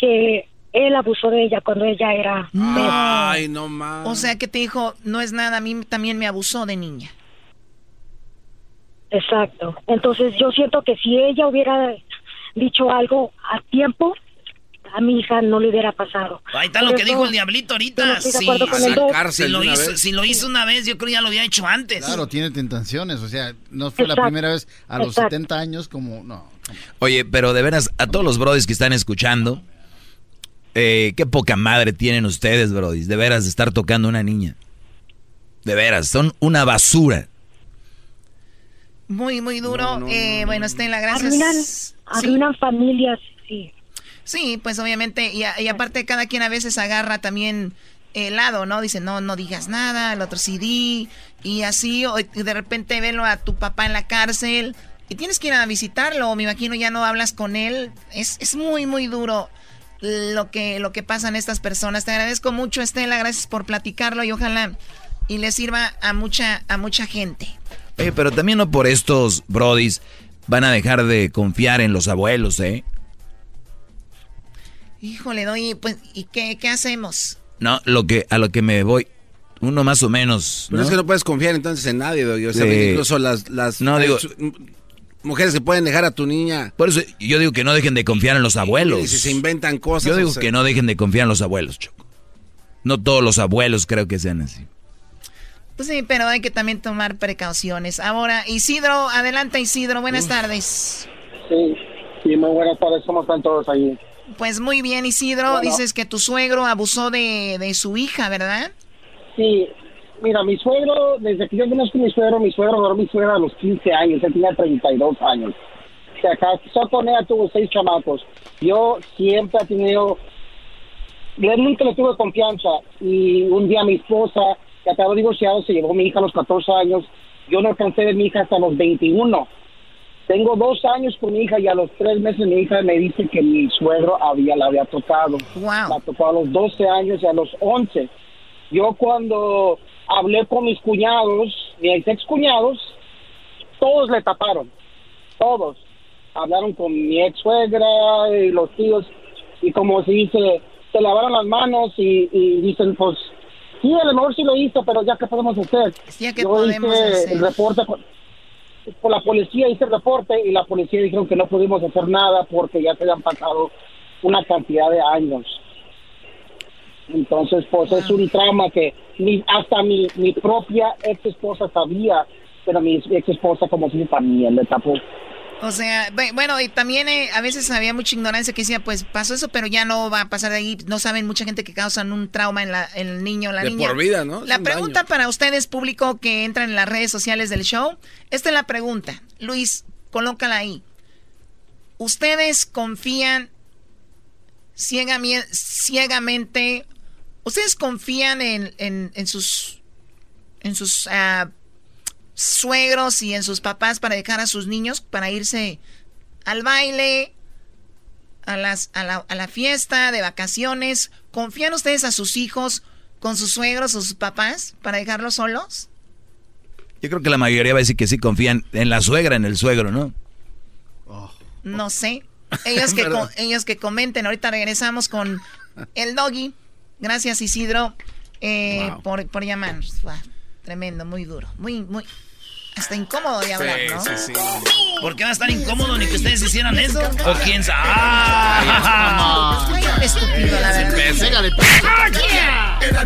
que él abusó de ella cuando ella era Ay, no más. O sea que te dijo, no es nada, a mí también me abusó de niña. Exacto. Entonces yo siento que si ella hubiera dicho algo a tiempo, a mi hija no le hubiera pasado. Ahí está lo que dijo el diablito ahorita. de Si, lo hizo, vez. si lo hizo una vez, yo creo que ya lo había hecho antes. Claro, tiene tentaciones, o sea, no fue la primera vez a los exacto. 70 años como, no. Oye, pero de veras, a todos los brodis que están escuchando, eh, qué poca madre tienen ustedes, brodis, de veras, de estar tocando a una niña. De veras, son una basura. Muy, muy duro. Eh, bueno, Estela, Arruinan, gracias. arruinan familias, sí. Sí, pues obviamente, y, a- y aparte cada quien a veces agarra también el lado, ¿no? Dice, no, no digas nada, el otro sí di, y así, o y de repente velo a tu papá en la cárcel, y tienes que ir a visitarlo, o me imagino ya no hablas con él, es, es muy, muy duro lo que, lo que pasan estas personas. Te agradezco mucho, Estela, gracias por platicarlo, y ojalá y le sirva a mucha, a mucha gente. Oye, pero también no por estos brodis van a dejar de confiar en los abuelos, ¿eh? Híjole, doy, pues, ¿y qué, qué hacemos? No, lo que, a lo que me voy, uno más o menos. Pero es que no puedes confiar entonces en nadie, Doggy. O sea, Sí. incluso las, las No, digo- mujeres que pueden dejar a tu niña. Por eso yo digo que no dejen de confiar en los abuelos. Y si se inventan cosas. Yo digo o sea, que no dejen de confiar en los abuelos, Choco. No todos los abuelos creo que sean así. Sí, pero hay que también tomar precauciones. Ahora, Isidro, adelante Isidro, buenas tardes. Sí, sí, muy buenas tardes, ¿cómo están todos ahí? Pues muy bien, Isidro, Bueno. dices que tu suegro abusó de, de su hija, ¿verdad? Sí, mira, mi suegro, desde que yo conozco a mi suegro, mi suegro agarró mi suegra a los 15 años, él tenía 32 años. Se casó con ella, tuvo seis chamacos. Yo siempre he tenido, yo nunca le tuve confianza y un día mi esposa, que acabó de divorciar, se llevó a mi hija a los 14 años. Yo no alcancé de mi hija hasta los 21. Tengo dos años con mi hija y a los tres meses mi hija me dice que mi suegro había, la había tocado. La tocó a los 12 años y a los 11. Yo cuando hablé con mis cuñados, mis ex cuñados, todos le taparon. Todos. Hablaron con mi ex suegra y los tíos y como se dice, se lavaron las manos y, y dicen, pues, sí, a lo mejor sí lo hizo, pero ya qué podemos hacer. Ya, ¿qué Yo podemos hice hacer? el reporte con, con la policía, hice el reporte y la policía dijeron que no pudimos hacer nada porque ya se habían pasado una cantidad de años. Entonces, pues es un trauma que ni, hasta mi, mi propia ex esposa sabía, pero mi ex esposa como si también le tapó. O sea, bu- bueno, y también eh, a veces había mucha ignorancia que decía, pues pasó eso, pero ya no va a pasar de ahí. No saben mucha gente que causan un trauma en, la, en el niño o la De niña. por vida, ¿no? La un pregunta para ustedes, público que entran en las redes sociales del show, esta es la pregunta. Luis, colócala ahí. ¿Ustedes confían ciegamente? ¿Ustedes confían en, en, en sus en sus ah, suegros y en sus papás para dejar a sus niños para irse al baile, a, las, a, la, a la fiesta, de vacaciones? ¿Confían ustedes a sus hijos con sus suegros o sus papás para dejarlos solos? Yo creo que la mayoría va a decir que sí confían en la suegra, en el suegro, ¿no? No sé. Ellos que, ellos que comenten. Ahorita regresamos con el doggy. Gracias, Isidro, eh, Wow. por, por llamarnos. Wow, Tremendo, muy duro. Muy, muy. Está incómodo de hablar, ¿no? Sí, sí, ¿Por qué va a estar incómodo ni que ustedes hicieran eso? ¿O quién sabe? ¡Ah! Estúpido, la verdad. Pégale,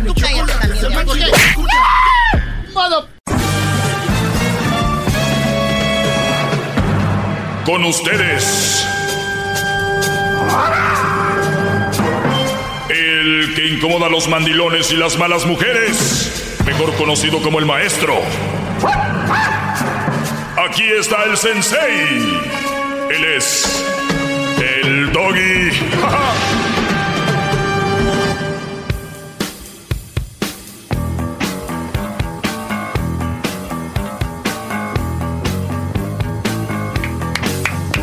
Tú cállate también. Modo. Con ustedes. El que incomoda a los mandilones y las malas mujeres. Mejor conocido como el maestro. Aquí está el sensei. Él es el doggy.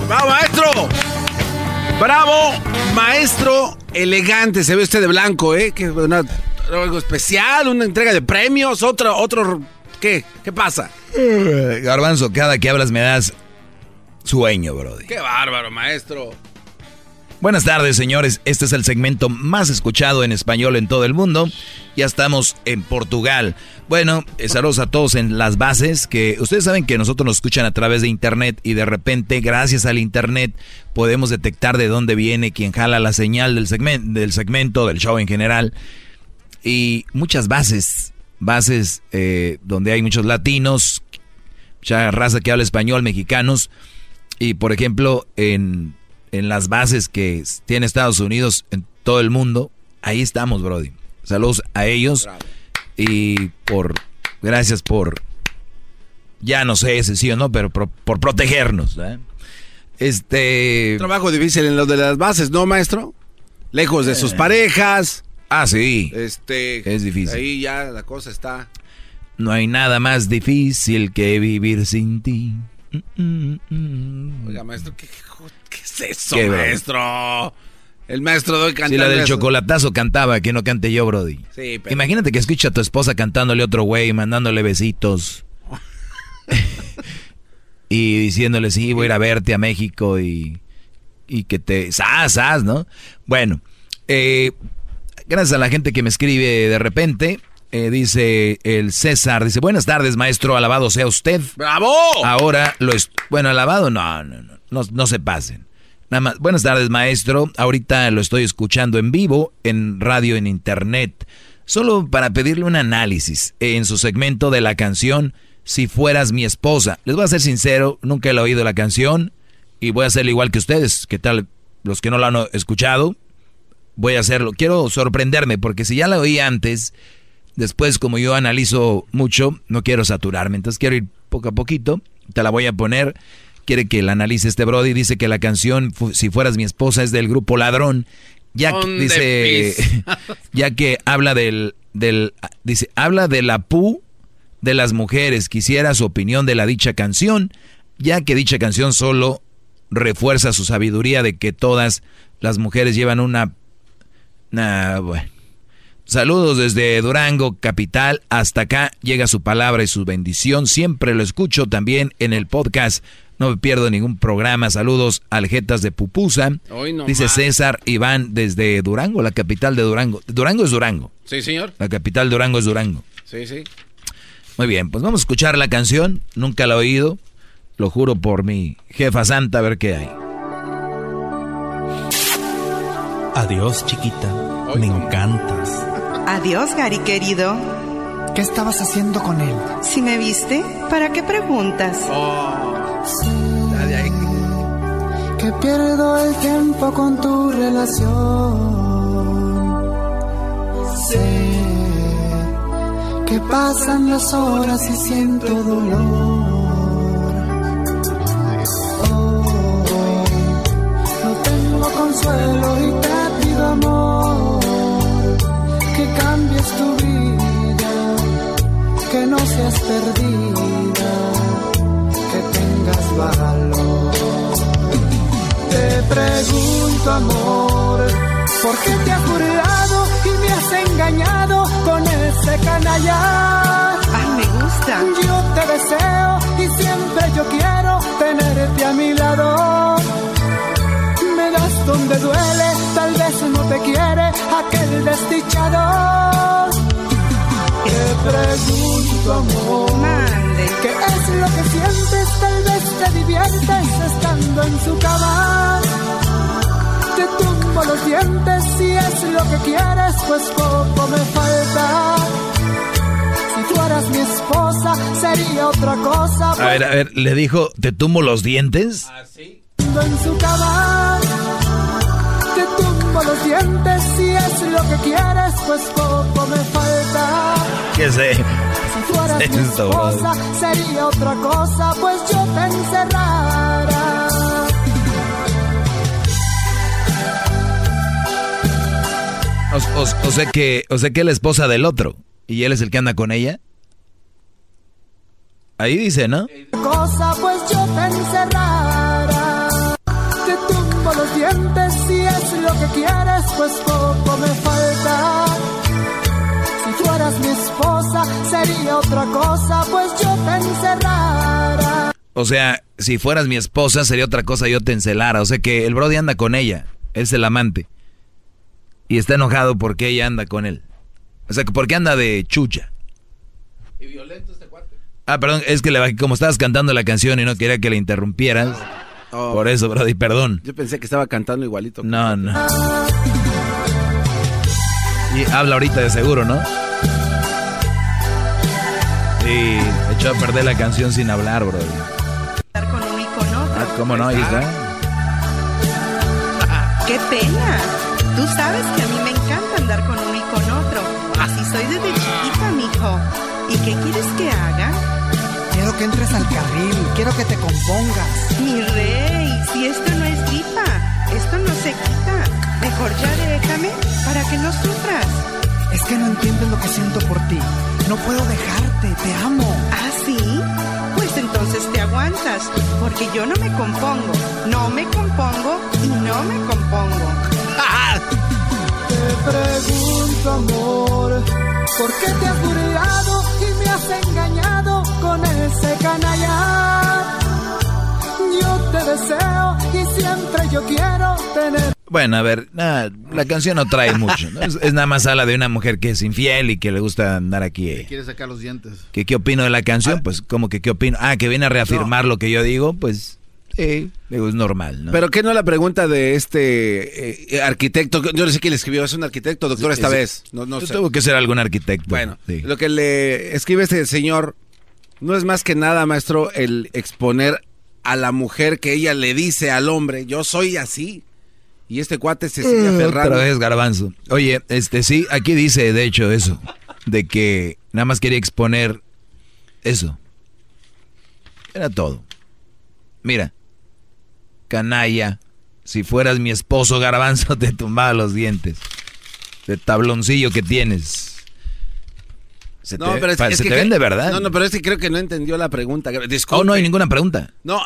¡Bravo, maestro! ¡Bravo, maestro! Elegante, se ve usted de blanco, ¿eh? Que una- algo especial, una entrega de premios, otro, otro... ¿Qué? ¿Qué pasa? Eh, Garbanzo, cada que hablas me das sueño, brody. ¡Qué bárbaro, maestro! Buenas tardes, señores. Este es el segmento más escuchado en español en todo el mundo. Ya estamos en Portugal. Bueno, eh, saludos a todos en las bases, que ustedes saben que nosotros nos escuchan a través de internet y de repente, gracias al internet, podemos detectar de dónde viene quien jala la señal del, segmento, del segmento, del show en general. Y muchas bases, bases eh, donde hay muchos latinos, mucha raza que habla español, mexicanos. Y por ejemplo, en, en las bases que tiene Estados Unidos en todo el mundo, ahí estamos, Brody. Saludos a ellos. Y por, gracias por, ya no sé si sí o no, pero por, por protegernos. ¿eh? Este... Trabajo difícil en lo de las bases, ¿no, maestro? Lejos de sus Eh. parejas. Ah, sí. Este... Es difícil. Ahí ya la cosa está... No hay nada más difícil que vivir sin ti. Mm, mm, mm. Oiga, maestro, ¿qué, qué es eso, maestro? El maestro doy Si cantando la del eso. chocolatazo cantaba, que no cante yo, Brody. Sí, pero... Imagínate que escucha a tu esposa cantándole a otro güey, mandándole besitos. y diciéndole, sí, voy a ir a verte a México y, y que te... ¡Sas, sas, ¿no? Bueno, eh, gracias a la gente que me escribe de repente. eh, dice el César, dice, buenas tardes, maestro, alabado sea usted. ¡Bravo! Ahora lo es... Bueno, alabado, no, no, no, no, no se pasen. Nada más, buenas tardes, maestro. Ahorita lo estoy escuchando en vivo, en radio, en internet. Solo para pedirle un análisis en su segmento de la canción Si fueras mi esposa. Les voy a ser sincero, nunca he oído la canción y voy a hacerlo igual que ustedes. ¿Qué tal? Los que no la han escuchado, voy a hacerlo. Quiero sorprenderme porque si ya la oí antes, después como yo analizo mucho, no quiero saturarme. Entonces quiero ir poco a poquito. Te la voy a poner. Quiere que la analice este Brody. Dice que la canción Si fueras mi esposa es del grupo Ladrón. Ya que, dice, ya que habla del, del, dice, habla de la pu de las mujeres. Quisiera su opinión de la dicha canción, ya que dicha canción solo refuerza su sabiduría de que todas las mujeres llevan una... Nah, bueno. Saludos desde Durango, capital. Hasta acá llega su palabra y su bendición. Siempre lo escucho también en el podcast. No me pierdo ningún programa. Saludos aljetas de Pupusa. Hoy no Dice más. César Iván desde Durango, la capital de Durango. Durango es Durango. Sí, señor. La capital de Durango es Durango. Sí, sí. Muy bien, pues vamos a escuchar la canción. Nunca la he oído. Lo juro por mi jefa santa, a ver qué hay. Adiós, chiquita. Me encantas. Adiós, Gary querido. ¿Qué estabas haciendo con él? Si me viste, ¿para qué preguntas? Que pierdo el tiempo con tu relación. Sé que pasan las horas y siento dolor. Hoy no tengo consuelo y te tu vida, que no seas perdida, que tengas valor. Te pregunto, amor, ¿por qué te has burlado y me has engañado con ese canalla? Ay, me gusta. Yo te deseo y siempre yo quiero tenerte a mi lado. Me das donde duele, tal vez no te quiere aquel desdichado. Pregunto, amor, ¿Qué es lo que sientes? Tal vez te diviertes estando en su cama. Te tumbo los dientes si es lo que quieres, pues poco me falta. Si tú eras mi esposa, sería otra cosa. A ver, a ver, le dijo, ¿te tumbo los dientes? en su cama. Te tumbo los dientes si es lo que quieres, pues poco me falta. ¿Qué sé? Si tú eras mi esposa, sería otra cosa, pues yo te encerrara. O, o- o sea que, o sea que es la esposa del otro y él es el que anda con ella. Ahí dice, ¿no? Cosa, pues yo te encerrara. Los dientes si es lo que quieres, pues poco me falta. Si tú eras mi esposa, sería otra cosa, pues yo te encerrara. O sea, si fueras mi esposa sería otra cosa, yo te encelara. O sea que el Brody anda con ella, es el amante. Y está enojado porque ella anda con él. O sea, que porque anda de chucha. Y violento este cuate. Ah, perdón, es que le, como estabas cantando la canción y no quería que le interrumpieras. Oh. Por eso, Brody, perdón. Yo pensé que estaba cantando igualito. No, no. Y habla ahorita de seguro, ¿no? Sí, echó a perder la canción sin hablar, Brody. con uno y con otro. Ah, ¿cómo no, hija? ¡Qué pena! Tú sabes que a mí me encanta andar con uno y con otro. Así soy desde chiquita, mijo. ¿Y qué quieres que haga? Quiero que entres al carril, quiero que te compongas. Mi rey, si esto no es gripa, esto no se quita. Mejor ya déjame para que no sufras. Es que no entiendes lo que siento por ti. No puedo dejarte, te amo. ¿Ah, sí? Pues entonces te aguantas, porque yo no me compongo, no me compongo y no me compongo. Te pregunto, amor, ¿por qué te has burlado y me has engañado con ese canalla? Yo te deseo y siempre yo quiero tener. Bueno, a ver, nada, la canción no trae mucho. ¿no? Es, es nada más habla de una mujer que es infiel y que le gusta andar aquí. eh. Quiere sacar los dientes. ¿Qué, ¿Qué opino de la canción? Pues, como que qué opino? Ah, que viene a reafirmar lo que yo digo, pues, digo, es normal, ¿no? Pero qué no la pregunta de este eh, arquitecto, yo no sé quién le escribió, es un arquitecto, doctor, esta Sí, vez. No, no sé. Tuvo que ser algún arquitecto. Bueno, sí. lo que le escribe este señor no es más que nada, maestro, el exponer a la mujer que ella le dice al hombre, yo soy así. Y este cuate se sigue Eh, aferrando. Otra vez, garbanzo. Oye, este sí, aquí dice, de hecho, eso. De que nada más quería exponer eso. Era todo. Mira, canalla, si fueras mi esposo, garbanzo, te tumbaba los dientes. De tabloncillo que tienes. Se te, pero es- pa- es se que te ven de verdad. No, no, pero es que creo que no entendió la pregunta. Disculpe. Oh, no hay ninguna pregunta. No,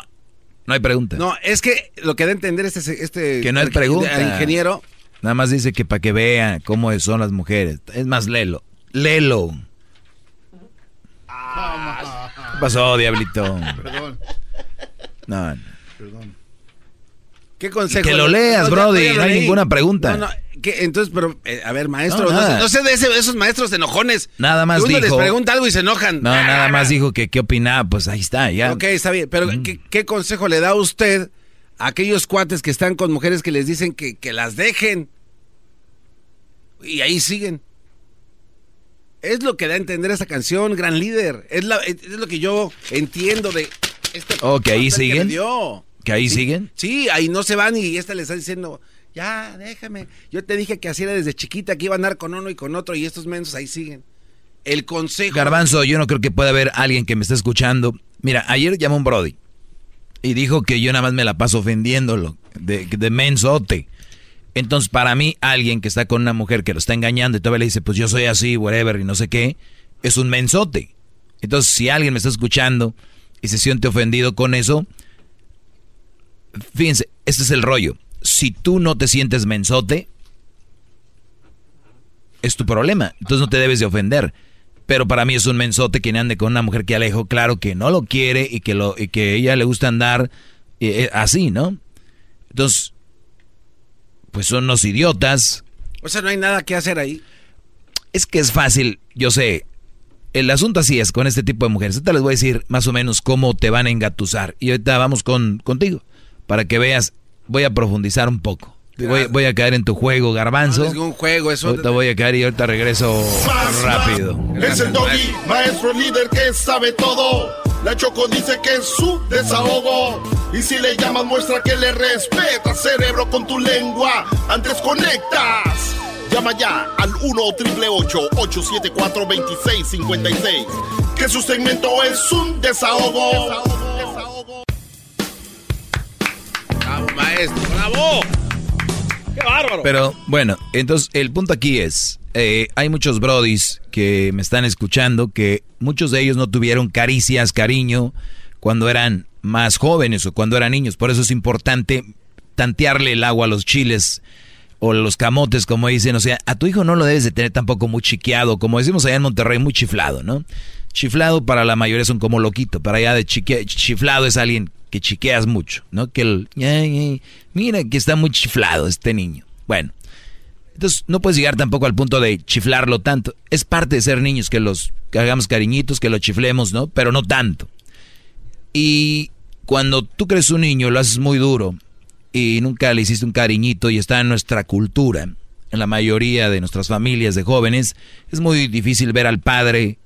No hay pregunta. no, es que lo que da a entender este, este que no pregunta. ingeniero. Nada más dice que para que vean cómo son las mujeres. Es más, lelo. Lelo. ¿Qué pasó, diablito? Perdón. No, no. Perdón. ¿Qué consejo? Que lo le- leas, ya- brody, no hay ninguna pregunta. No, no, ¿qué? entonces, pero, eh, a ver, maestro, No, no, sé, no de ese- esos maestros enojones. Nada más Que Uno les dijo- pregunta algo y se enojan. No, nada más dijo que qué opinaba, pues ahí está, ya. Ok, está bien, pero ¿qué, qué consejo le da usted a aquellos cuates que están con mujeres que les dicen que, que las dejen? Y ahí siguen. Es lo que da a entender esa canción, gran líder. Es, la, es lo que yo entiendo de este que ahí siguen. dio. ¿Que ahí Sí, siguen? Sí, ahí no se van y esta le está diciendo, ya, déjame. Yo te dije que así era desde chiquita, que iba a andar con uno y con otro y estos mensos ahí siguen. El consejo... Garbanzo, yo no creo que pueda haber alguien que me esté escuchando. Mira, ayer llamó un Brody y dijo que yo nada más me la paso ofendiéndolo, de, de mensote. Entonces, para mí, alguien que está con una mujer que lo está engañando y todavía le dice, pues yo soy así, whatever, y no sé qué, es un mensote. Entonces, si alguien me está escuchando y se siente ofendido con eso, fíjense, este es el rollo. Si tú no te sientes mensote, es tu problema. Entonces no te debes de ofender. Pero para mí es un mensote quien ande con una mujer que alejo, claro que no lo quiere y que, lo, y que ella le gusta andar eh, eh, así, ¿no? Entonces, pues son unos idiotas. O sea, no hay nada que hacer ahí. Es que es fácil, yo sé, el asunto así es con este tipo de mujeres. Ahorita les voy a decir más o menos cómo te van a engatusar. Y ahorita vamos con, contigo, para que veas, voy a profundizar un poco. Voy, voy a caer en tu juego, garbanzo. es un juego, eso. Ahorita voy a caer y ahorita regreso Más, rápido. más. Es el doggy, maestro líder que sabe todo. La Choco dice que es su desahogo. Y si le llamas, muestra que le respeta, cerebro, con tu lengua. Antes conectas. Llama ya al 1-888-874-2656. Que su segmento es un desahogo. Bravo, bravo. ¡Qué bárbaro! Pero bueno, entonces el punto aquí es, eh, hay muchos brodis que me están escuchando que muchos de ellos no tuvieron caricias, cariño cuando eran más jóvenes o cuando eran niños. Por eso es importante tantearle el agua a los chiles o los camotes, como dicen. O sea, a tu hijo no lo debes de tener tampoco muy chiqueado, como decimos allá en Monterrey, muy chiflado, ¿no? Chiflado para la mayoría son como loquito, para allá de chique- chiflado es alguien que chiqueas mucho, ¿no? Que el, mira que está muy chiflado este niño. Bueno, entonces no puedes llegar tampoco al punto de chiflarlo tanto. Es parte de ser niños que los que hagamos cariñitos, que lo chiflemos, ¿no? Pero no tanto. Y cuando tú crees un niño, lo haces muy duro y nunca le hiciste un cariñito y está en nuestra cultura, en la mayoría de nuestras familias de jóvenes, es muy difícil ver al padre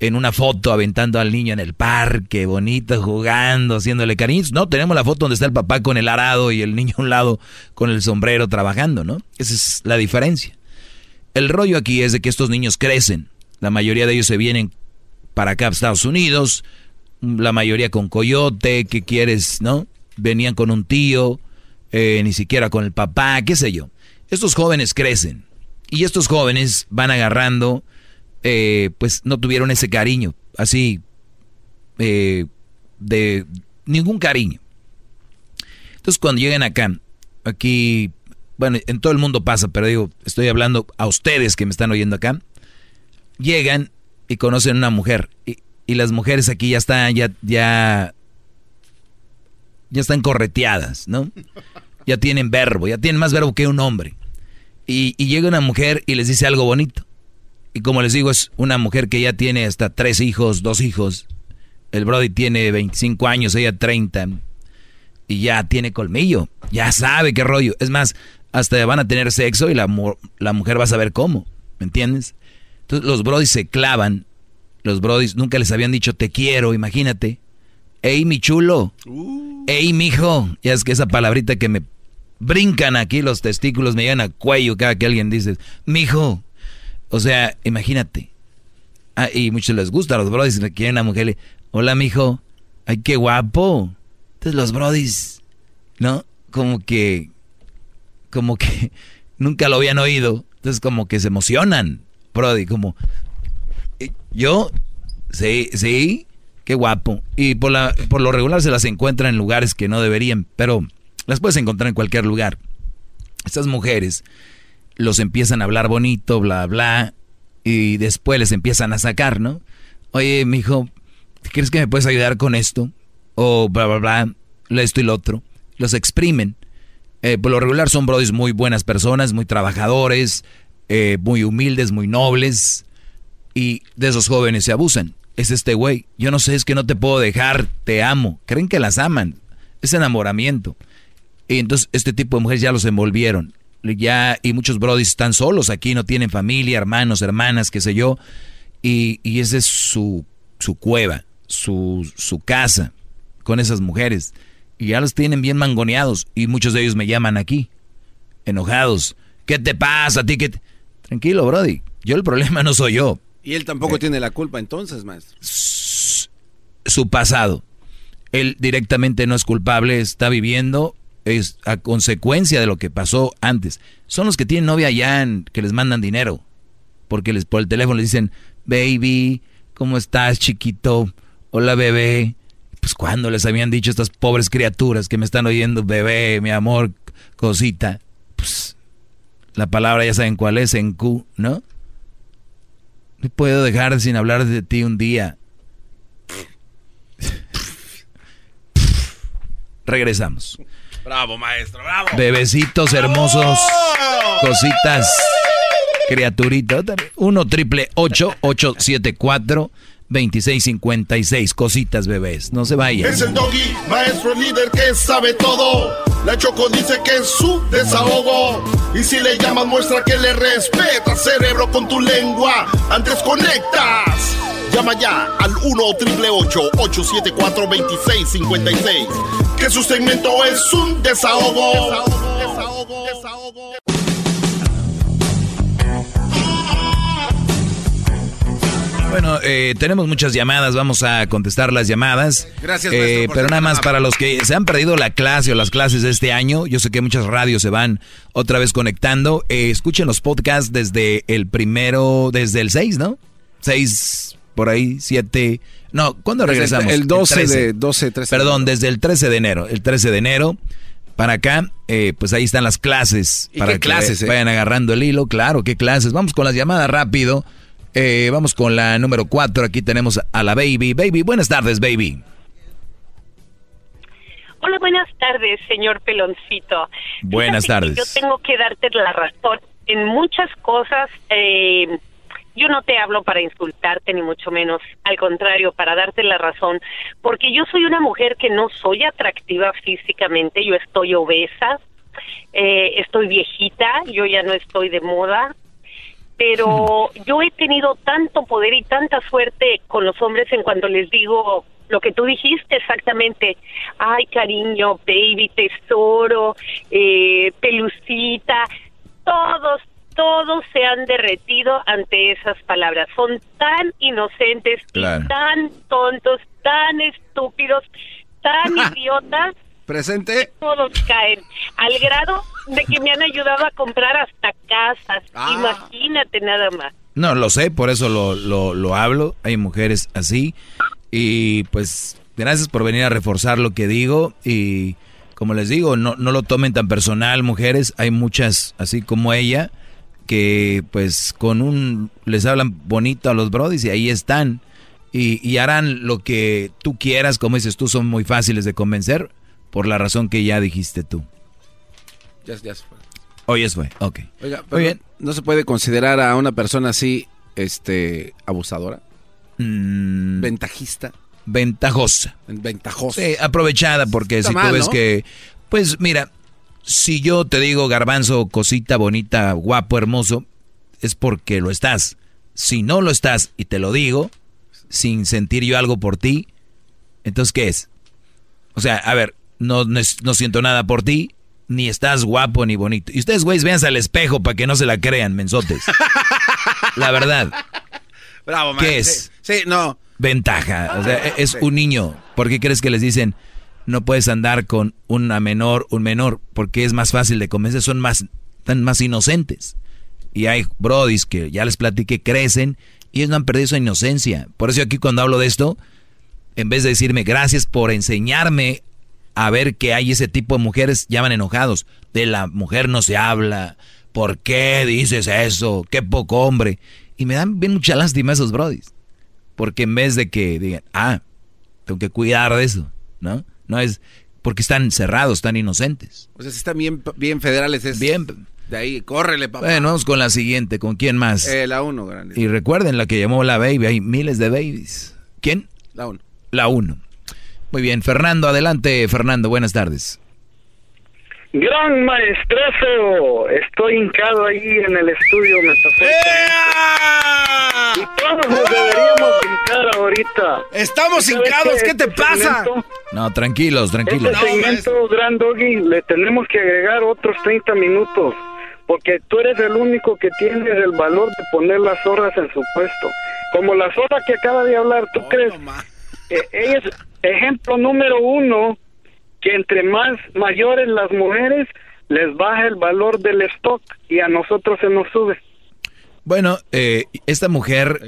en una foto aventando al niño en el parque, bonito, jugando, haciéndole cariños. No, tenemos la foto donde está el papá con el arado y el niño a un lado con el sombrero trabajando, ¿no? Esa es la diferencia. El rollo aquí es de que estos niños crecen. La mayoría de ellos se vienen para acá, a Estados Unidos. La mayoría con coyote, ¿qué quieres, no? Venían con un tío, eh, ni siquiera con el papá, qué sé yo. Estos jóvenes crecen. Y estos jóvenes van agarrando, eh, pues no tuvieron ese cariño, así, eh, de ningún cariño. Entonces cuando llegan acá, aquí, bueno, en todo el mundo pasa, pero digo, estoy hablando a ustedes que me están oyendo acá, llegan y conocen una mujer. Y, y las mujeres aquí ya están, ya, ya, ya están correteadas, ¿no? Ya tienen verbo, ya tienen más verbo que un hombre. Y, y llega una mujer y les dice algo bonito. Y como les digo, es una mujer que ya tiene hasta tres hijos, dos hijos. El Brody tiene 25 años, ella 30. Y ya tiene colmillo. Ya sabe qué rollo. Es más, hasta van a tener sexo y la, la mujer va a saber cómo. ¿Me entiendes? Entonces los Brodis se clavan. Los Brodis nunca les habían dicho te quiero, imagínate. Ey, mi chulo. Ey, mijo. Ya es que esa palabrita que me brincan aquí los testículos, me llegan a cuello cada que alguien dice, mijo. O sea, imagínate. Ah, y muchos les gusta a los brodis, quieren a una mujer, hola, mijo. Ay, qué guapo. Entonces los brodis, ¿no? Como que, como que nunca lo habían oído. Entonces como que se emocionan, brody, como, "Eh, yo, sí, sí, qué guapo. Y por, la, por lo regular se las encuentran en lugares que no deberían, pero las puedes encontrar en cualquier lugar. Estas mujeres los empiezan a hablar bonito, bla, bla, y después les empiezan a sacar, ¿no? Oye, mijo, ¿crees que me puedes ayudar con esto? O bla, bla, bla, esto y lo otro. Los exprimen. Eh, por lo regular son brodis muy buenas personas, muy trabajadores, eh, muy humildes, muy nobles. Y de esos jóvenes se abusan. Es este güey. Yo no sé, es que no te puedo dejar, te amo. Creen que las aman. Es enamoramiento. Y entonces este tipo de mujeres ya los envolvieron. Ya, y muchos brodis están solos aquí, no tienen familia, hermanos, hermanas, qué sé yo. Y, y esa es su, su cueva, su, su casa con esas mujeres. Y ya los tienen bien mangoneados. Y muchos de ellos me llaman aquí, enojados. ¿Qué te pasa a ti? ¿Qué te-?" Tranquilo, Brody. Yo el problema no soy yo. Y él tampoco tiene la culpa entonces, maestro. Su pasado. Él directamente no es culpable, está viviendo, es a consecuencia de lo que pasó antes. Son los que tienen novia allá que les mandan dinero. Porque les por el teléfono les dicen, baby, ¿cómo estás, chiquito? Hola, bebé. Pues cuando les habían dicho estas pobres criaturas que me están oyendo, bebé, mi amor, cosita. Pues la palabra ya saben cuál es, en Q, ¿no? No puedo dejar sin hablar de ti un día. Regresamos. Bravo, maestro, bravo. Bebecitos hermosos, cositas. criaturita. 1 triple 874 2656. Cositas bebés. No se vayan. Es el doggy, maestro líder que sabe todo. La Choco dice que es su desahogo. Y si le llamas, muestra que le respeta, cerebro, con tu lengua. Antes conectas. Llama ya al 1 triple 874 2656. Que su segmento es un desahogo. Desahogo, desahogo, desahogo. Bueno, eh, tenemos muchas llamadas, vamos a contestar las llamadas. Gracias, Eh, maestro, por pero nada más para los que se han perdido la clase o las clases de este año, yo sé que muchas radios se van otra vez conectando. Eh, escuchen los podcasts desde el primero, desde el 6, ¿no? 6, por ahí, 7. No, ¿cuándo Desde el- regresamos? el 12 13. de- 12, 13 de Perdón, desde el 13 de enero. El 13 de enero. Para acá, eh, pues ahí están las clases. ¿Y para qué que clases, eh? vayan agarrando el hilo. Claro, qué clases. Vamos con las llamadas rápido. Eh, vamos con la número 4. Aquí tenemos a la Baby. Baby, buenas tardes, Baby. Hola, buenas tardes, señor Peloncito. Buenas Fíjate tardes. Yo tengo que darte la razón en muchas cosas. eh, yo no te hablo para insultarte, ni mucho menos. Al contrario, para darte la razón. Porque yo soy una mujer que no soy atractiva físicamente. Yo estoy obesa. eh, estoy viejita. Yo ya no estoy de moda. Pero yo he tenido tanto poder y tanta suerte con los hombres en cuanto les digo lo que tú dijiste exactamente. Ay, cariño, baby, tesoro, eh, pelucita. Todos, todos se han derretido ante esas palabras. Son tan inocentes Claro. y tan tontos, tan estúpidos, tan idiotas Presente. todos caen al grado de que me han ayudado a comprar hasta casas. Ah. Imagínate nada más. No, lo sé, por eso lo, lo, lo hablo. Hay mujeres así. Y pues, gracias por venir a reforzar lo que digo. Y como les digo, no, no lo tomen tan personal, mujeres. Hay muchas así como ella que pues con un... les hablan bonito a los brodis y ahí están. Y, y harán lo que tú quieras, como dices tú, son muy fáciles de convencer por la razón que ya dijiste tú. Ya, ya se fue. Hoy es fue, ok. Oiga, pero bien. ¿no se puede considerar a una persona así, este, abusadora? Mm, Ventajista. ventajosa. Ventajosa. Sí, aprovechada, porque Está si tú mal, ves ¿no? que, pues mira, si yo te digo garbanzo, cosita bonita, guapo, hermoso, es porque lo estás. Si no lo estás y te lo digo, sin sentir yo algo por ti, entonces ¿qué es? O sea, a ver, no, no, siento nada por ti, ni estás guapo ni bonito. Y ustedes, güeyes, véanse al espejo para que no se la crean, mensotes. la verdad. Bravo, ¿Qué man. es? Sí, sí, no. Ventaja. O sea, es un niño. ¿Por qué crees que les dicen no puedes andar con una menor, un menor? Porque es más fácil de convencer, son más, tan más inocentes. Y hay brodis que ya les platiqué, crecen y ellos no han perdido su inocencia. Por eso aquí cuando hablo de esto, en vez de decirme gracias por enseñarme a ver que hay ese tipo de mujeres, llaman enojados. De la mujer no se habla. ¿Por qué dices eso? Qué poco hombre. Y me dan bien mucha lástima esos brodis. Porque en vez de que digan, ah, tengo que cuidar de eso, ¿no? No es porque están cerrados, están inocentes. O sea, si están bien, bien federales es... Bien. De ahí, córrele, papá. Bueno, vamos con la siguiente. ¿Con quién más? Eh, la uno, grande. y recuerden la que llamó la baby. Hay miles de babies. ¿Quién? La uno. La uno. Muy bien. Fernando, adelante, Fernando. Buenas tardes. Gran maestrazo, estoy hincado ahí en el estudio metafóricamente. Y todos nos deberíamos hincar ahorita. Estamos ¿Sabes hincados, qué? ¿qué te Este pasa? segmento- No, tranquilos, tranquilos. Este segmento, Gran Doggy, le tenemos que agregar otros 30 minutos. Porque tú eres el único que tienes el valor de poner las zorras en su puesto. Como la zorra que acaba de hablar, ¿tú crees? que ella es ejemplo número uno que entre más mayores las mujeres, les baja el valor del stock y a nosotros se nos sube. Bueno, eh, esta mujer,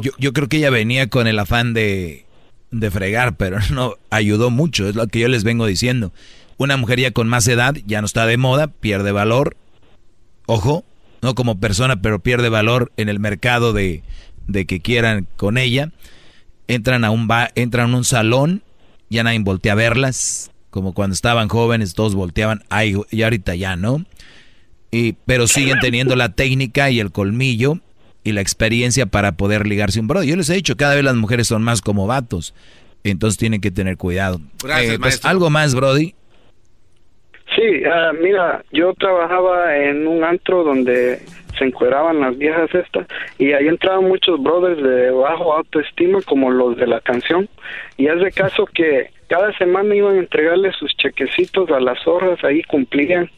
yo, yo creo que ella venía con el afán de, de fregar, pero no ayudó mucho, es lo que yo les vengo diciendo. Una mujer ya con más edad ya no está de moda, pierde valor, ojo, no como persona, pero pierde valor en el mercado de, de que quieran con ella. Entran a un ba entran a un salón, ya nadie voltea a verlas, como cuando estaban jóvenes, todos volteaban, ay, y ahorita ya, ¿no? Y, pero siguen teniendo la técnica y el colmillo y la experiencia para poder ligarse un brody. Yo les he dicho, cada vez las mujeres son más como vatos. Entonces tienen que tener cuidado. Gracias, Eh, pues, algo más, Brody. Sí, ah, mira, yo trabajaba en un antro donde se encueraban las viejas estas y ahí entraban muchos brothers de bajo autoestima como los de la canción y haz de caso que cada semana iban a entregarle sus chequecitos a las zorras, ahí cumplían.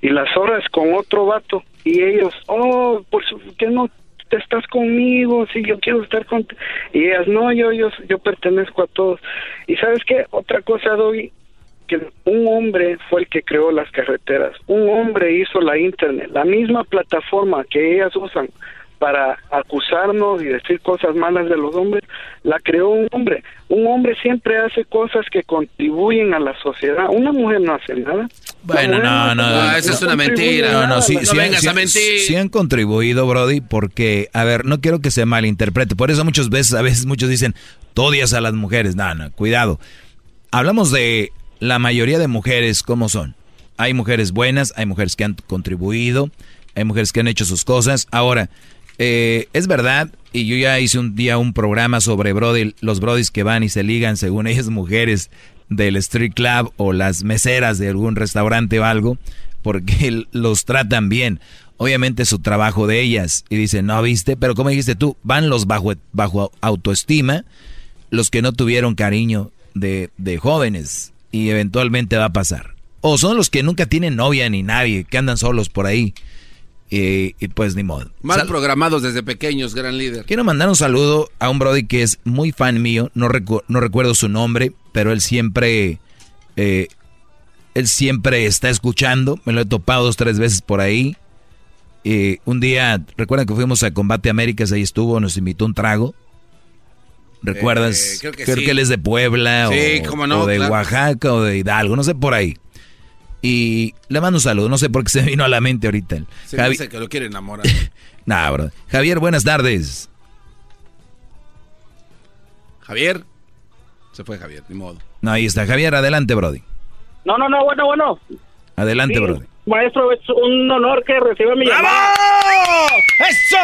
Y las zorras con otro vato y ellos, oh, por ¿qué no te estás conmigo? Sí, yo quiero estar contigo y ellas, no, yo, yo, yo pertenezco a todos y sabes qué, otra cosa, Doggy, que un hombre fue el que creó las carreteras, un hombre hizo la internet, la misma plataforma que ellas usan para acusarnos y decir cosas malas de los hombres, la creó un hombre. Un hombre siempre hace cosas que contribuyen a la sociedad. Una mujer no hace nada. Bueno, no, no. Esa es una mentira. No, no, sí, No sí, vengas sí- a mentir. sí han contribuido, Brody, porque, a ver, no quiero que se malinterprete. Por eso muchas veces, a veces muchos dicen, tú odias a las mujeres. No, no, cuidado. Hablamos de la mayoría de mujeres, ¿cómo son? Hay mujeres buenas, hay mujeres que han contribuido, hay mujeres que han hecho sus cosas. Ahora, eh, es verdad, y yo ya hice un día un programa sobre Brody, los Brodis que van y se ligan, según ellas, mujeres del street club o las meseras de algún restaurante o algo, porque los tratan bien. Obviamente es su trabajo de ellas. Y dicen, no, viste, pero como dijiste tú, van los bajo, bajo autoestima, los que no tuvieron cariño de, de jóvenes. Y eventualmente va a pasar. O son los que nunca tienen novia ni nadie, que andan solos por ahí. Y, y pues ni modo. Mal Sal- programados desde pequeños, gran líder. Quiero mandar un saludo a un Brody que es muy fan mío, no, recu- no recuerdo su nombre, pero él siempre, eh, él siempre está escuchando, me lo he topado dos, tres veces por ahí. Eh, un día, recuerdan que fuimos a Combate Américas, ahí estuvo, nos invitó un trago. ¿Recuerdas? Eh, creo que sí. él es de Puebla Sí, o, cómo no, o de claro. Oaxaca o de Hidalgo, no sé por ahí. Y le mando un saludo, no sé por qué se me vino a la mente ahorita. Se Javi- dice que lo quiere enamorar. Nah, bro. Javier, buenas tardes. Javier. Se fue Javier, ni modo. No, ahí está. Javier, adelante, Brody. No, no, no, bueno, bueno. Adelante, Sí, Brody. Maestro, es un honor que reciba mi llamada. ¡Eso!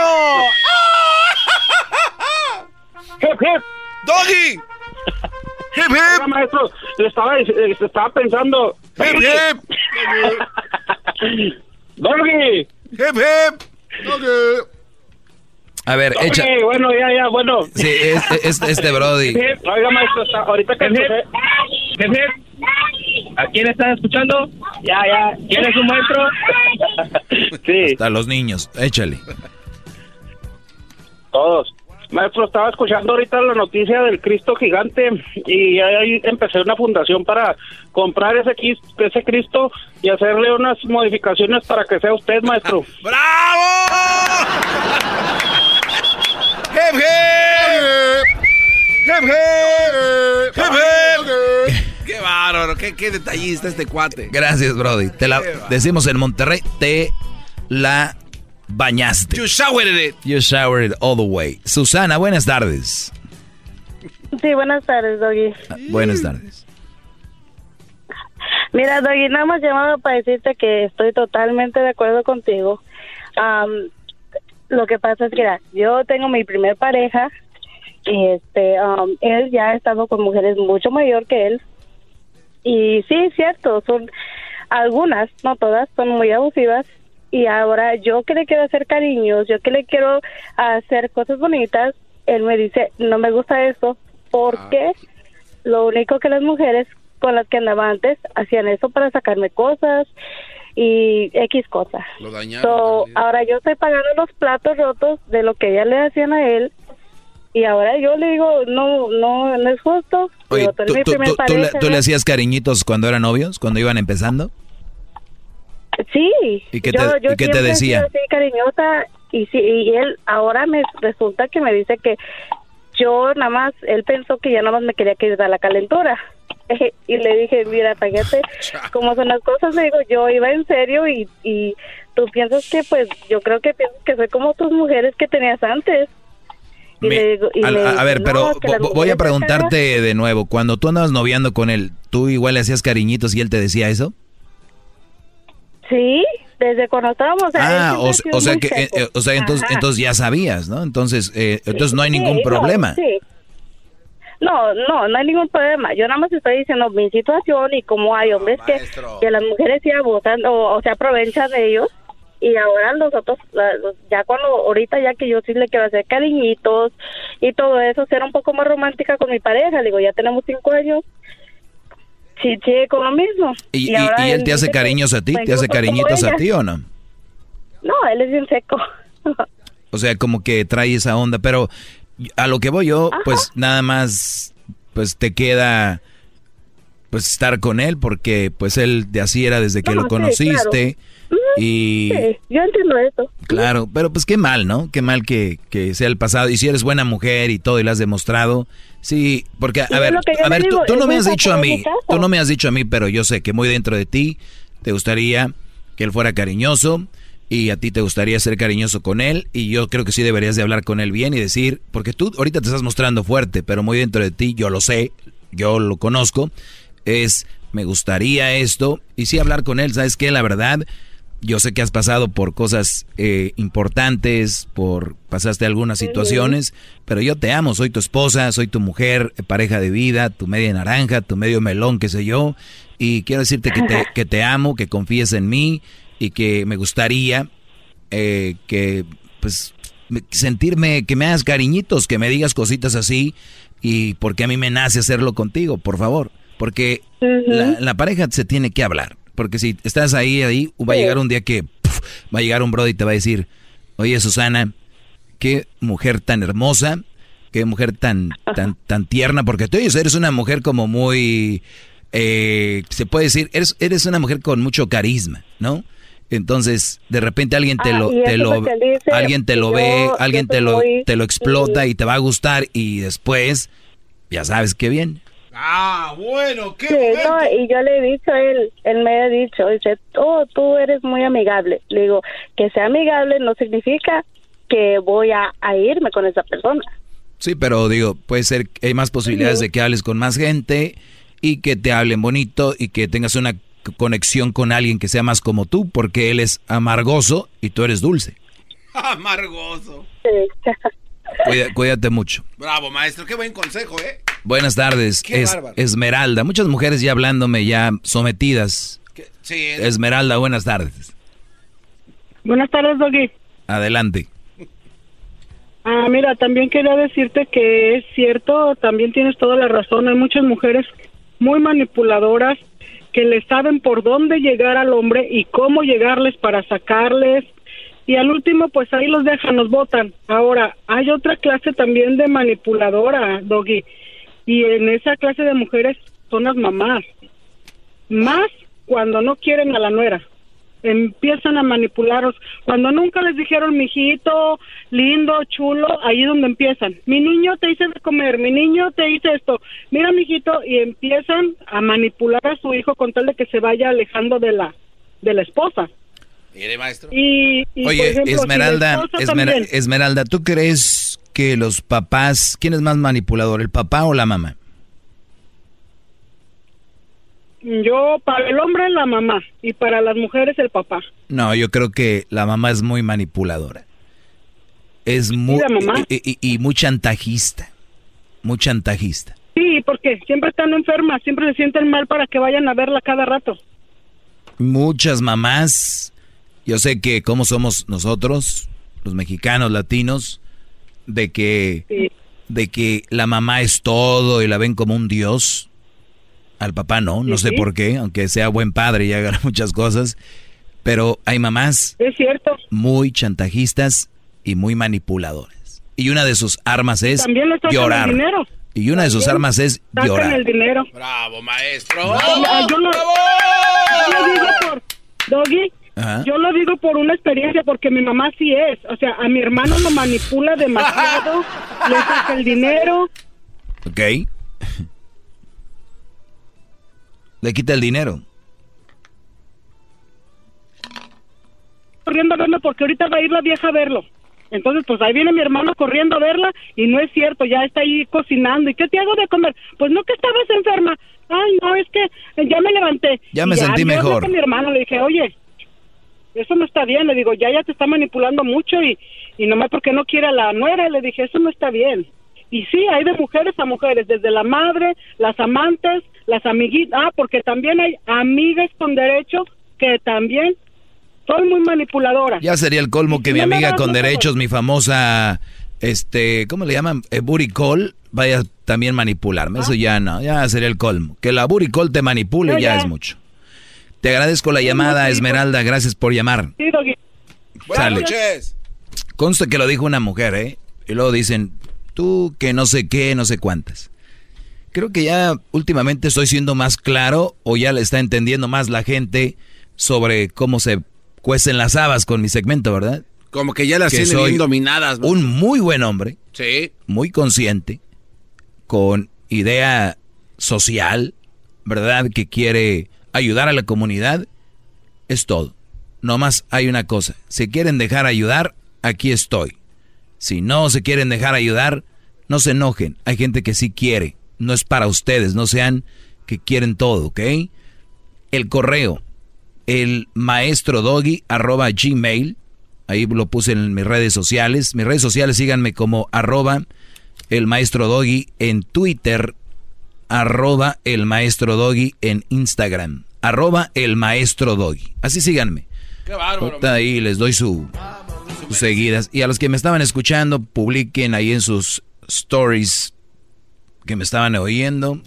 ¡Hip, hip! ¡Doggy! ¡Hip, hip! maestro, le estaba, eh, estaba pensando... ¡Hip, hip! ¡Doggy! ¡Hip, hip! ¡Doggy! A ver, Doggy, echa. bueno, ya, ya, bueno. Sí, este, este, este Brody. Hip, hip. Oiga, maestro, está- ahorita que... empecé- Hip, hip. ¿A quién están escuchando? Ya, ya. ¿Quién es su maestro? sí. Hasta los niños. Échale. Todos. Maestro, estaba escuchando ahorita la noticia del Cristo gigante y ahí empecé una fundación para comprar ese, Cristo y hacerle unas modificaciones para que sea usted, maestro. ¡Hip, hip! ¡Hip, hip! ¡Hip, hip! Qué bárbaro, qué, qué detallista este cuate. Gracias, Brody. Te la decimos en Monterrey, te la bañaste. You showered it. You showered it all the way. Susana, buenas tardes. Sí, buenas tardes, Doggy. Ah, Buenas tardes. Mira, Doggy, nada más llamado para decirte que estoy totalmente de acuerdo contigo. Am, lo que pasa es que, mira, yo tengo mi primer pareja y este, am, él ya ha estado con mujeres mucho mayor que él. Y sí, es cierto, son algunas, no todas, son muy abusivas. Y ahora yo que le quiero hacer cariños, yo que le quiero hacer cosas bonitas, él me dice, no me gusta eso, porque lo único que las mujeres con las que andaba antes hacían eso para sacarme cosas y X cosas. Lo dañaron. So, ahora yo estoy pagando los platos rotos de lo que ya le hacían a él y ahora yo le digo, no, no, no es justo. Oye, Digo, tú ¿tú, tú- le, tú le hacías cariñitos cuando eran novios? ¿Cuando iban empezando? Sí. ¿Y qué yo, te- yo y qué te siempre he decía? así cariñosa y sí, y él ahora me resulta que me dice que yo nada más, él pensó que ya nada más me quería quitar la calentura. Y le dije, mira, fíjate cómo son las cosas. Le digo, yo iba en serio y, y tú piensas que, pues, yo creo que piensas que soy como tus mujeres que tenías antes. Y Me- le digo- y a, le a- a ver, "No, pero que voy a preguntarte de nuevo. Cuando tú andabas noviando con él, ¿tú igual le hacías cariñitos y él te decía eso? Sí. desde cuando estábamos Ah, o, o sea que, eh, eh, o sea, entonces, entonces ya sabías, ¿no? Entonces, eh, entonces no hay ningún Sí, problema. No, sí. no, no, no hay ningún problema. Yo nada más estoy diciendo mi situación y cómo hay hombres que, que las mujeres sí abusan o, o se aprovechan de ellos. Y ahora nosotros, ya cuando, ahorita ya que yo sí le quiero hacer cariñitos y todo eso, ser un poco más romántica con mi pareja. Le digo, ya tenemos cinco años. Sí, sigue con lo mismo. ¿Y, y- él te hace cariños a ti? ¿Te hace cariñitos a ti o no? No, él es bien seco. O sea, como que trae esa onda, pero a lo que voy yo, pues nada más, pues te queda, pues estar con él, porque pues él de así era desde que No, lo sí, conociste. Y Sí, yo entiendo eso. claro, pero pues qué mal, ¿no? Qué mal que, que sea el pasado. Y si eres buena mujer y todo y lo has demostrado, sí, porque, a ver, a ver, tú, digo, tú no me has dicho a mí, tú no me has dicho a mí, pero yo sé que muy dentro de ti te gustaría que él fuera cariñoso y a ti te gustaría ser cariñoso con él y yo creo que sí deberías de hablar con él bien y decir, porque tú ahorita te estás mostrando fuerte, pero muy dentro de ti, yo lo sé, yo lo conozco, es me gustaría esto y sí hablar con él, ¿sabes qué? La verdad, yo sé que has pasado por cosas eh, importantes, por pasaste algunas situaciones, pero yo te amo, soy tu esposa, soy tu mujer, eh, pareja de vida, tu media naranja, tu medio melón, qué sé yo, y quiero decirte que te, que te amo, que confíes en mí y que me gustaría eh, que, pues, me- sentirme, que me hagas cariñitos, que me digas cositas así y porque a mí me nace hacerlo contigo, por favor, porque la, la pareja se tiene que hablar. Porque si estás ahí, ahí, va a llegar un día que puf, va a llegar un brother y te va a decir, oye Susana, qué mujer tan hermosa, qué mujer tan, tan, tan tierna, porque tú eres una mujer como muy, eh, se puede decir, eres, eres una mujer con mucho carisma, ¿no? Entonces, de repente alguien te Ah, lo, y te lo, dice, alguien te lo yo- ve, alguien te lo, muy- te lo explota y te va a gustar y después, ya sabes qué bien. Ah, bueno, qué Sí, no, y yo le he dicho a él, él me ha dicho, dice, oh, tú eres muy amigable. Le digo, que sea amigable no significa que voy a, a irme con esa persona. Sí, pero digo, puede ser que hay más posibilidades de que hables con más gente y que te hablen bonito y que tengas una conexión con alguien que sea más como tú, porque él es amargoso y tú eres dulce. Amargoso. Cuida- cuídate mucho. Bravo, maestro. Qué buen consejo, ¿eh? Buenas tardes, es. Esmeralda. Muchas mujeres ya hablándome, ya sometidas. Sí. Esmeralda, buenas tardes. Buenas tardes, Doggy. Adelante. Ah, mira, también quería decirte que es cierto, también tienes toda la razón. Hay muchas mujeres muy manipuladoras que le saben por dónde llegar al hombre y cómo llegarles para sacarles. Y al último, pues ahí los dejan, los botan. Ahora, hay otra clase también de manipuladora, Doggy. Y en esa clase de mujeres son las mamás. Más cuando no quieren a la nuera empiezan a manipularlos. Cuando nunca les dijeron, mijito, lindo, chulo, ahí es donde empiezan. Mi niño te hice de comer, mi niño te hice esto, mira, mijito, y empiezan a manipular a su hijo con tal de que se vaya alejando de la, de la esposa. Mire, maestro. Y, y, por Oye, ejemplo, si Esmeralda, también- Esmeralda, ¿tú crees que los papás, quién es más manipulador, el papá o la mamá? Yo, para el hombre, la mamá, y para las mujeres, el papá. No, yo creo que la mamá es muy manipuladora. Es muy la mamá? Y, y- y muy chantajista. Muy chantajista. Sí, porque siempre están enfermas, siempre se sienten mal para que vayan a verla cada rato. Muchas mamás, yo sé que como somos nosotros, los mexicanos, latinos, de que de que la mamá es todo y la ven como un dios. Al papá no, no Sí, sé sí. por qué, aunque sea buen padre y haga muchas cosas, pero hay mamás Es cierto. muy chantajistas y muy manipuladoras. Y una de sus armas es llorar. el dinero. Y una de sus También armas es Sacan llorar. el dinero. Bravo, maestro. Yo, yo digo por Doggy. Ajá. Yo lo digo por una experiencia porque mi mamá sí es, o sea, a mi hermano lo manipula demasiado, le saca el dinero, ¿Ok? Le quita el dinero. corriendo a verlo porque ahorita va a ir la vieja a verlo. Entonces, pues ahí viene mi hermano corriendo a verla y no es cierto, ya está ahí cocinando. ¿Y qué te hago de comer? Pues no que estabas enferma. Ay, no, es que ya me levanté. Ya me Y sentí yo mejor. con mi hermano le dije, oye, eso no está bien. Le digo, ya ya te está manipulando mucho y, y nomás porque no quiere a la nuera, le dije, eso no está bien. Y sí, hay de mujeres a mujeres, desde la madre, las amantes, las amiguitas, ah, porque también hay amigas con derecho que también son muy manipuladoras. Ya sería el colmo que mi amiga con los derechos, mi famosa, este, ¿cómo le llaman? Eh, call, vaya también manipularme. Eso ya no, ya sería el colmo. Que la call te manipule No, ya, ya. es mucho. Te agradezco la llamada, Esmeralda, gracias por llamar. Sí, Doggy. Sale. Consta que lo dijo una mujer, ¿eh? Y luego dicen, tú que no sé qué, no sé cuántas. Creo que ya últimamente estoy siendo más claro o ya le está entendiendo más la gente sobre cómo se cuecen las habas con mi segmento, ¿verdad? Como que ya las Que tienen bien dominadas. ¿no? Un muy buen hombre, Sí. muy consciente, con idea social, ¿verdad? Que quiere ayudar a la comunidad. Es todo. Nomás hay una cosa. Si quieren dejar ayudar, aquí estoy. Si no se quieren dejar ayudar, no se enojen. Hay gente que sí quiere. No es para ustedes. No sean que quieren todo, ¿ok? El correo, el maestro doggy arroba gmail. Ahí lo puse en mis redes sociales. Mis redes sociales síganme como arroba el maestro doggy en Twitter, arroba el maestro doggy en Instagram, arroba el maestro doggy. Así síganme. Qué bárbaro. Ahorita ahí les doy su, sus seguidas. Y a los que me estaban escuchando, publiquen ahí en sus stories que me estaban oyendo.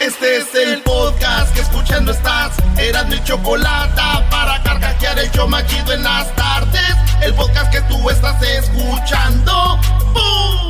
Este es el podcast que escuchando estás. Eran mi chocolate para carcajear el yo machido en las tardes. El podcast que tú estás escuchando. ¡Bum!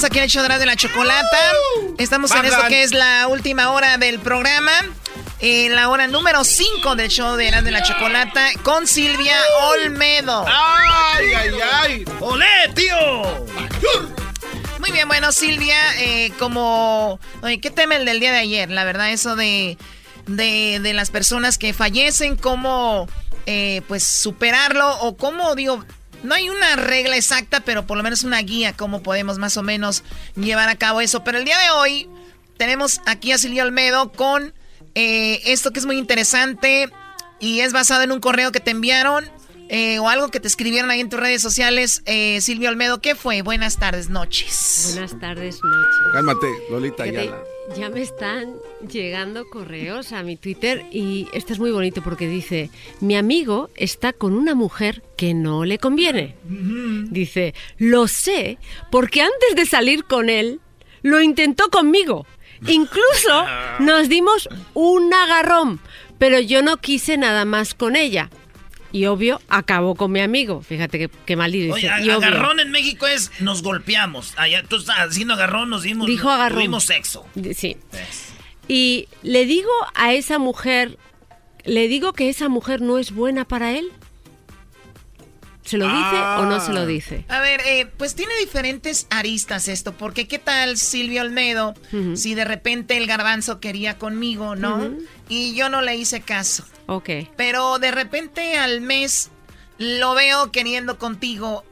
Regreso aquí en el show de la chocolata. Estamos en esto que es la última hora del programa. La hora número 5 del show de Erasmo de la Chocolata con Silvia Olmedo. ¡Ay, ay, ay! ¡Olé, tío! Muy bien, bueno, Silvia, eh, como... Oye, ¿qué tema el del día de ayer? La verdad, eso de, de, de las personas que fallecen, cómo, eh, pues, superarlo o cómo, digo, no hay una regla exacta, pero por lo menos una guía, cómo podemos más o menos llevar a cabo eso. Pero el día de hoy tenemos aquí a Silvia Olmedo con eh, esto que es muy interesante y es basado en un correo que te enviaron eh, o algo que te escribieron ahí en tus redes sociales. Eh, Silvia Olmedo, ¿qué fue? Buenas tardes, noches. Buenas tardes, noches. Cálmate, Lolita Ayala. Ya me están llegando correos a mi Twitter y esto es muy bonito porque dice, mi amigo está con una mujer que no le conviene. Dice, lo sé porque antes de salir con él, lo intentó conmigo. Incluso nos dimos un agarrón, pero yo no quise nada más con ella. Y obvio, acabó con mi amigo. Fíjate qué, maldito. Oye, Dice, obvio. agarrón en México es nos golpeamos. Allá tú estás haciendo agarrón, nos dimos, Dijo agarrón. tuvimos sexo. Sí. Y le digo a esa mujer, le digo que esa mujer no es buena para él. ¿Se lo dice o no se lo dice? A ver, eh, pues tiene diferentes aristas esto, porque ¿qué tal Silvia Olmedo si de repente el garbanzo quería conmigo, ¿no? Y yo no le hice caso. Ok. Pero de repente al mes lo veo queriendo contigo.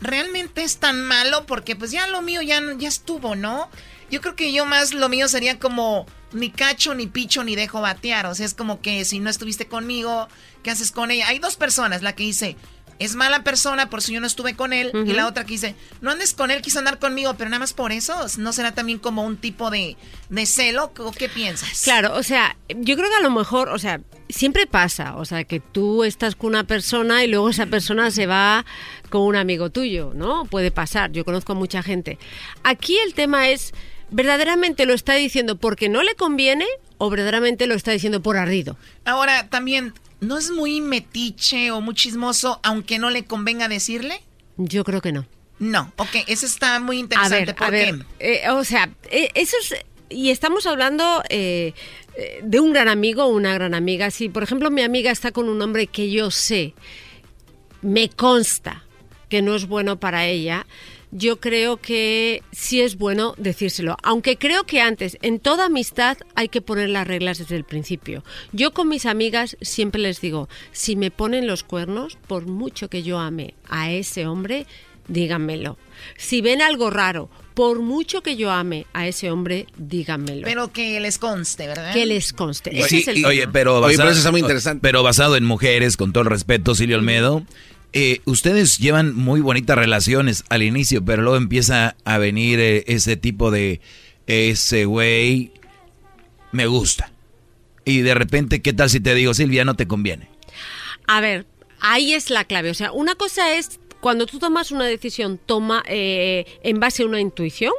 ¿Realmente es tan malo? Porque pues ya lo mío ya, ya estuvo, ¿no? Yo creo que yo más lo mío sería como ni cacho, ni picho, ni dejo batear. O sea, es como que si no estuviste conmigo, ¿qué haces con ella? Hay dos personas, la que dice, es mala persona por si yo no estuve con él. Y la otra que dice, no andes con él, quiso andar conmigo, pero nada más por eso. ¿No será también como un tipo de, de celo? ¿O qué piensas? Claro, o sea, yo creo que a lo mejor, o sea, siempre pasa, o sea, que tú estás con una persona y luego esa persona se va con un amigo tuyo, ¿no? Puede pasar, yo conozco a mucha gente. Aquí el tema es, ¿verdaderamente lo está diciendo porque no le conviene o verdaderamente lo está diciendo por ardido? Ahora, también, ¿no es muy metiche o muy chismoso aunque no le convenga decirle? Yo creo que no. No, ok, eso está muy interesante. A ver, eh, o sea, eh, eso es... Y estamos hablando eh, de un gran amigo o una gran amiga. Si, por ejemplo, mi amiga está con un hombre que yo sé, me consta que no es bueno para ella, yo creo que sí es bueno decírselo. Aunque creo que antes, en toda amistad, hay que poner las reglas desde el principio. Yo con mis amigas siempre les digo, si me ponen los cuernos, por mucho que yo ame a ese hombre, díganmelo. Si ven algo raro, por mucho que yo ame a ese hombre, díganmelo. Pero que les conste, ¿verdad? Que les conste. Ese es el oye, pero basado, eso muy interesante. Pero basado en mujeres, con todo el respeto, Silvio Olmedo, eh, ustedes llevan muy bonitas relaciones al inicio, pero luego empieza a venir eh, ese tipo de ese güey me gusta. Y de repente, ¿qué tal si te digo, Silvia, no te conviene? A ver, ahí es la clave. O sea, una cosa es cuando tú tomas una decisión, toma eh, en base a una intuición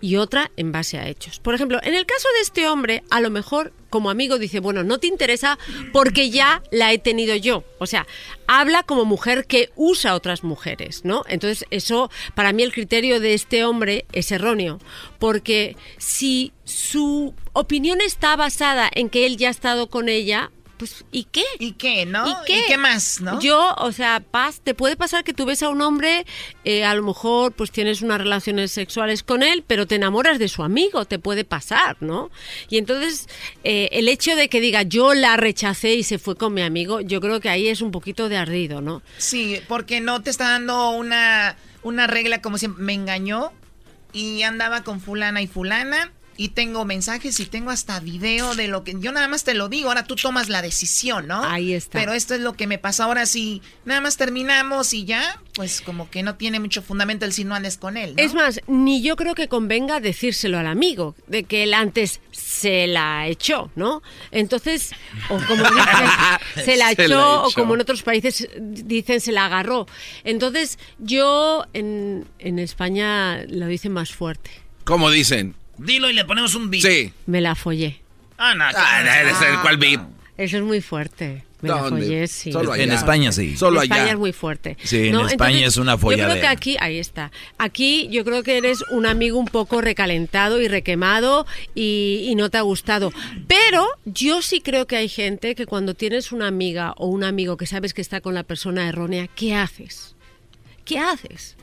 y otra en base a hechos. Por ejemplo, en el caso de este hombre, a lo mejor como amigo dice, bueno, no te interesa porque ya la he tenido yo. O sea, habla como mujer que usa otras mujeres, ¿no? Entonces, eso, para mí el criterio de este hombre es erróneo, porque si su opinión está basada en que él ya ha estado con ella, pues, ¿y qué? ¿Y qué, no? ¿Y qué, más, no? Yo, o sea, paz, te puede pasar que tú ves a un hombre, eh, a lo mejor, pues tienes unas relaciones sexuales con él, pero te enamoras de su amigo, te puede pasar, ¿no? Y entonces, eh, el hecho de que diga, yo la rechacé y se fue con mi amigo, yo creo que ahí es un poquito de ardido, ¿no? Sí, porque no te está dando una, una regla como siempre, me engañó y andaba con fulana y fulana y tengo mensajes y tengo hasta video de lo que yo nada más te lo digo, ahora tú tomas la decisión, ¿no? Ahí está. Pero esto es lo que me pasa ahora si nada más terminamos y ya, pues como que no tiene mucho fundamento el si no andes con él. ¿no? Es más, ni yo creo que convenga decírselo al amigo, de que él antes se la echó, ¿no? Entonces, o como dicen, se la echó, o como en otros países dicen, se la agarró. Entonces, yo en, en España lo dicen más fuerte. ¿Cómo dicen? Dilo y le ponemos un beat. Sí. Me la follé. Ah, no. Ah, eres el cual beat. Eso es muy fuerte. Me la follé, sí. Solo En España sí. Solo en España allá. es muy fuerte. Sí, en España es una folladera. Yo creo que aquí, ahí está. Aquí yo creo que eres un amigo un poco recalentado y requemado y, y no te ha gustado. Pero yo sí creo que hay gente que cuando tienes una amiga o un amigo que sabes que está con la persona errónea, ¿qué haces? ¿Qué haces?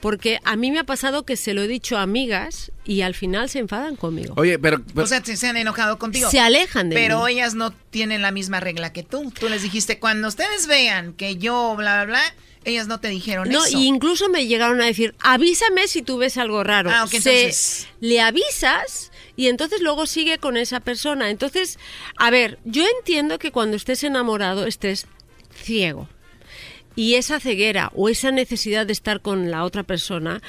Porque a mí me ha pasado que se lo he dicho a amigas y al final se enfadan conmigo. Oye, pero... o sea, se, han enojado contigo. Se alejan de Pero mí. ellas no tienen la misma regla que tú. Tú les dijiste, cuando ustedes vean que yo, bla, bla, bla, ellas no te dijeron No, eso. y incluso me llegaron a decir, avísame si tú ves algo raro. Ah, ok, Se- entonces- le avisas y entonces luego sigue con esa persona. Entonces, a ver, yo entiendo que cuando estés enamorado estés ciego. Y esa ceguera o esa necesidad de estar con la otra persona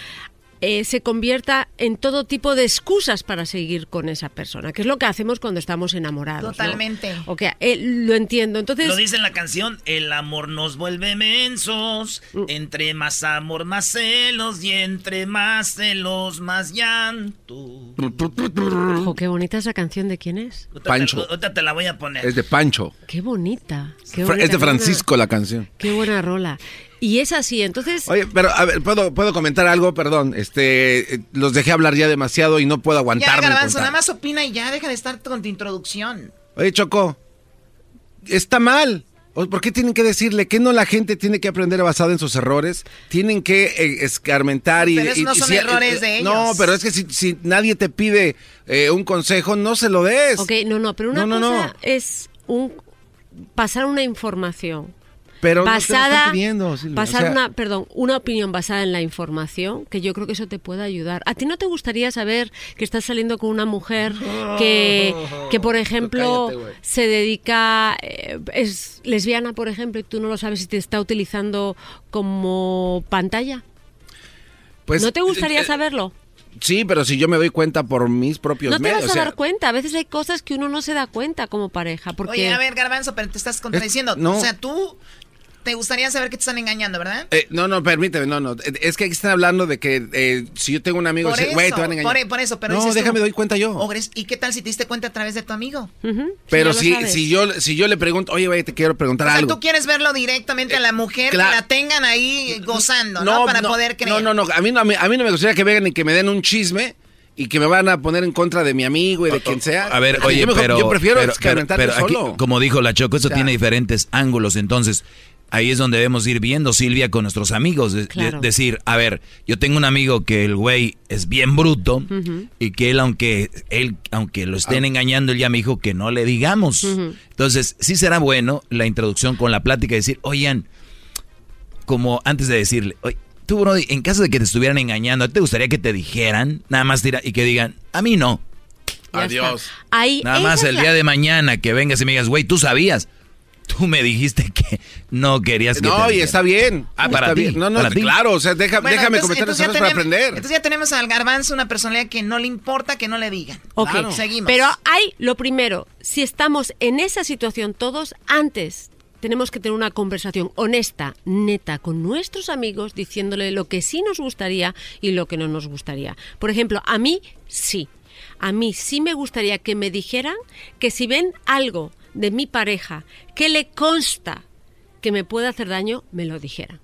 eh, se convierta en todo tipo de excusas para seguir con esa persona, que es lo que hacemos cuando estamos enamorados. ¿no? Totalmente. Ok, eh, lo entiendo. Entonces, Lo dice en la canción, el amor nos vuelve mensos, Mm. entre más amor más celos y entre más celos más llanto. Ojo, qué bonita esa canción de quién es. Pancho. ahorita te la voy a poner. Es de Pancho. Qué bonita. Qué bonita, es de Francisco la canción. Qué buena rola. Y es así, entonces... Oye, pero a ver, ¿puedo, puedo comentar algo? Perdón, este, eh, los dejé hablar ya demasiado y no puedo Ya, aguantarme. con Garbanzo, nada más opina y ya deja de estar con tu introducción. Oye, Choco, está mal. O- ¿Por qué tienen que decirle que no la gente tiene que aprender basado en sus errores? Tienen que eh, escarmentar y... Pero esos no y son si- errores de No, ellos. pero es que si, si nadie te pide eh, un consejo, no se lo des. Ok, no, no, pero una No, no, cosa no. es un pasar una información Pero no basada pidiendo, Silvia, pasar o sea- una perdón una opinión basada en la información que yo creo que eso te puede ayudar a ti no te gustaría saber que estás saliendo con una mujer que que por ejemplo Cállate, se dedica eh, es lesbiana por ejemplo y tú no lo sabes y te está utilizando como pantalla Pues, no te gustaría eh, saberlo Sí, pero si yo me doy cuenta por mis propios no te medios. vas a o sea, dar cuenta a veces hay cosas que uno no se da cuenta como pareja porque Oye, a ver, Garbanzo, pero te estás contradiciendo. no. O sea, tú te gustaría saber que te están engañando, ¿verdad? Eh, no, no, permíteme, no, no. Es que aquí están hablando de que eh, si yo tengo un amigo, güey, te van a engañar. por, e, por eso, pero no, dices tú, déjame doy cuenta yo. Ogres, ¿Y qué tal si te diste cuenta a través de tu amigo? Pero si, si yo si yo le pregunto, oye, güey, te quiero preguntar O sea, algo. tú quieres verlo directamente a la mujer, claro. que la tengan ahí gozando, ¿no? Para poder creer. No, no, no. A mí no, a mí, a mí no me gustaría que vengan y que me den un chisme y que me van a poner en contra de mi amigo y de quien sea. A ver, oye, yo mejor- pero... Yo prefiero pero, pero- experimentar pero yo aquí, solo. como dijo la Choco, eso O sea- tiene diferentes ángulos. Entonces, ahí es donde debemos ir viendo, Silvia, con nuestros amigos. de- de- Claro. decir, a ver, yo tengo un amigo que el güey es bien bruto y que él, aunque él aunque lo estén engañando, él ya me dijo que no le digamos. Entonces, sí será bueno la introducción con la plática y decir, oigan, como antes de decirle, oye, tú, Brody, en caso de que te estuvieran engañando, ¿te gustaría que te dijeran? Nada más tira y que digan, a mí no. Ya Adiós. Ahí, Nada más el la- día de mañana que vengas y me digas, güey, tú sabías. Tú me dijiste que no querías que No, te y está bien. Ah, para ti. No, no, claro, o sea, deja- Bueno, déjame entonces- comentar entonces las ya cosas para aprender. Entonces ya tenemos al garbanzo, una personalidad que no le importa que no le digan. Ok, Seguimos. pero hay lo primero, si estamos en esa situación todos, antes tenemos que tener una conversación honesta, neta, con nuestros amigos, diciéndole lo que sí nos gustaría y lo que no nos gustaría. Por ejemplo, a mí sí. A mí sí me gustaría que me dijeran que si ven algo de mi pareja que le consta que me puede hacer daño, me lo dijeran.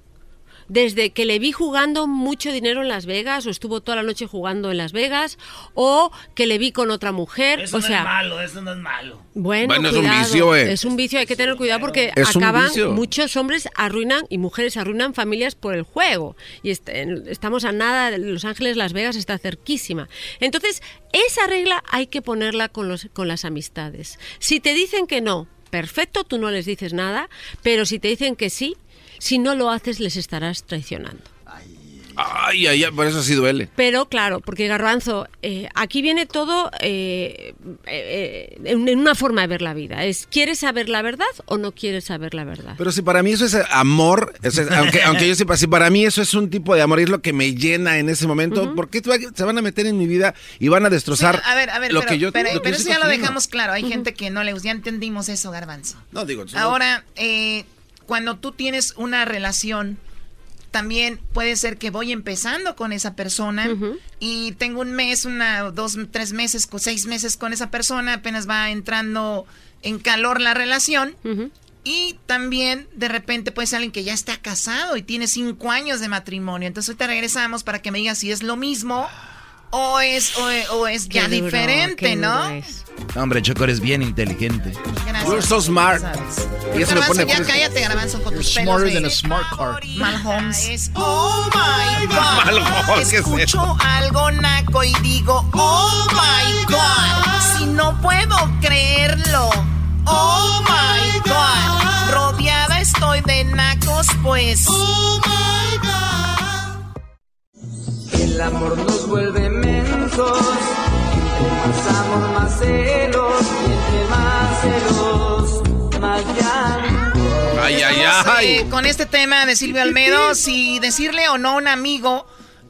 Desde que le vi jugando mucho dinero en Las Vegas, o estuvo toda la noche jugando en Las Vegas, o que le vi con otra mujer, Eso o no sea, es malo, eso no es malo. bueno, Bueno, es un vicio, eh. Es un vicio, hay que tener cuidado porque Es acaban, muchos hombres arruinan y mujeres arruinan familias por el juego. Y est- estamos a nada, de Los Ángeles, Las Vegas está cerquísima. Entonces, esa regla hay que ponerla con, los, con las amistades. Si te dicen que no, perfecto, tú no les dices nada, pero si te dicen que sí, si no lo haces, les estarás traicionando. Ay, ay, ay, por eso sí duele. Pero claro, porque Garbanzo, eh, aquí viene todo eh, eh, en una forma de ver la vida. Es, ¿quieres saber la verdad o no quieres saber la verdad? Pero si para mí eso es amor, aunque, aunque yo sepa, si para mí eso es un tipo de amor y es lo que me llena en ese momento, ¿por qué se van a meter en mi vida y van a destrozar a ver, a ver, lo pero, que yo pero, lo que pero yo eso ya lo dejamos claro. Hay gente que no le gusta. Ya entendimos eso, Garbanzo. No, digo, eso- Ahora, eh, cuando tú tienes una relación, también puede ser que voy empezando con esa persona y tengo un mes, una, dos, tres meses, seis meses con esa persona, apenas va entrando en calor la relación. Y también de repente puede ser alguien que ya está casado y tiene cinco años de matrimonio. Entonces ahorita regresamos para que me digas si es lo mismo o es, o, o es ya duro, diferente, ¿no? es. No, hombre, Choco, eres bien inteligente. Gracias. You're so smart. Y eso me Garbanzo, pone ya fresco. cállate, Garbanzo, con tus pelos Smarter than a smart car. Malhomes. Oh my God. Malhomes, ¿qué es Escucho eso? algo naco y digo, oh my God. Si no puedo creerlo. Oh my God. Rodeada estoy de nacos, pues. Oh my God. El amor nos vuelve mensos. Entre más amor, más celos. Y entre más celos, más llanto. Ay, ay, Estamos, ay. eh, con este tema de Silvio Almedo, si decirle o no a un amigo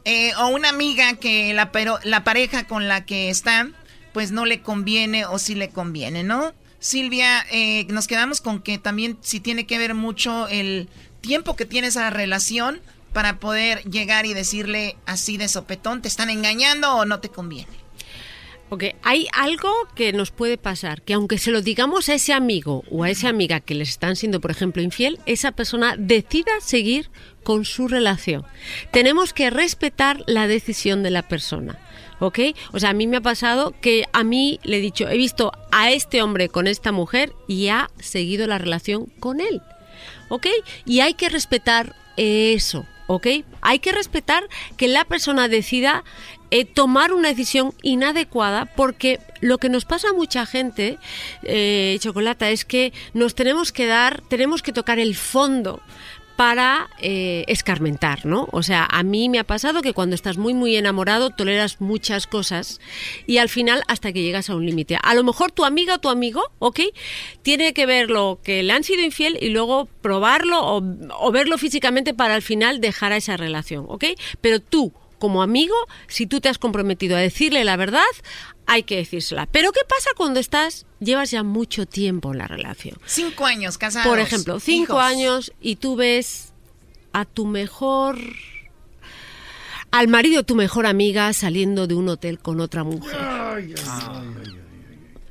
eh, o una amiga que la, pero, la pareja con la que está, pues no le conviene o sí le conviene, ¿no? Silvia, eh, nos quedamos con que también si tiene que ver mucho el tiempo que tiene esa relación para poder llegar y decirle así de sopetón, ¿te están engañando o no te conviene? Ok, hay algo que nos puede pasar, que aunque se lo digamos a ese amigo o a esa amiga que les están siendo, por ejemplo, infiel, esa persona decida seguir con su relación. Tenemos que respetar la decisión de la persona. ¿Ok? O sea, a mí me ha pasado que a mí le he dicho, he visto a este hombre con esta mujer y ha seguido la relación con él. ¿Ok? Y hay que respetar eso. ¿Ok? Hay que respetar que la persona decida eh, tomar una decisión inadecuada porque lo que nos pasa a mucha gente, eh, Chocolata, es que nos tenemos que dar, tenemos que tocar el fondo para eh, escarmentar, ¿no? O sea, a mí me ha pasado que cuando estás muy, muy enamorado toleras muchas cosas y al final hasta que llegas a un límite. A lo mejor tu amiga o tu amigo, ¿ok? Tiene que ver lo que le han sido infiel y luego probarlo o, o verlo físicamente para al final dejar a esa relación, ¿ok? Pero tú, como amigo, si tú te has comprometido a decirle la verdad, hay que decírsela. Pero ¿qué pasa cuando estás, llevas ya mucho tiempo en la relación? Cinco años casados. Por ejemplo, cinco hijos. años y tú ves a tu mejor al marido de tu mejor amiga saliendo de un hotel con otra mujer.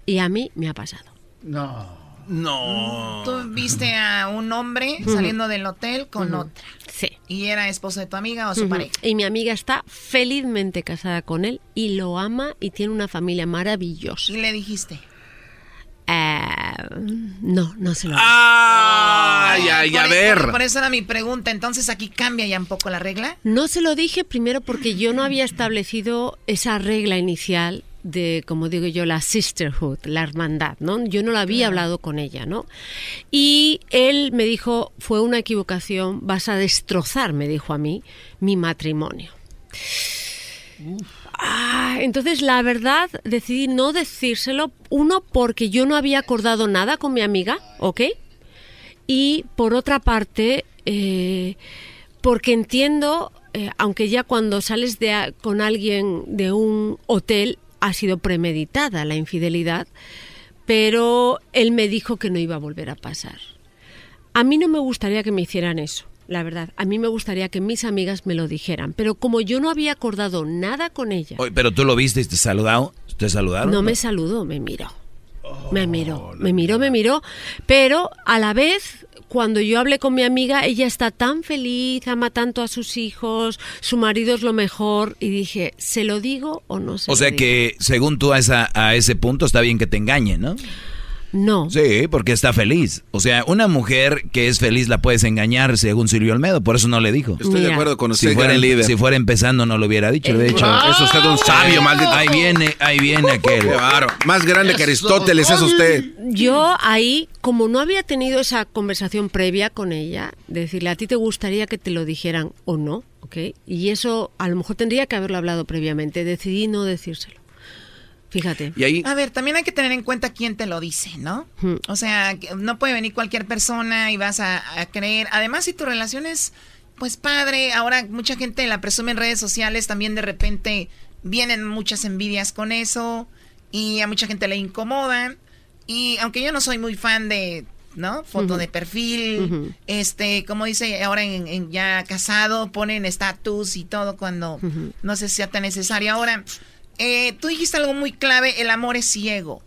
Y a mí me ha pasado. No. No. Tú viste a un hombre saliendo del hotel con otra. Sí. ¿Y era esposo de tu amiga o su pareja? Y mi amiga está felizmente casada con él y lo ama y tiene una familia maravillosa. ¿Y le dijiste? Eh, no, no se lo Ay, ay, a Por- ver. Por, por eso era mi pregunta. Entonces aquí cambia ya un poco la regla. No se lo dije primero porque yo no había establecido esa regla inicial de, como digo yo, la sisterhood, la hermandad, ¿no? Yo no lo había hablado con ella, ¿no? Y él me dijo, fue una equivocación, vas a destrozar, me dijo a mí, mi matrimonio. Ah, entonces, la verdad, decidí no decírselo. Uno, porque yo no había acordado nada con mi amiga, ¿ok? Y por otra parte, eh, porque entiendo, eh, aunque ya cuando sales de con alguien de un hotel ha sido premeditada la infidelidad, pero él me dijo que no iba a volver a pasar. A mí no me gustaría que me hicieran eso, la verdad. A mí me gustaría que mis amigas me lo dijeran, pero como yo no había acordado nada con ella, Oye, pero tú lo viste y te saludado, te saludaron. no me saludó, me miró. Me miró, me miró, me miró, pero a la vez, cuando yo hablé con mi amiga, ella está tan feliz, ama tanto a sus hijos, su marido es lo mejor, y dije, ¿se lo digo o no se O lo sea digo? que según tú a, esa, a ese punto está bien que te engañen, ¿no? No. Sí, porque está feliz. O sea, una mujer que es feliz la puedes engañar según Silvio Almedo, por eso no le dijo. Estoy de acuerdo con usted, si fuera, líder. Si fuera empezando no lo hubiera dicho, de hecho. Es usted un sabio, maldito. Ahí viene, ahí viene aquel. Qué bárbaro. Más grande que Aristóteles es usted. Yo ahí, como no había tenido esa conversación previa con ella, de decirle, ¿a ti te gustaría que te lo dijeran o no? ¿Ok? Y eso a lo mejor tendría que haberlo hablado previamente, decidí no decírselo. Fíjate. Y ahí, A ver, también hay que tener en cuenta quién te lo dice, ¿no? Hmm. O sea, no puede venir cualquier persona y vas a, a creer. Además, si tu relación es, pues padre, ahora mucha gente la presume en redes sociales, también de repente vienen muchas envidias con eso y a mucha gente le incomoda. Y aunque yo no soy muy fan de, ¿no? Foto de perfil, este, como dice ahora en, en ya casado, ponen estatus y todo cuando no sé si sea tan necesario. Ahora, eh, tú dijiste algo muy clave, el amor es ciego.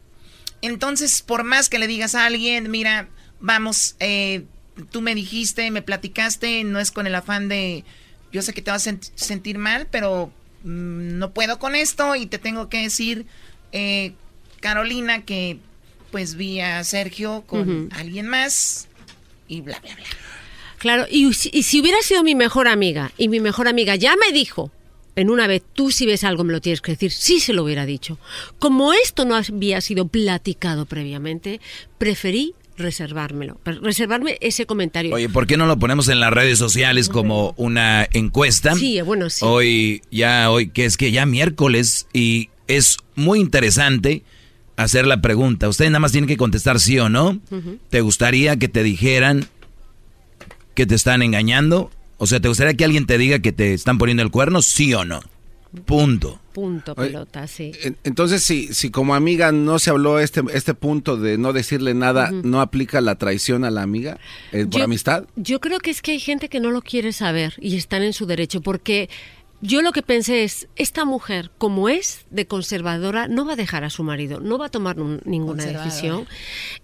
Entonces, por más que le digas a alguien, mira, vamos, eh, tú me dijiste, me platicaste, no es con el afán de, yo sé que te vas a sent- sentir mal, pero mm, no puedo con esto y te tengo que decir, eh, Carolina, que pues vi a Sergio con alguien más y bla, bla, bla. Claro, y, si- y si hubiera sido mi mejor amiga y mi mejor amiga ya me dijo en una vez, tú si ves algo me lo tienes que decir, sí se lo hubiera dicho. Como esto no había sido platicado previamente, preferí reservármelo, reservarme ese comentario. Oye, ¿por qué no lo ponemos en las redes sociales como una encuesta? Sí, bueno, sí. Hoy, ya hoy, que es que ya miércoles y es muy interesante hacer la pregunta. Ustedes nada más tienen que contestar sí o no. Ujú. ¿Te gustaría que te dijeran que te están engañando? O sea, ¿te gustaría que alguien te diga que te están poniendo el cuerno? Sí o no. Punto. Punto, pelota, sí. en- entonces, si, si como amiga no se habló este, este punto de no decirle nada. ¿no aplica la traición a la amiga eh, por Yo- amistad? Yo creo que es que hay gente que no lo quiere saber y están en su derecho, porque yo lo que pensé es, esta mujer, como es de conservadora, no va a dejar a su marido, no va a tomar ninguna decisión.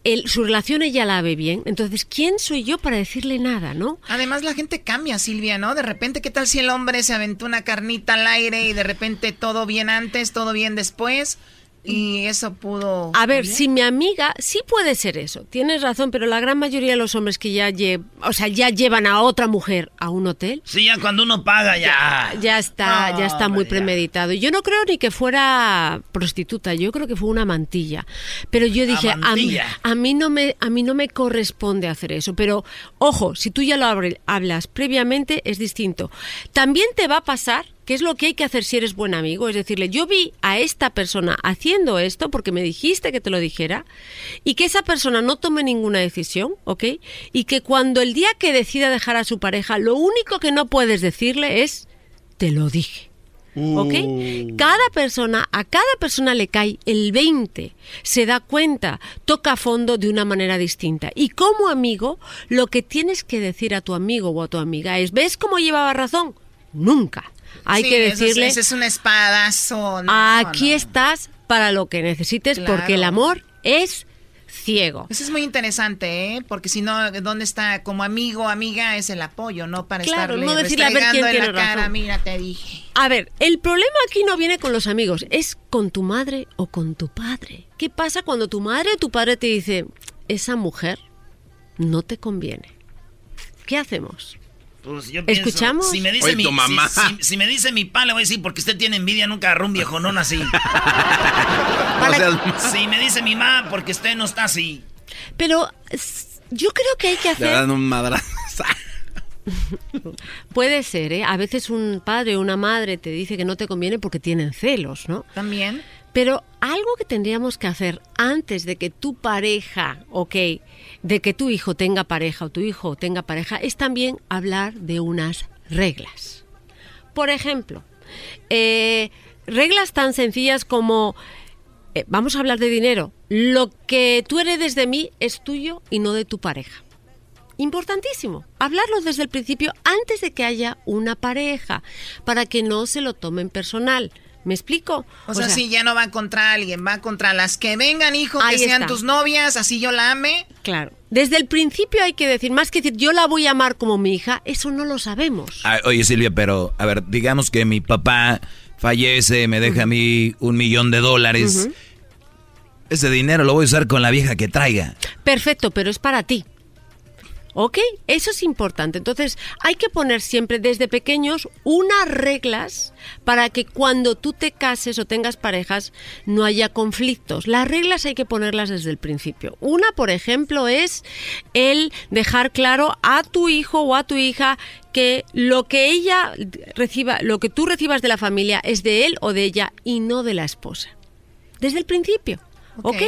El- su relación ella la ve bien, entonces, ¿quién soy yo para decirle nada, no? Además, la gente cambia, Silvia, ¿no? De repente, ¿qué tal si el hombre se aventó una carnita al aire y de repente todo bien antes, todo bien después? Y eso pudo... A ver, cambiar? si mi amiga, sí puede ser eso, tienes razón, pero la gran mayoría de los hombres que ya, lle- o sea, ya llevan a otra mujer a un hotel, Sí, ya cuando uno paga, ya. ya está, No, ya está muy ya. premeditado. Yo no creo ni que fuera prostituta, yo creo que fue una mantilla. Pero yo dije, a mí, mantilla. a mí no me, a mí no me corresponde hacer eso. Pero ojo, si tú ya lo hablas previamente es distinto. También te va a pasar. Que es lo que hay que hacer si eres buen amigo? Es decirle, yo vi a esta persona haciendo esto porque me dijiste que te lo dijera y que esa persona no tome ninguna decisión, ¿ok? Y que cuando el día que decida dejar a su pareja, lo único que no puedes decirle es, te lo dije. ¿Ok? Cada persona, a cada persona le cae el 20, se da cuenta, toca a fondo de una manera distinta. Y como amigo, lo que tienes que decir a tu amigo o a tu amiga es, ¿ves cómo llevaba razón? Nunca. Hay Sí, que eso es- decirle, ese es un espadazo. no, aquí no. estás para lo que necesites, porque el amor es ciego. Eso es muy interesante, ¿eh? Porque si no, ¿dónde está? Como amigo, amiga, es el apoyo, no para Claro, estarle no decirle, a ver, quién tiene la cara, razón. mira, te dije. A ver, el problema aquí no viene con los amigos, es con tu madre o con tu padre. ¿Qué pasa cuando tu madre o tu padre te dice, esa mujer no te conviene? ¿Qué hacemos? Pues yo pienso, ¿Escuchamos? Si me dice Oye, mi, tu si- mamá. Si, si me dice mi pa, le voy a decir, porque usted tiene envidia, nunca agarró un viejonón así. si me dice mi ma, porque usted no está así. Pero yo creo que hay que Le hacer... dan un madrazo. Puede ser, ¿eh? A veces un padre o una madre te dice que no te conviene porque tienen celos, ¿no? También. Pero algo que tendríamos que hacer antes de que tu pareja, ok, de que tu hijo tenga pareja o tu hijo tenga pareja, es también hablar de unas reglas. Por ejemplo, eh, reglas tan sencillas como, eh, vamos a hablar de dinero, lo que tú heredes de mí es tuyo y no de tu pareja. Importantísimo, hablarlo desde el principio antes de que haya una pareja, para que no se lo tomen personal. ¿Me explico? O, sea, si ya no va contra alguien, va contra las que vengan, hijo, que sean está. tus novias, así yo la ame. Claro. Desde el principio hay que decir, más que decir yo la voy a amar como mi hija, eso no lo sabemos. Ah, oye, Silvia, pero a ver, digamos que mi papá fallece, me deja a mí un millón de dólares. Ese dinero lo voy a usar con la vieja que traiga. Perfecto, pero es para ti. ¿Ok? Eso es importante. Entonces, hay que poner siempre desde pequeños unas reglas para que cuando tú te cases o tengas parejas no haya conflictos. Las reglas hay que ponerlas desde el principio. Una, por ejemplo, es el dejar claro a tu hijo o a tu hija que lo que ella reciba, lo que tú recibas de la familia es de él o de ella y no de la esposa. Desde el principio. ¿Ok?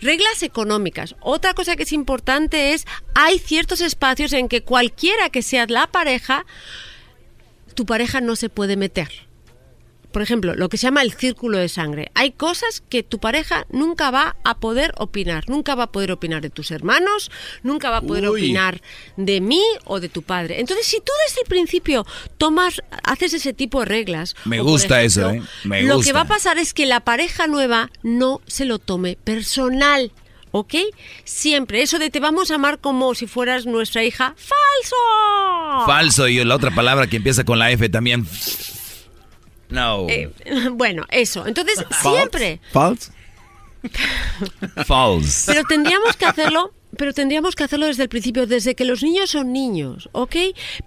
Reglas económicas. Otra cosa que es importante es, hay ciertos espacios en que cualquiera que sea la pareja, tu pareja no se puede meter. Por ejemplo, lo que se llama el círculo de sangre. Hay cosas que tu pareja nunca va a poder opinar. Nunca va a poder opinar de tus hermanos, nunca va a poder Uy. opinar de mí o de tu padre. Entonces, si tú desde el principio tomas, haces ese tipo de reglas. Me gusta eso, ¿eh? Me lo gusta. que va a pasar es que la pareja nueva no se lo tome personal. ¿Ok? Siempre. Eso de te vamos a amar como si fueras nuestra hija. ¡Falso! Falso, y la otra palabra que empieza con la F también. No. Eh, bueno, eso. Entonces, siempre. False. False. Pero tendríamos que hacerlo, pero tendríamos que hacerlo desde el principio, desde que los niños son niños, ¿ok?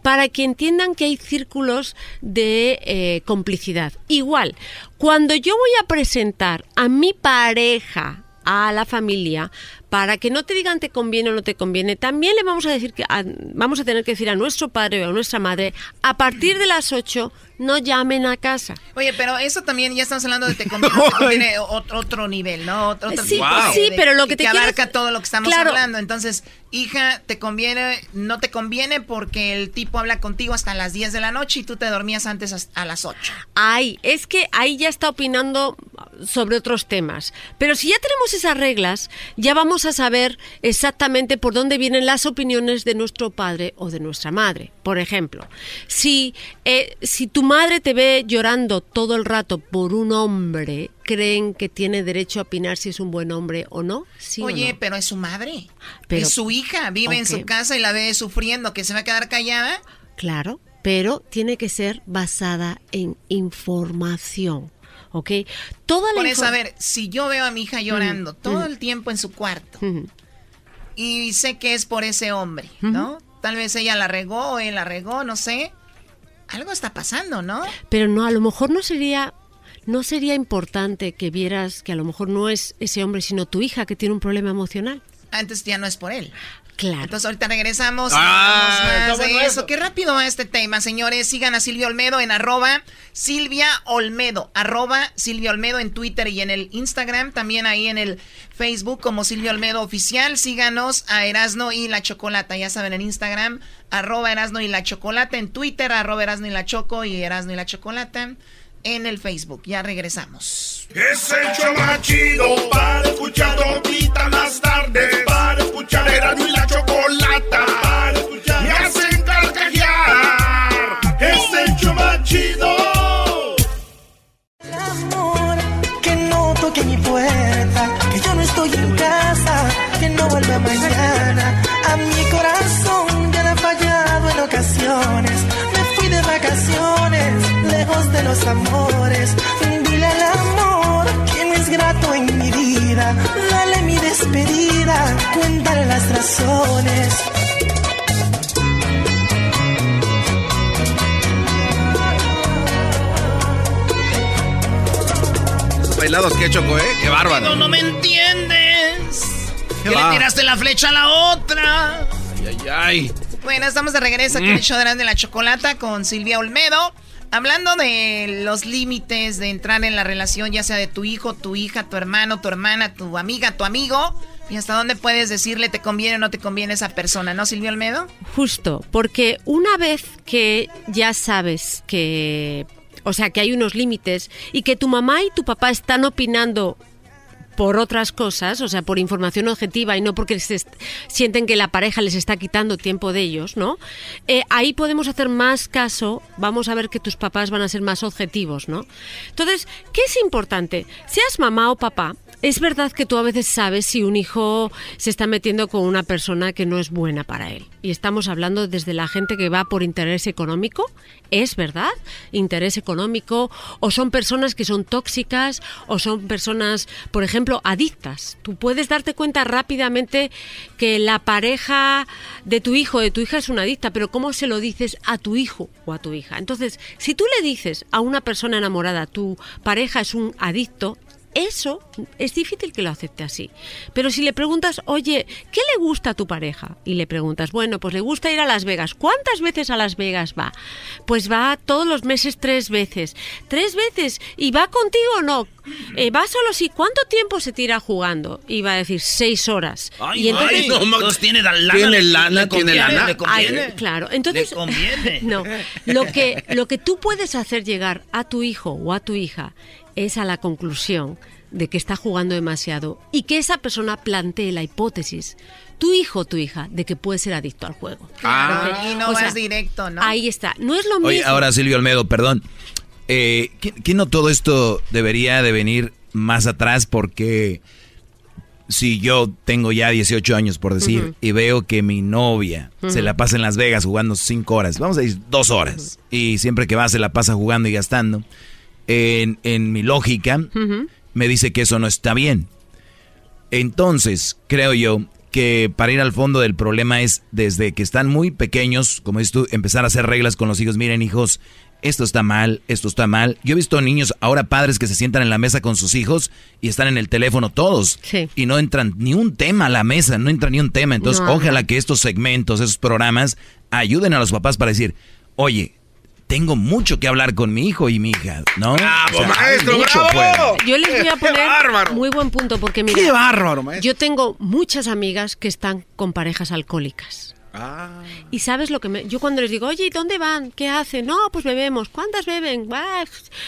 Para que entiendan que hay círculos de eh, complicidad. Igual, cuando yo voy a presentar a mi pareja a la familia para que no te digan te conviene o no te conviene, también le vamos a decir que a- vamos a tener que decir a nuestro padre o a nuestra madre a partir de las 8 no llamen a casa. Oye, pero eso también ya estamos hablando de te conviene, te conviene otro, otro nivel, ¿no? Otro, otro Sí, pues sí, pero lo que te quiero- abarca todo lo que estamos Claro. hablando. Entonces, hija, te conviene, no te conviene porque el tipo habla contigo hasta las 10 de la noche y tú te dormías antes a las 8. Ay, es que ahí ya está opinando sobre otros temas. Pero si ya tenemos esas reglas, ya vamos a saber exactamente por dónde vienen las opiniones de nuestro padre o de nuestra madre. Por ejemplo, si, eh, si tu madre te ve llorando todo el rato por un hombre, ¿creen que tiene derecho a opinar si es un buen hombre o no? ¿Sí o Oye, no? pero es su madre. Pero- es su hija, vive en su casa y la ve sufriendo, que se va a quedar callada. Claro, pero tiene que ser basada en información. ¿Ok? Toda la Por eso, a ver, si yo veo a mi hija llorando Mm, todo mm. el tiempo en su cuarto y sé que es por ese hombre, ¿no? Tal vez ella la regó o él la regó, no sé. Algo está pasando, ¿no? Pero no, a lo mejor no sería, no sería importante que vieras que a lo mejor no es ese hombre, sino tu hija que tiene un problema emocional. Antes ya no es por él. Claro. Entonces ahorita regresamos Ah, más de bueno eso. Qué rápido va este tema, señores. Sigan a Silvia Olmedo en arroba Silvia Olmedo, arroba Silvia Olmedo en Twitter y en el Instagram, también ahí en el Facebook como Silvia Olmedo Oficial. Síganos a Erasno y la Chocolata, ya saben, en Instagram, arroba Erasno y la Chocolata, en Twitter, arroba Erasno y la Choco y Erasno y la Chocolata. En el Facebook. Ya regresamos. Es el show más chido para escuchar todita las tardes. Para escuchar era y la chocolata. Para escuchar me hacen carcajear. Es el show más chido. El amor que no toque mi puerta, que yo no estoy en casa, que no vuelva mañana. A mi corazón vacaciones, lejos de los amores. Dile al amor que no es grato en mi vida. Dale mi despedida, cuéntale las razones. Bailados que choco, ¿eh? Qué bárbaro. No, no me entiendes. ¿Qué Que va? le tiraste la flecha a la otra. Ay, ay, ay. Bueno, estamos de regreso aquí en el show de la Chocolata con Silvia Olmedo. Hablando de los límites de entrar en la relación, ya sea de tu hijo, tu hija, tu hermano, tu hermana, tu amiga, tu amigo. Y hasta dónde puedes decirle te conviene o no te conviene esa persona, ¿no, Silvia Olmedo? Justo, porque una vez que ya sabes que, o sea, que hay unos límites y que tu mamá y tu papá están opinando por otras cosas, o sea, por información objetiva y no porque se sienten que la pareja les está quitando tiempo de ellos, ¿no? Eh, ahí podemos hacer más caso, vamos a ver que tus papás van a ser más objetivos, ¿no? Entonces, ¿qué es importante? Seas mamá o papá, es verdad que tú a veces sabes si un hijo se está metiendo con una persona que no es buena para él. Y estamos hablando desde la gente que va por interés económico, es verdad, interés económico, o son personas que son tóxicas, o son personas, por ejemplo, adictas. Tú puedes darte cuenta rápidamente que la pareja de tu hijo o de tu hija es una adicta, pero ¿cómo se lo dices a tu hijo o a tu hija? Entonces, si tú le dices a una persona enamorada, tu pareja es un adicto, eso es difícil que lo acepte así. Pero si le preguntas, oye, ¿qué le gusta a tu pareja? Y le preguntas, bueno, pues le gusta ir a Las Vegas. ¿Cuántas veces a Las Vegas va? Pues va todos los meses tres veces. ¿Tres veces? ¿Y va contigo o no? Eh, ¿Va solo sí? ¿Cuánto tiempo se tira jugando? Y va a decir seis horas. Ay, y entonces, ay, no, tiene la lana. Tiene lana, le tiene conviene, lana. Le conviene. Ay, claro, entonces Le conviene. no, lo que lo que tú puedes hacer llegar a tu hijo o a tu hija es a la conclusión de que está jugando demasiado y que esa persona plantee la hipótesis, tu hijo o tu hija, de que puede ser adicto al juego. Claro, y no O directo, ¿no? Ahí está. No es lo Oye, mismo. ahora Silvio Olmedo, perdón. Eh, ¿qué, qué no todo esto debería de venir más atrás? Porque si yo tengo ya 18 años, por decir, y veo que mi novia se la pasa en Las Vegas jugando 5 horas, vamos a decir 2 horas, y siempre que va se la pasa jugando y gastando, en, en mi lógica me dice que eso no está bien. Entonces, creo yo que para ir al fondo del problema es desde que están muy pequeños, como dices tú, empezar a hacer reglas con los hijos. Miren, hijos, esto está mal, esto está mal. Yo he visto niños, ahora padres que se sientan en la mesa con sus hijos y están en el teléfono todos. Y no entran ni un tema a la mesa, no entra ni un tema. Entonces, No, ojalá que estos segmentos, esos programas, ayuden a los papás para decir, oye, tengo mucho que hablar con mi hijo y mi hija, ¿no? ¡Bravo, O sea, maestro, mucho, bravo! pues. Yo les voy a ¡Qué poner bárbaro! muy buen punto porque mira, ¡Qué bárbaro, maestro! yo tengo muchas amigas que están con parejas alcohólicas. Ah. Y sabes lo que me... Yo cuando les digo, oye, ¿y dónde van? ¿Qué hacen? No, pues bebemos. ¿Cuántas beben? Ah,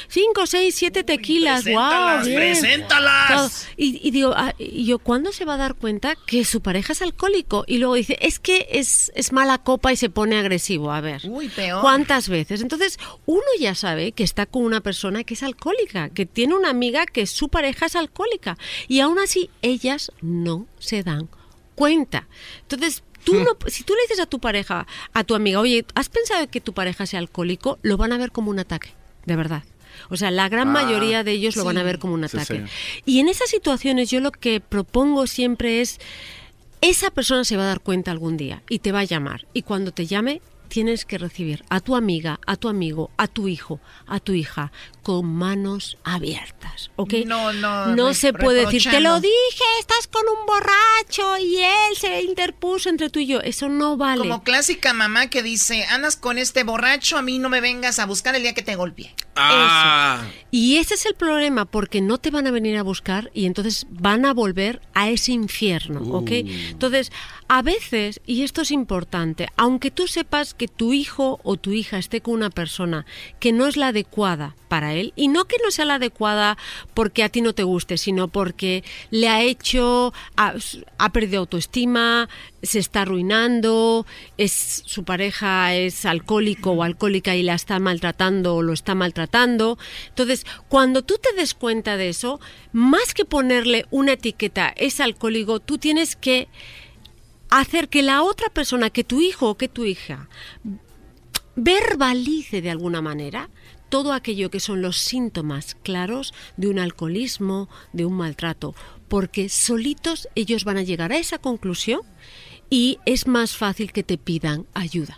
cinco, seis, siete tequilas. preséntalas, ¡Wow! bien". preséntalas. Y digo, ah, y yo, ¿cuándo se va a dar cuenta que su pareja es alcohólico? Y luego dice, es que es, es mala copa y se pone agresivo. A ver. Uy, peor. ¿Cuántas veces? Entonces, uno ya sabe que está con una persona que es alcohólica, que tiene una amiga que su pareja es alcohólica. Y aún así, ellas no se dan cuenta. Entonces, tú no, si tú le dices a tu pareja, a tu amiga, oye, ¿has pensado que tu pareja sea alcohólico? Lo van a ver como un ataque, de verdad. O sea, la gran Ah, mayoría de ellos lo van a ver como un ataque. sí. Y en esas situaciones yo lo que propongo siempre es, esa persona se va a dar cuenta algún día y te va a llamar. Y cuando te llame, tienes que recibir a tu amiga, a tu amigo, a tu hijo, a tu hija, con manos abiertas, ¿ok? No, no, No se puede decir, te lo dije, estás con un borracho y él se interpuso entre tú y yo. Eso no vale. Como clásica mamá que dice, andas con este borracho, a mí no me vengas a buscar el día que te golpeé. Ah. Y ese es el problema, porque no te van a venir a buscar y entonces van a volver a ese infierno, ¿ok? Uh. Entonces, a veces, y esto es importante, aunque tú sepas que tu hijo o tu hija esté con una persona que no es la adecuada para él y no que no sea la adecuada porque a ti no te guste, sino porque le ha hecho, ha, perdido autoestima, se está arruinando, es su pareja es alcohólico o alcohólica y la está maltratando o lo está maltratando. Entonces, cuando tú te des cuenta de eso, más que ponerle una etiqueta es alcohólico, tú tienes que hacer que la otra persona, que tu hijo o que tu hija, verbalice de alguna manera todo aquello que son los síntomas claros de un alcoholismo, de un maltrato, porque solitos ellos van a llegar a esa conclusión y es más fácil que te pidan ayuda.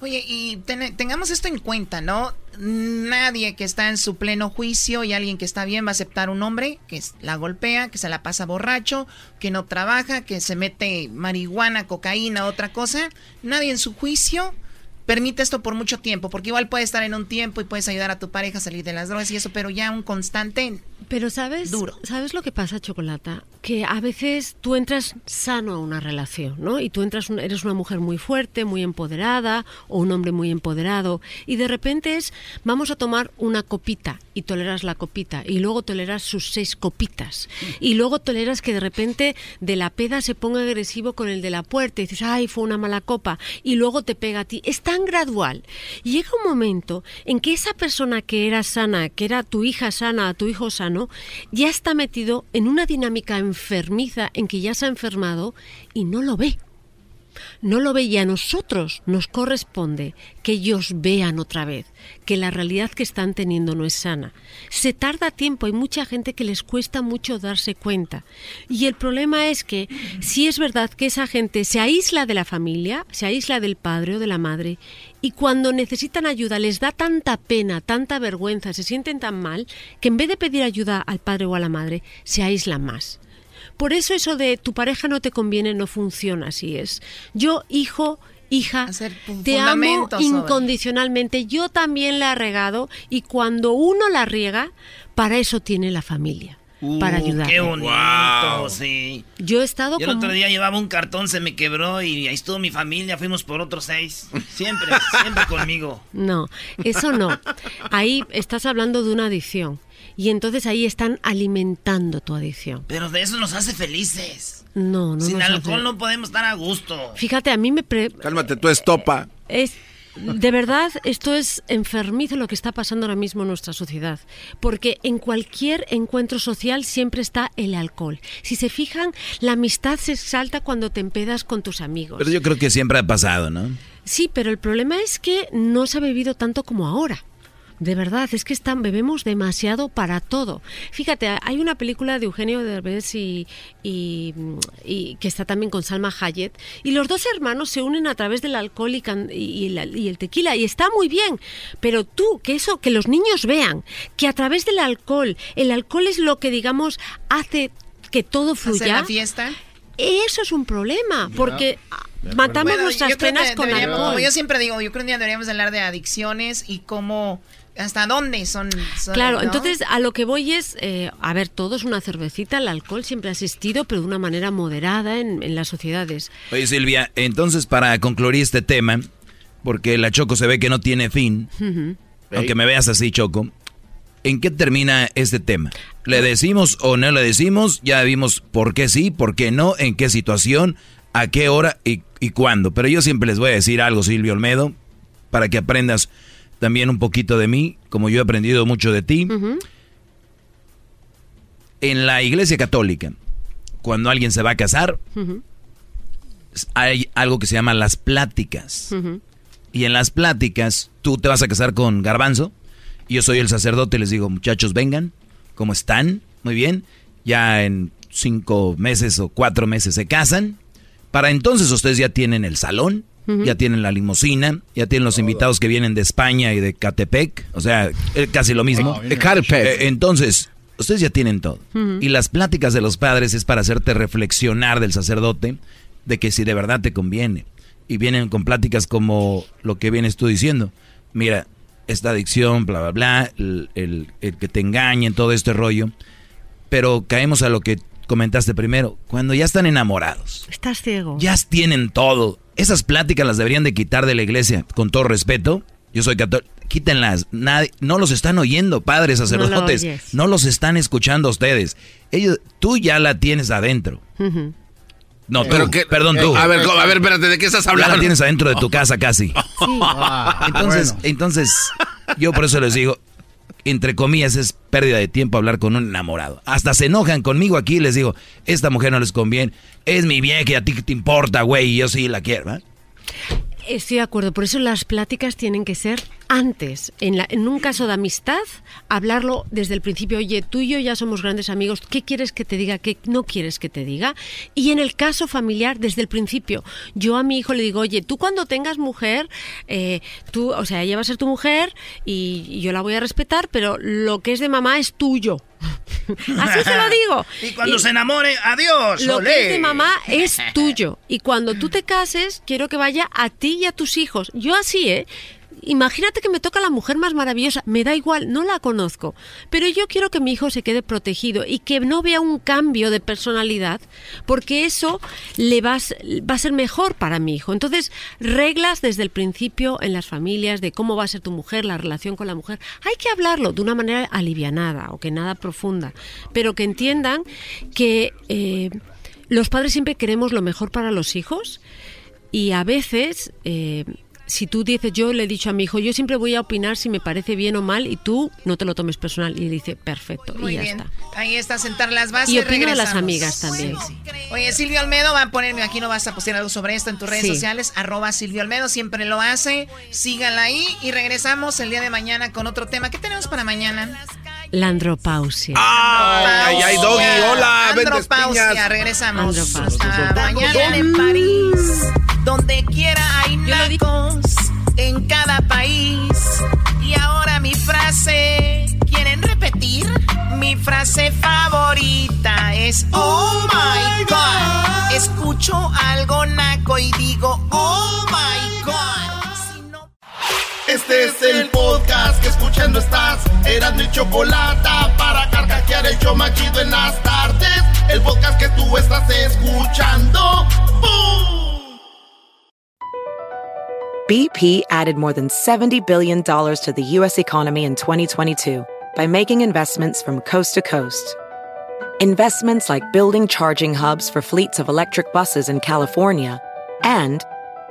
Oye, y tengamos esto en cuenta, ¿no? Nadie que está en su pleno juicio y alguien que está bien va a aceptar un hombre que la golpea, que se la pasa borracho, que no trabaja, que se mete marihuana, cocaína, otra cosa. Nadie en su juicio permite esto por mucho tiempo, porque igual puedes estar en un tiempo y puedes ayudar a tu pareja a salir de las drogas y eso, pero ya un constante pero sabes, duro. ¿sabes lo que pasa, Chocolata? Que a veces tú entras sano a una relación, ¿no? Y tú entras, eres una mujer muy fuerte, muy empoderada, o un hombre muy empoderado, y de repente es, vamos a tomar una copita, y toleras la copita, y luego toleras sus seis copitas, y luego toleras que de repente de la peda se ponga agresivo con el de la puerta, y dices, ay, fue una mala copa, y luego te pega a ti. Es tan gradual. Llega un momento en que esa persona que era sana, que era tu hija sana, tu hijo sano, ya está metido en una dinámica enfermiza en que ya se ha enfermado y no lo ve. No lo ve y a nosotros nos corresponde que ellos vean otra vez que la realidad que están teniendo no es sana. Se tarda tiempo, hay mucha gente que les cuesta mucho darse cuenta. Y el problema es que si es verdad que esa gente se aísla de la familia, se aísla del padre o de la madre, y cuando necesitan ayuda les da tanta pena, tanta vergüenza, se sienten tan mal, que en vez de pedir ayuda al padre o a la madre, se aíslan más. Por eso eso de tu pareja no te conviene no funciona así es. Yo, hijo, hija, te amo incondicionalmente. Yo también la he regado y cuando uno la riega, para eso tiene la familia. para uh, ayudar. Qué bonito, sí. Yo he estado Yo el otro día llevaba un cartón, se me quebró y ahí estuvo mi familia, fuimos por otros seis. Siempre, siempre conmigo. No, eso no. Ahí estás hablando de una adicción y entonces ahí están alimentando tu adicción. Pero de eso nos hace felices. No, no. Sin alcohol no podemos estar a gusto. Fíjate, a mí me... Cálmate, tú estopa. Es... De verdad, esto es enfermizo lo que está pasando ahora mismo en nuestra sociedad, porque en cualquier encuentro social siempre está el alcohol. Si se fijan, la amistad se exalta cuando te empedas con tus amigos. Pero yo creo que siempre ha pasado, ¿no? Sí, pero el problema es que no se ha bebido tanto como ahora. De verdad, es que están, bebemos demasiado para todo. Fíjate, hay una película de Eugenio Derbez y, y, que está también con Salma Hayek, y los dos hermanos se unen a través del alcohol y, y, el tequila, y está muy bien. Pero tú, que eso, que los niños vean, que a través del alcohol, el alcohol es lo que, digamos, hace que todo fluya. la fiesta? Eso es un problema, porque matamos nuestras penas con alcohol. Como yo siempre digo, yo creo que un día deberíamos hablar de adicciones y cómo ¿Hasta dónde son? claro, entonces a lo que voy es, eh, a ver, todo es una cervecita, el alcohol siempre ha existido, pero de una manera moderada en, las sociedades. Oye Silvia, entonces para concluir este tema, porque la Choco se ve que no tiene fin, aunque me veas así Choco, ¿en qué termina este tema? ¿Le decimos o no le decimos? Ya vimos por qué sí, por qué no, en qué situación, a qué hora y, y cuándo. Pero yo siempre les voy a decir algo, Silvio Olmedo, para que aprendas también un poquito de mí, como yo he aprendido mucho de ti. En la iglesia católica, cuando alguien se va a casar, hay algo que se llama las pláticas. Y en las pláticas, tú te vas a casar con garbanzo, y yo soy el sacerdote y les digo, muchachos, vengan, ¿cómo están? Muy bien, ya en cinco meses o cuatro meses se casan. Para entonces ustedes ya tienen el salón, ya tienen la limusina, ya tienen los invitados que vienen de España y de Catepec, o sea, casi lo mismo. Eh, entonces, ustedes ya tienen todo. Y las pláticas de los padres es para hacerte reflexionar del sacerdote de que si de verdad te conviene. Y vienen con pláticas como lo que vienes tú diciendo. Mira, esta adicción, bla, bla, bla, el, el, el que te engañen, todo este rollo. Pero caemos a lo que comentaste primero, cuando ya están enamorados. Estás ciego. Ya tienen todo esas pláticas las deberían de quitar de la iglesia, con todo respeto. Yo soy católico. quítenlas. Nadie, no los están oyendo, padres sacerdotes. No, los están escuchando ustedes. Ellos, tú ya la tienes adentro. No, pero que, perdón, tú. A ver, a ver, espérate, ¿de qué estás hablando? Ya la tienes adentro de tu casa casi. Ah, entonces, entonces, yo por eso les digo, entre comillas, es pérdida de tiempo hablar con un enamorado. Hasta se enojan conmigo aquí les digo, esta mujer no les conviene, es mi vieja, a ti te importa, güey, y yo sí la quiero, ¿verdad? Estoy de acuerdo, por eso las pláticas tienen que ser antes. En, la, en, un caso de amistad, hablarlo desde el principio, oye, tú y yo ya somos grandes amigos, ¿qué quieres que te diga, qué no quieres que te diga? Y en el caso familiar, desde el principio, yo a mi hijo le digo, oye, tú cuando tengas mujer, eh, tú, o sea, ella va a ser tu mujer y, y yo la voy a respetar, pero lo que es de mamá es tuyo. Así se lo digo. Y cuando se enamore, adiós. Lo que es de mamá es tuyo. Y cuando tú te cases, quiero que vaya a ti y a tus hijos. Yo así, ¿eh? Imagínate que me toca la mujer más maravillosa, me da igual, no la conozco, pero yo quiero que mi hijo se quede protegido y que no vea un cambio de personalidad, porque eso le va a, ser mejor para mi hijo. Entonces, reglas desde el principio en las familias de cómo va a ser tu mujer, la relación con la mujer, hay que hablarlo de una manera alivianada o que nada profunda, pero que entiendan que eh, los padres siempre queremos lo mejor para los hijos y a veces eh, si tú dices, yo le he dicho a mi hijo, yo siempre voy a opinar si me parece bien o mal y tú no te lo tomes personal. Y dice, perfecto, y ya está. Ahí está, sentar las bases. Y opino de las amigas también. Oye, Silvio Almedo va a ponerme, aquí no vas a postear algo sobre esto en tus redes sociales, arroba Silvio Almedo, siempre lo hace. Sígala ahí y regresamos el día de mañana con otro tema. ¿Qué tenemos para mañana? La andropausia. ¡Ay, ay, Doggy! ¡Hola! Andropausia, regresamos. Andropausia. mañana en París. Donde quiera hay nacos en cada país. Y ahora mi frase, ¿quieren repetir? Mi frase favorita es Oh my God. Escucho algo naco y digo Oh my God. Este es el podcast que escuchando estás. Eran mi chocolate para carcajear el yo machido en las tardes. El podcast que tú estás escuchando. ¡Bum! BP added more than $70 billion to the U.S. economy in 2022 by making investments from coast to coast. Investments like building charging hubs for fleets of electric buses in California and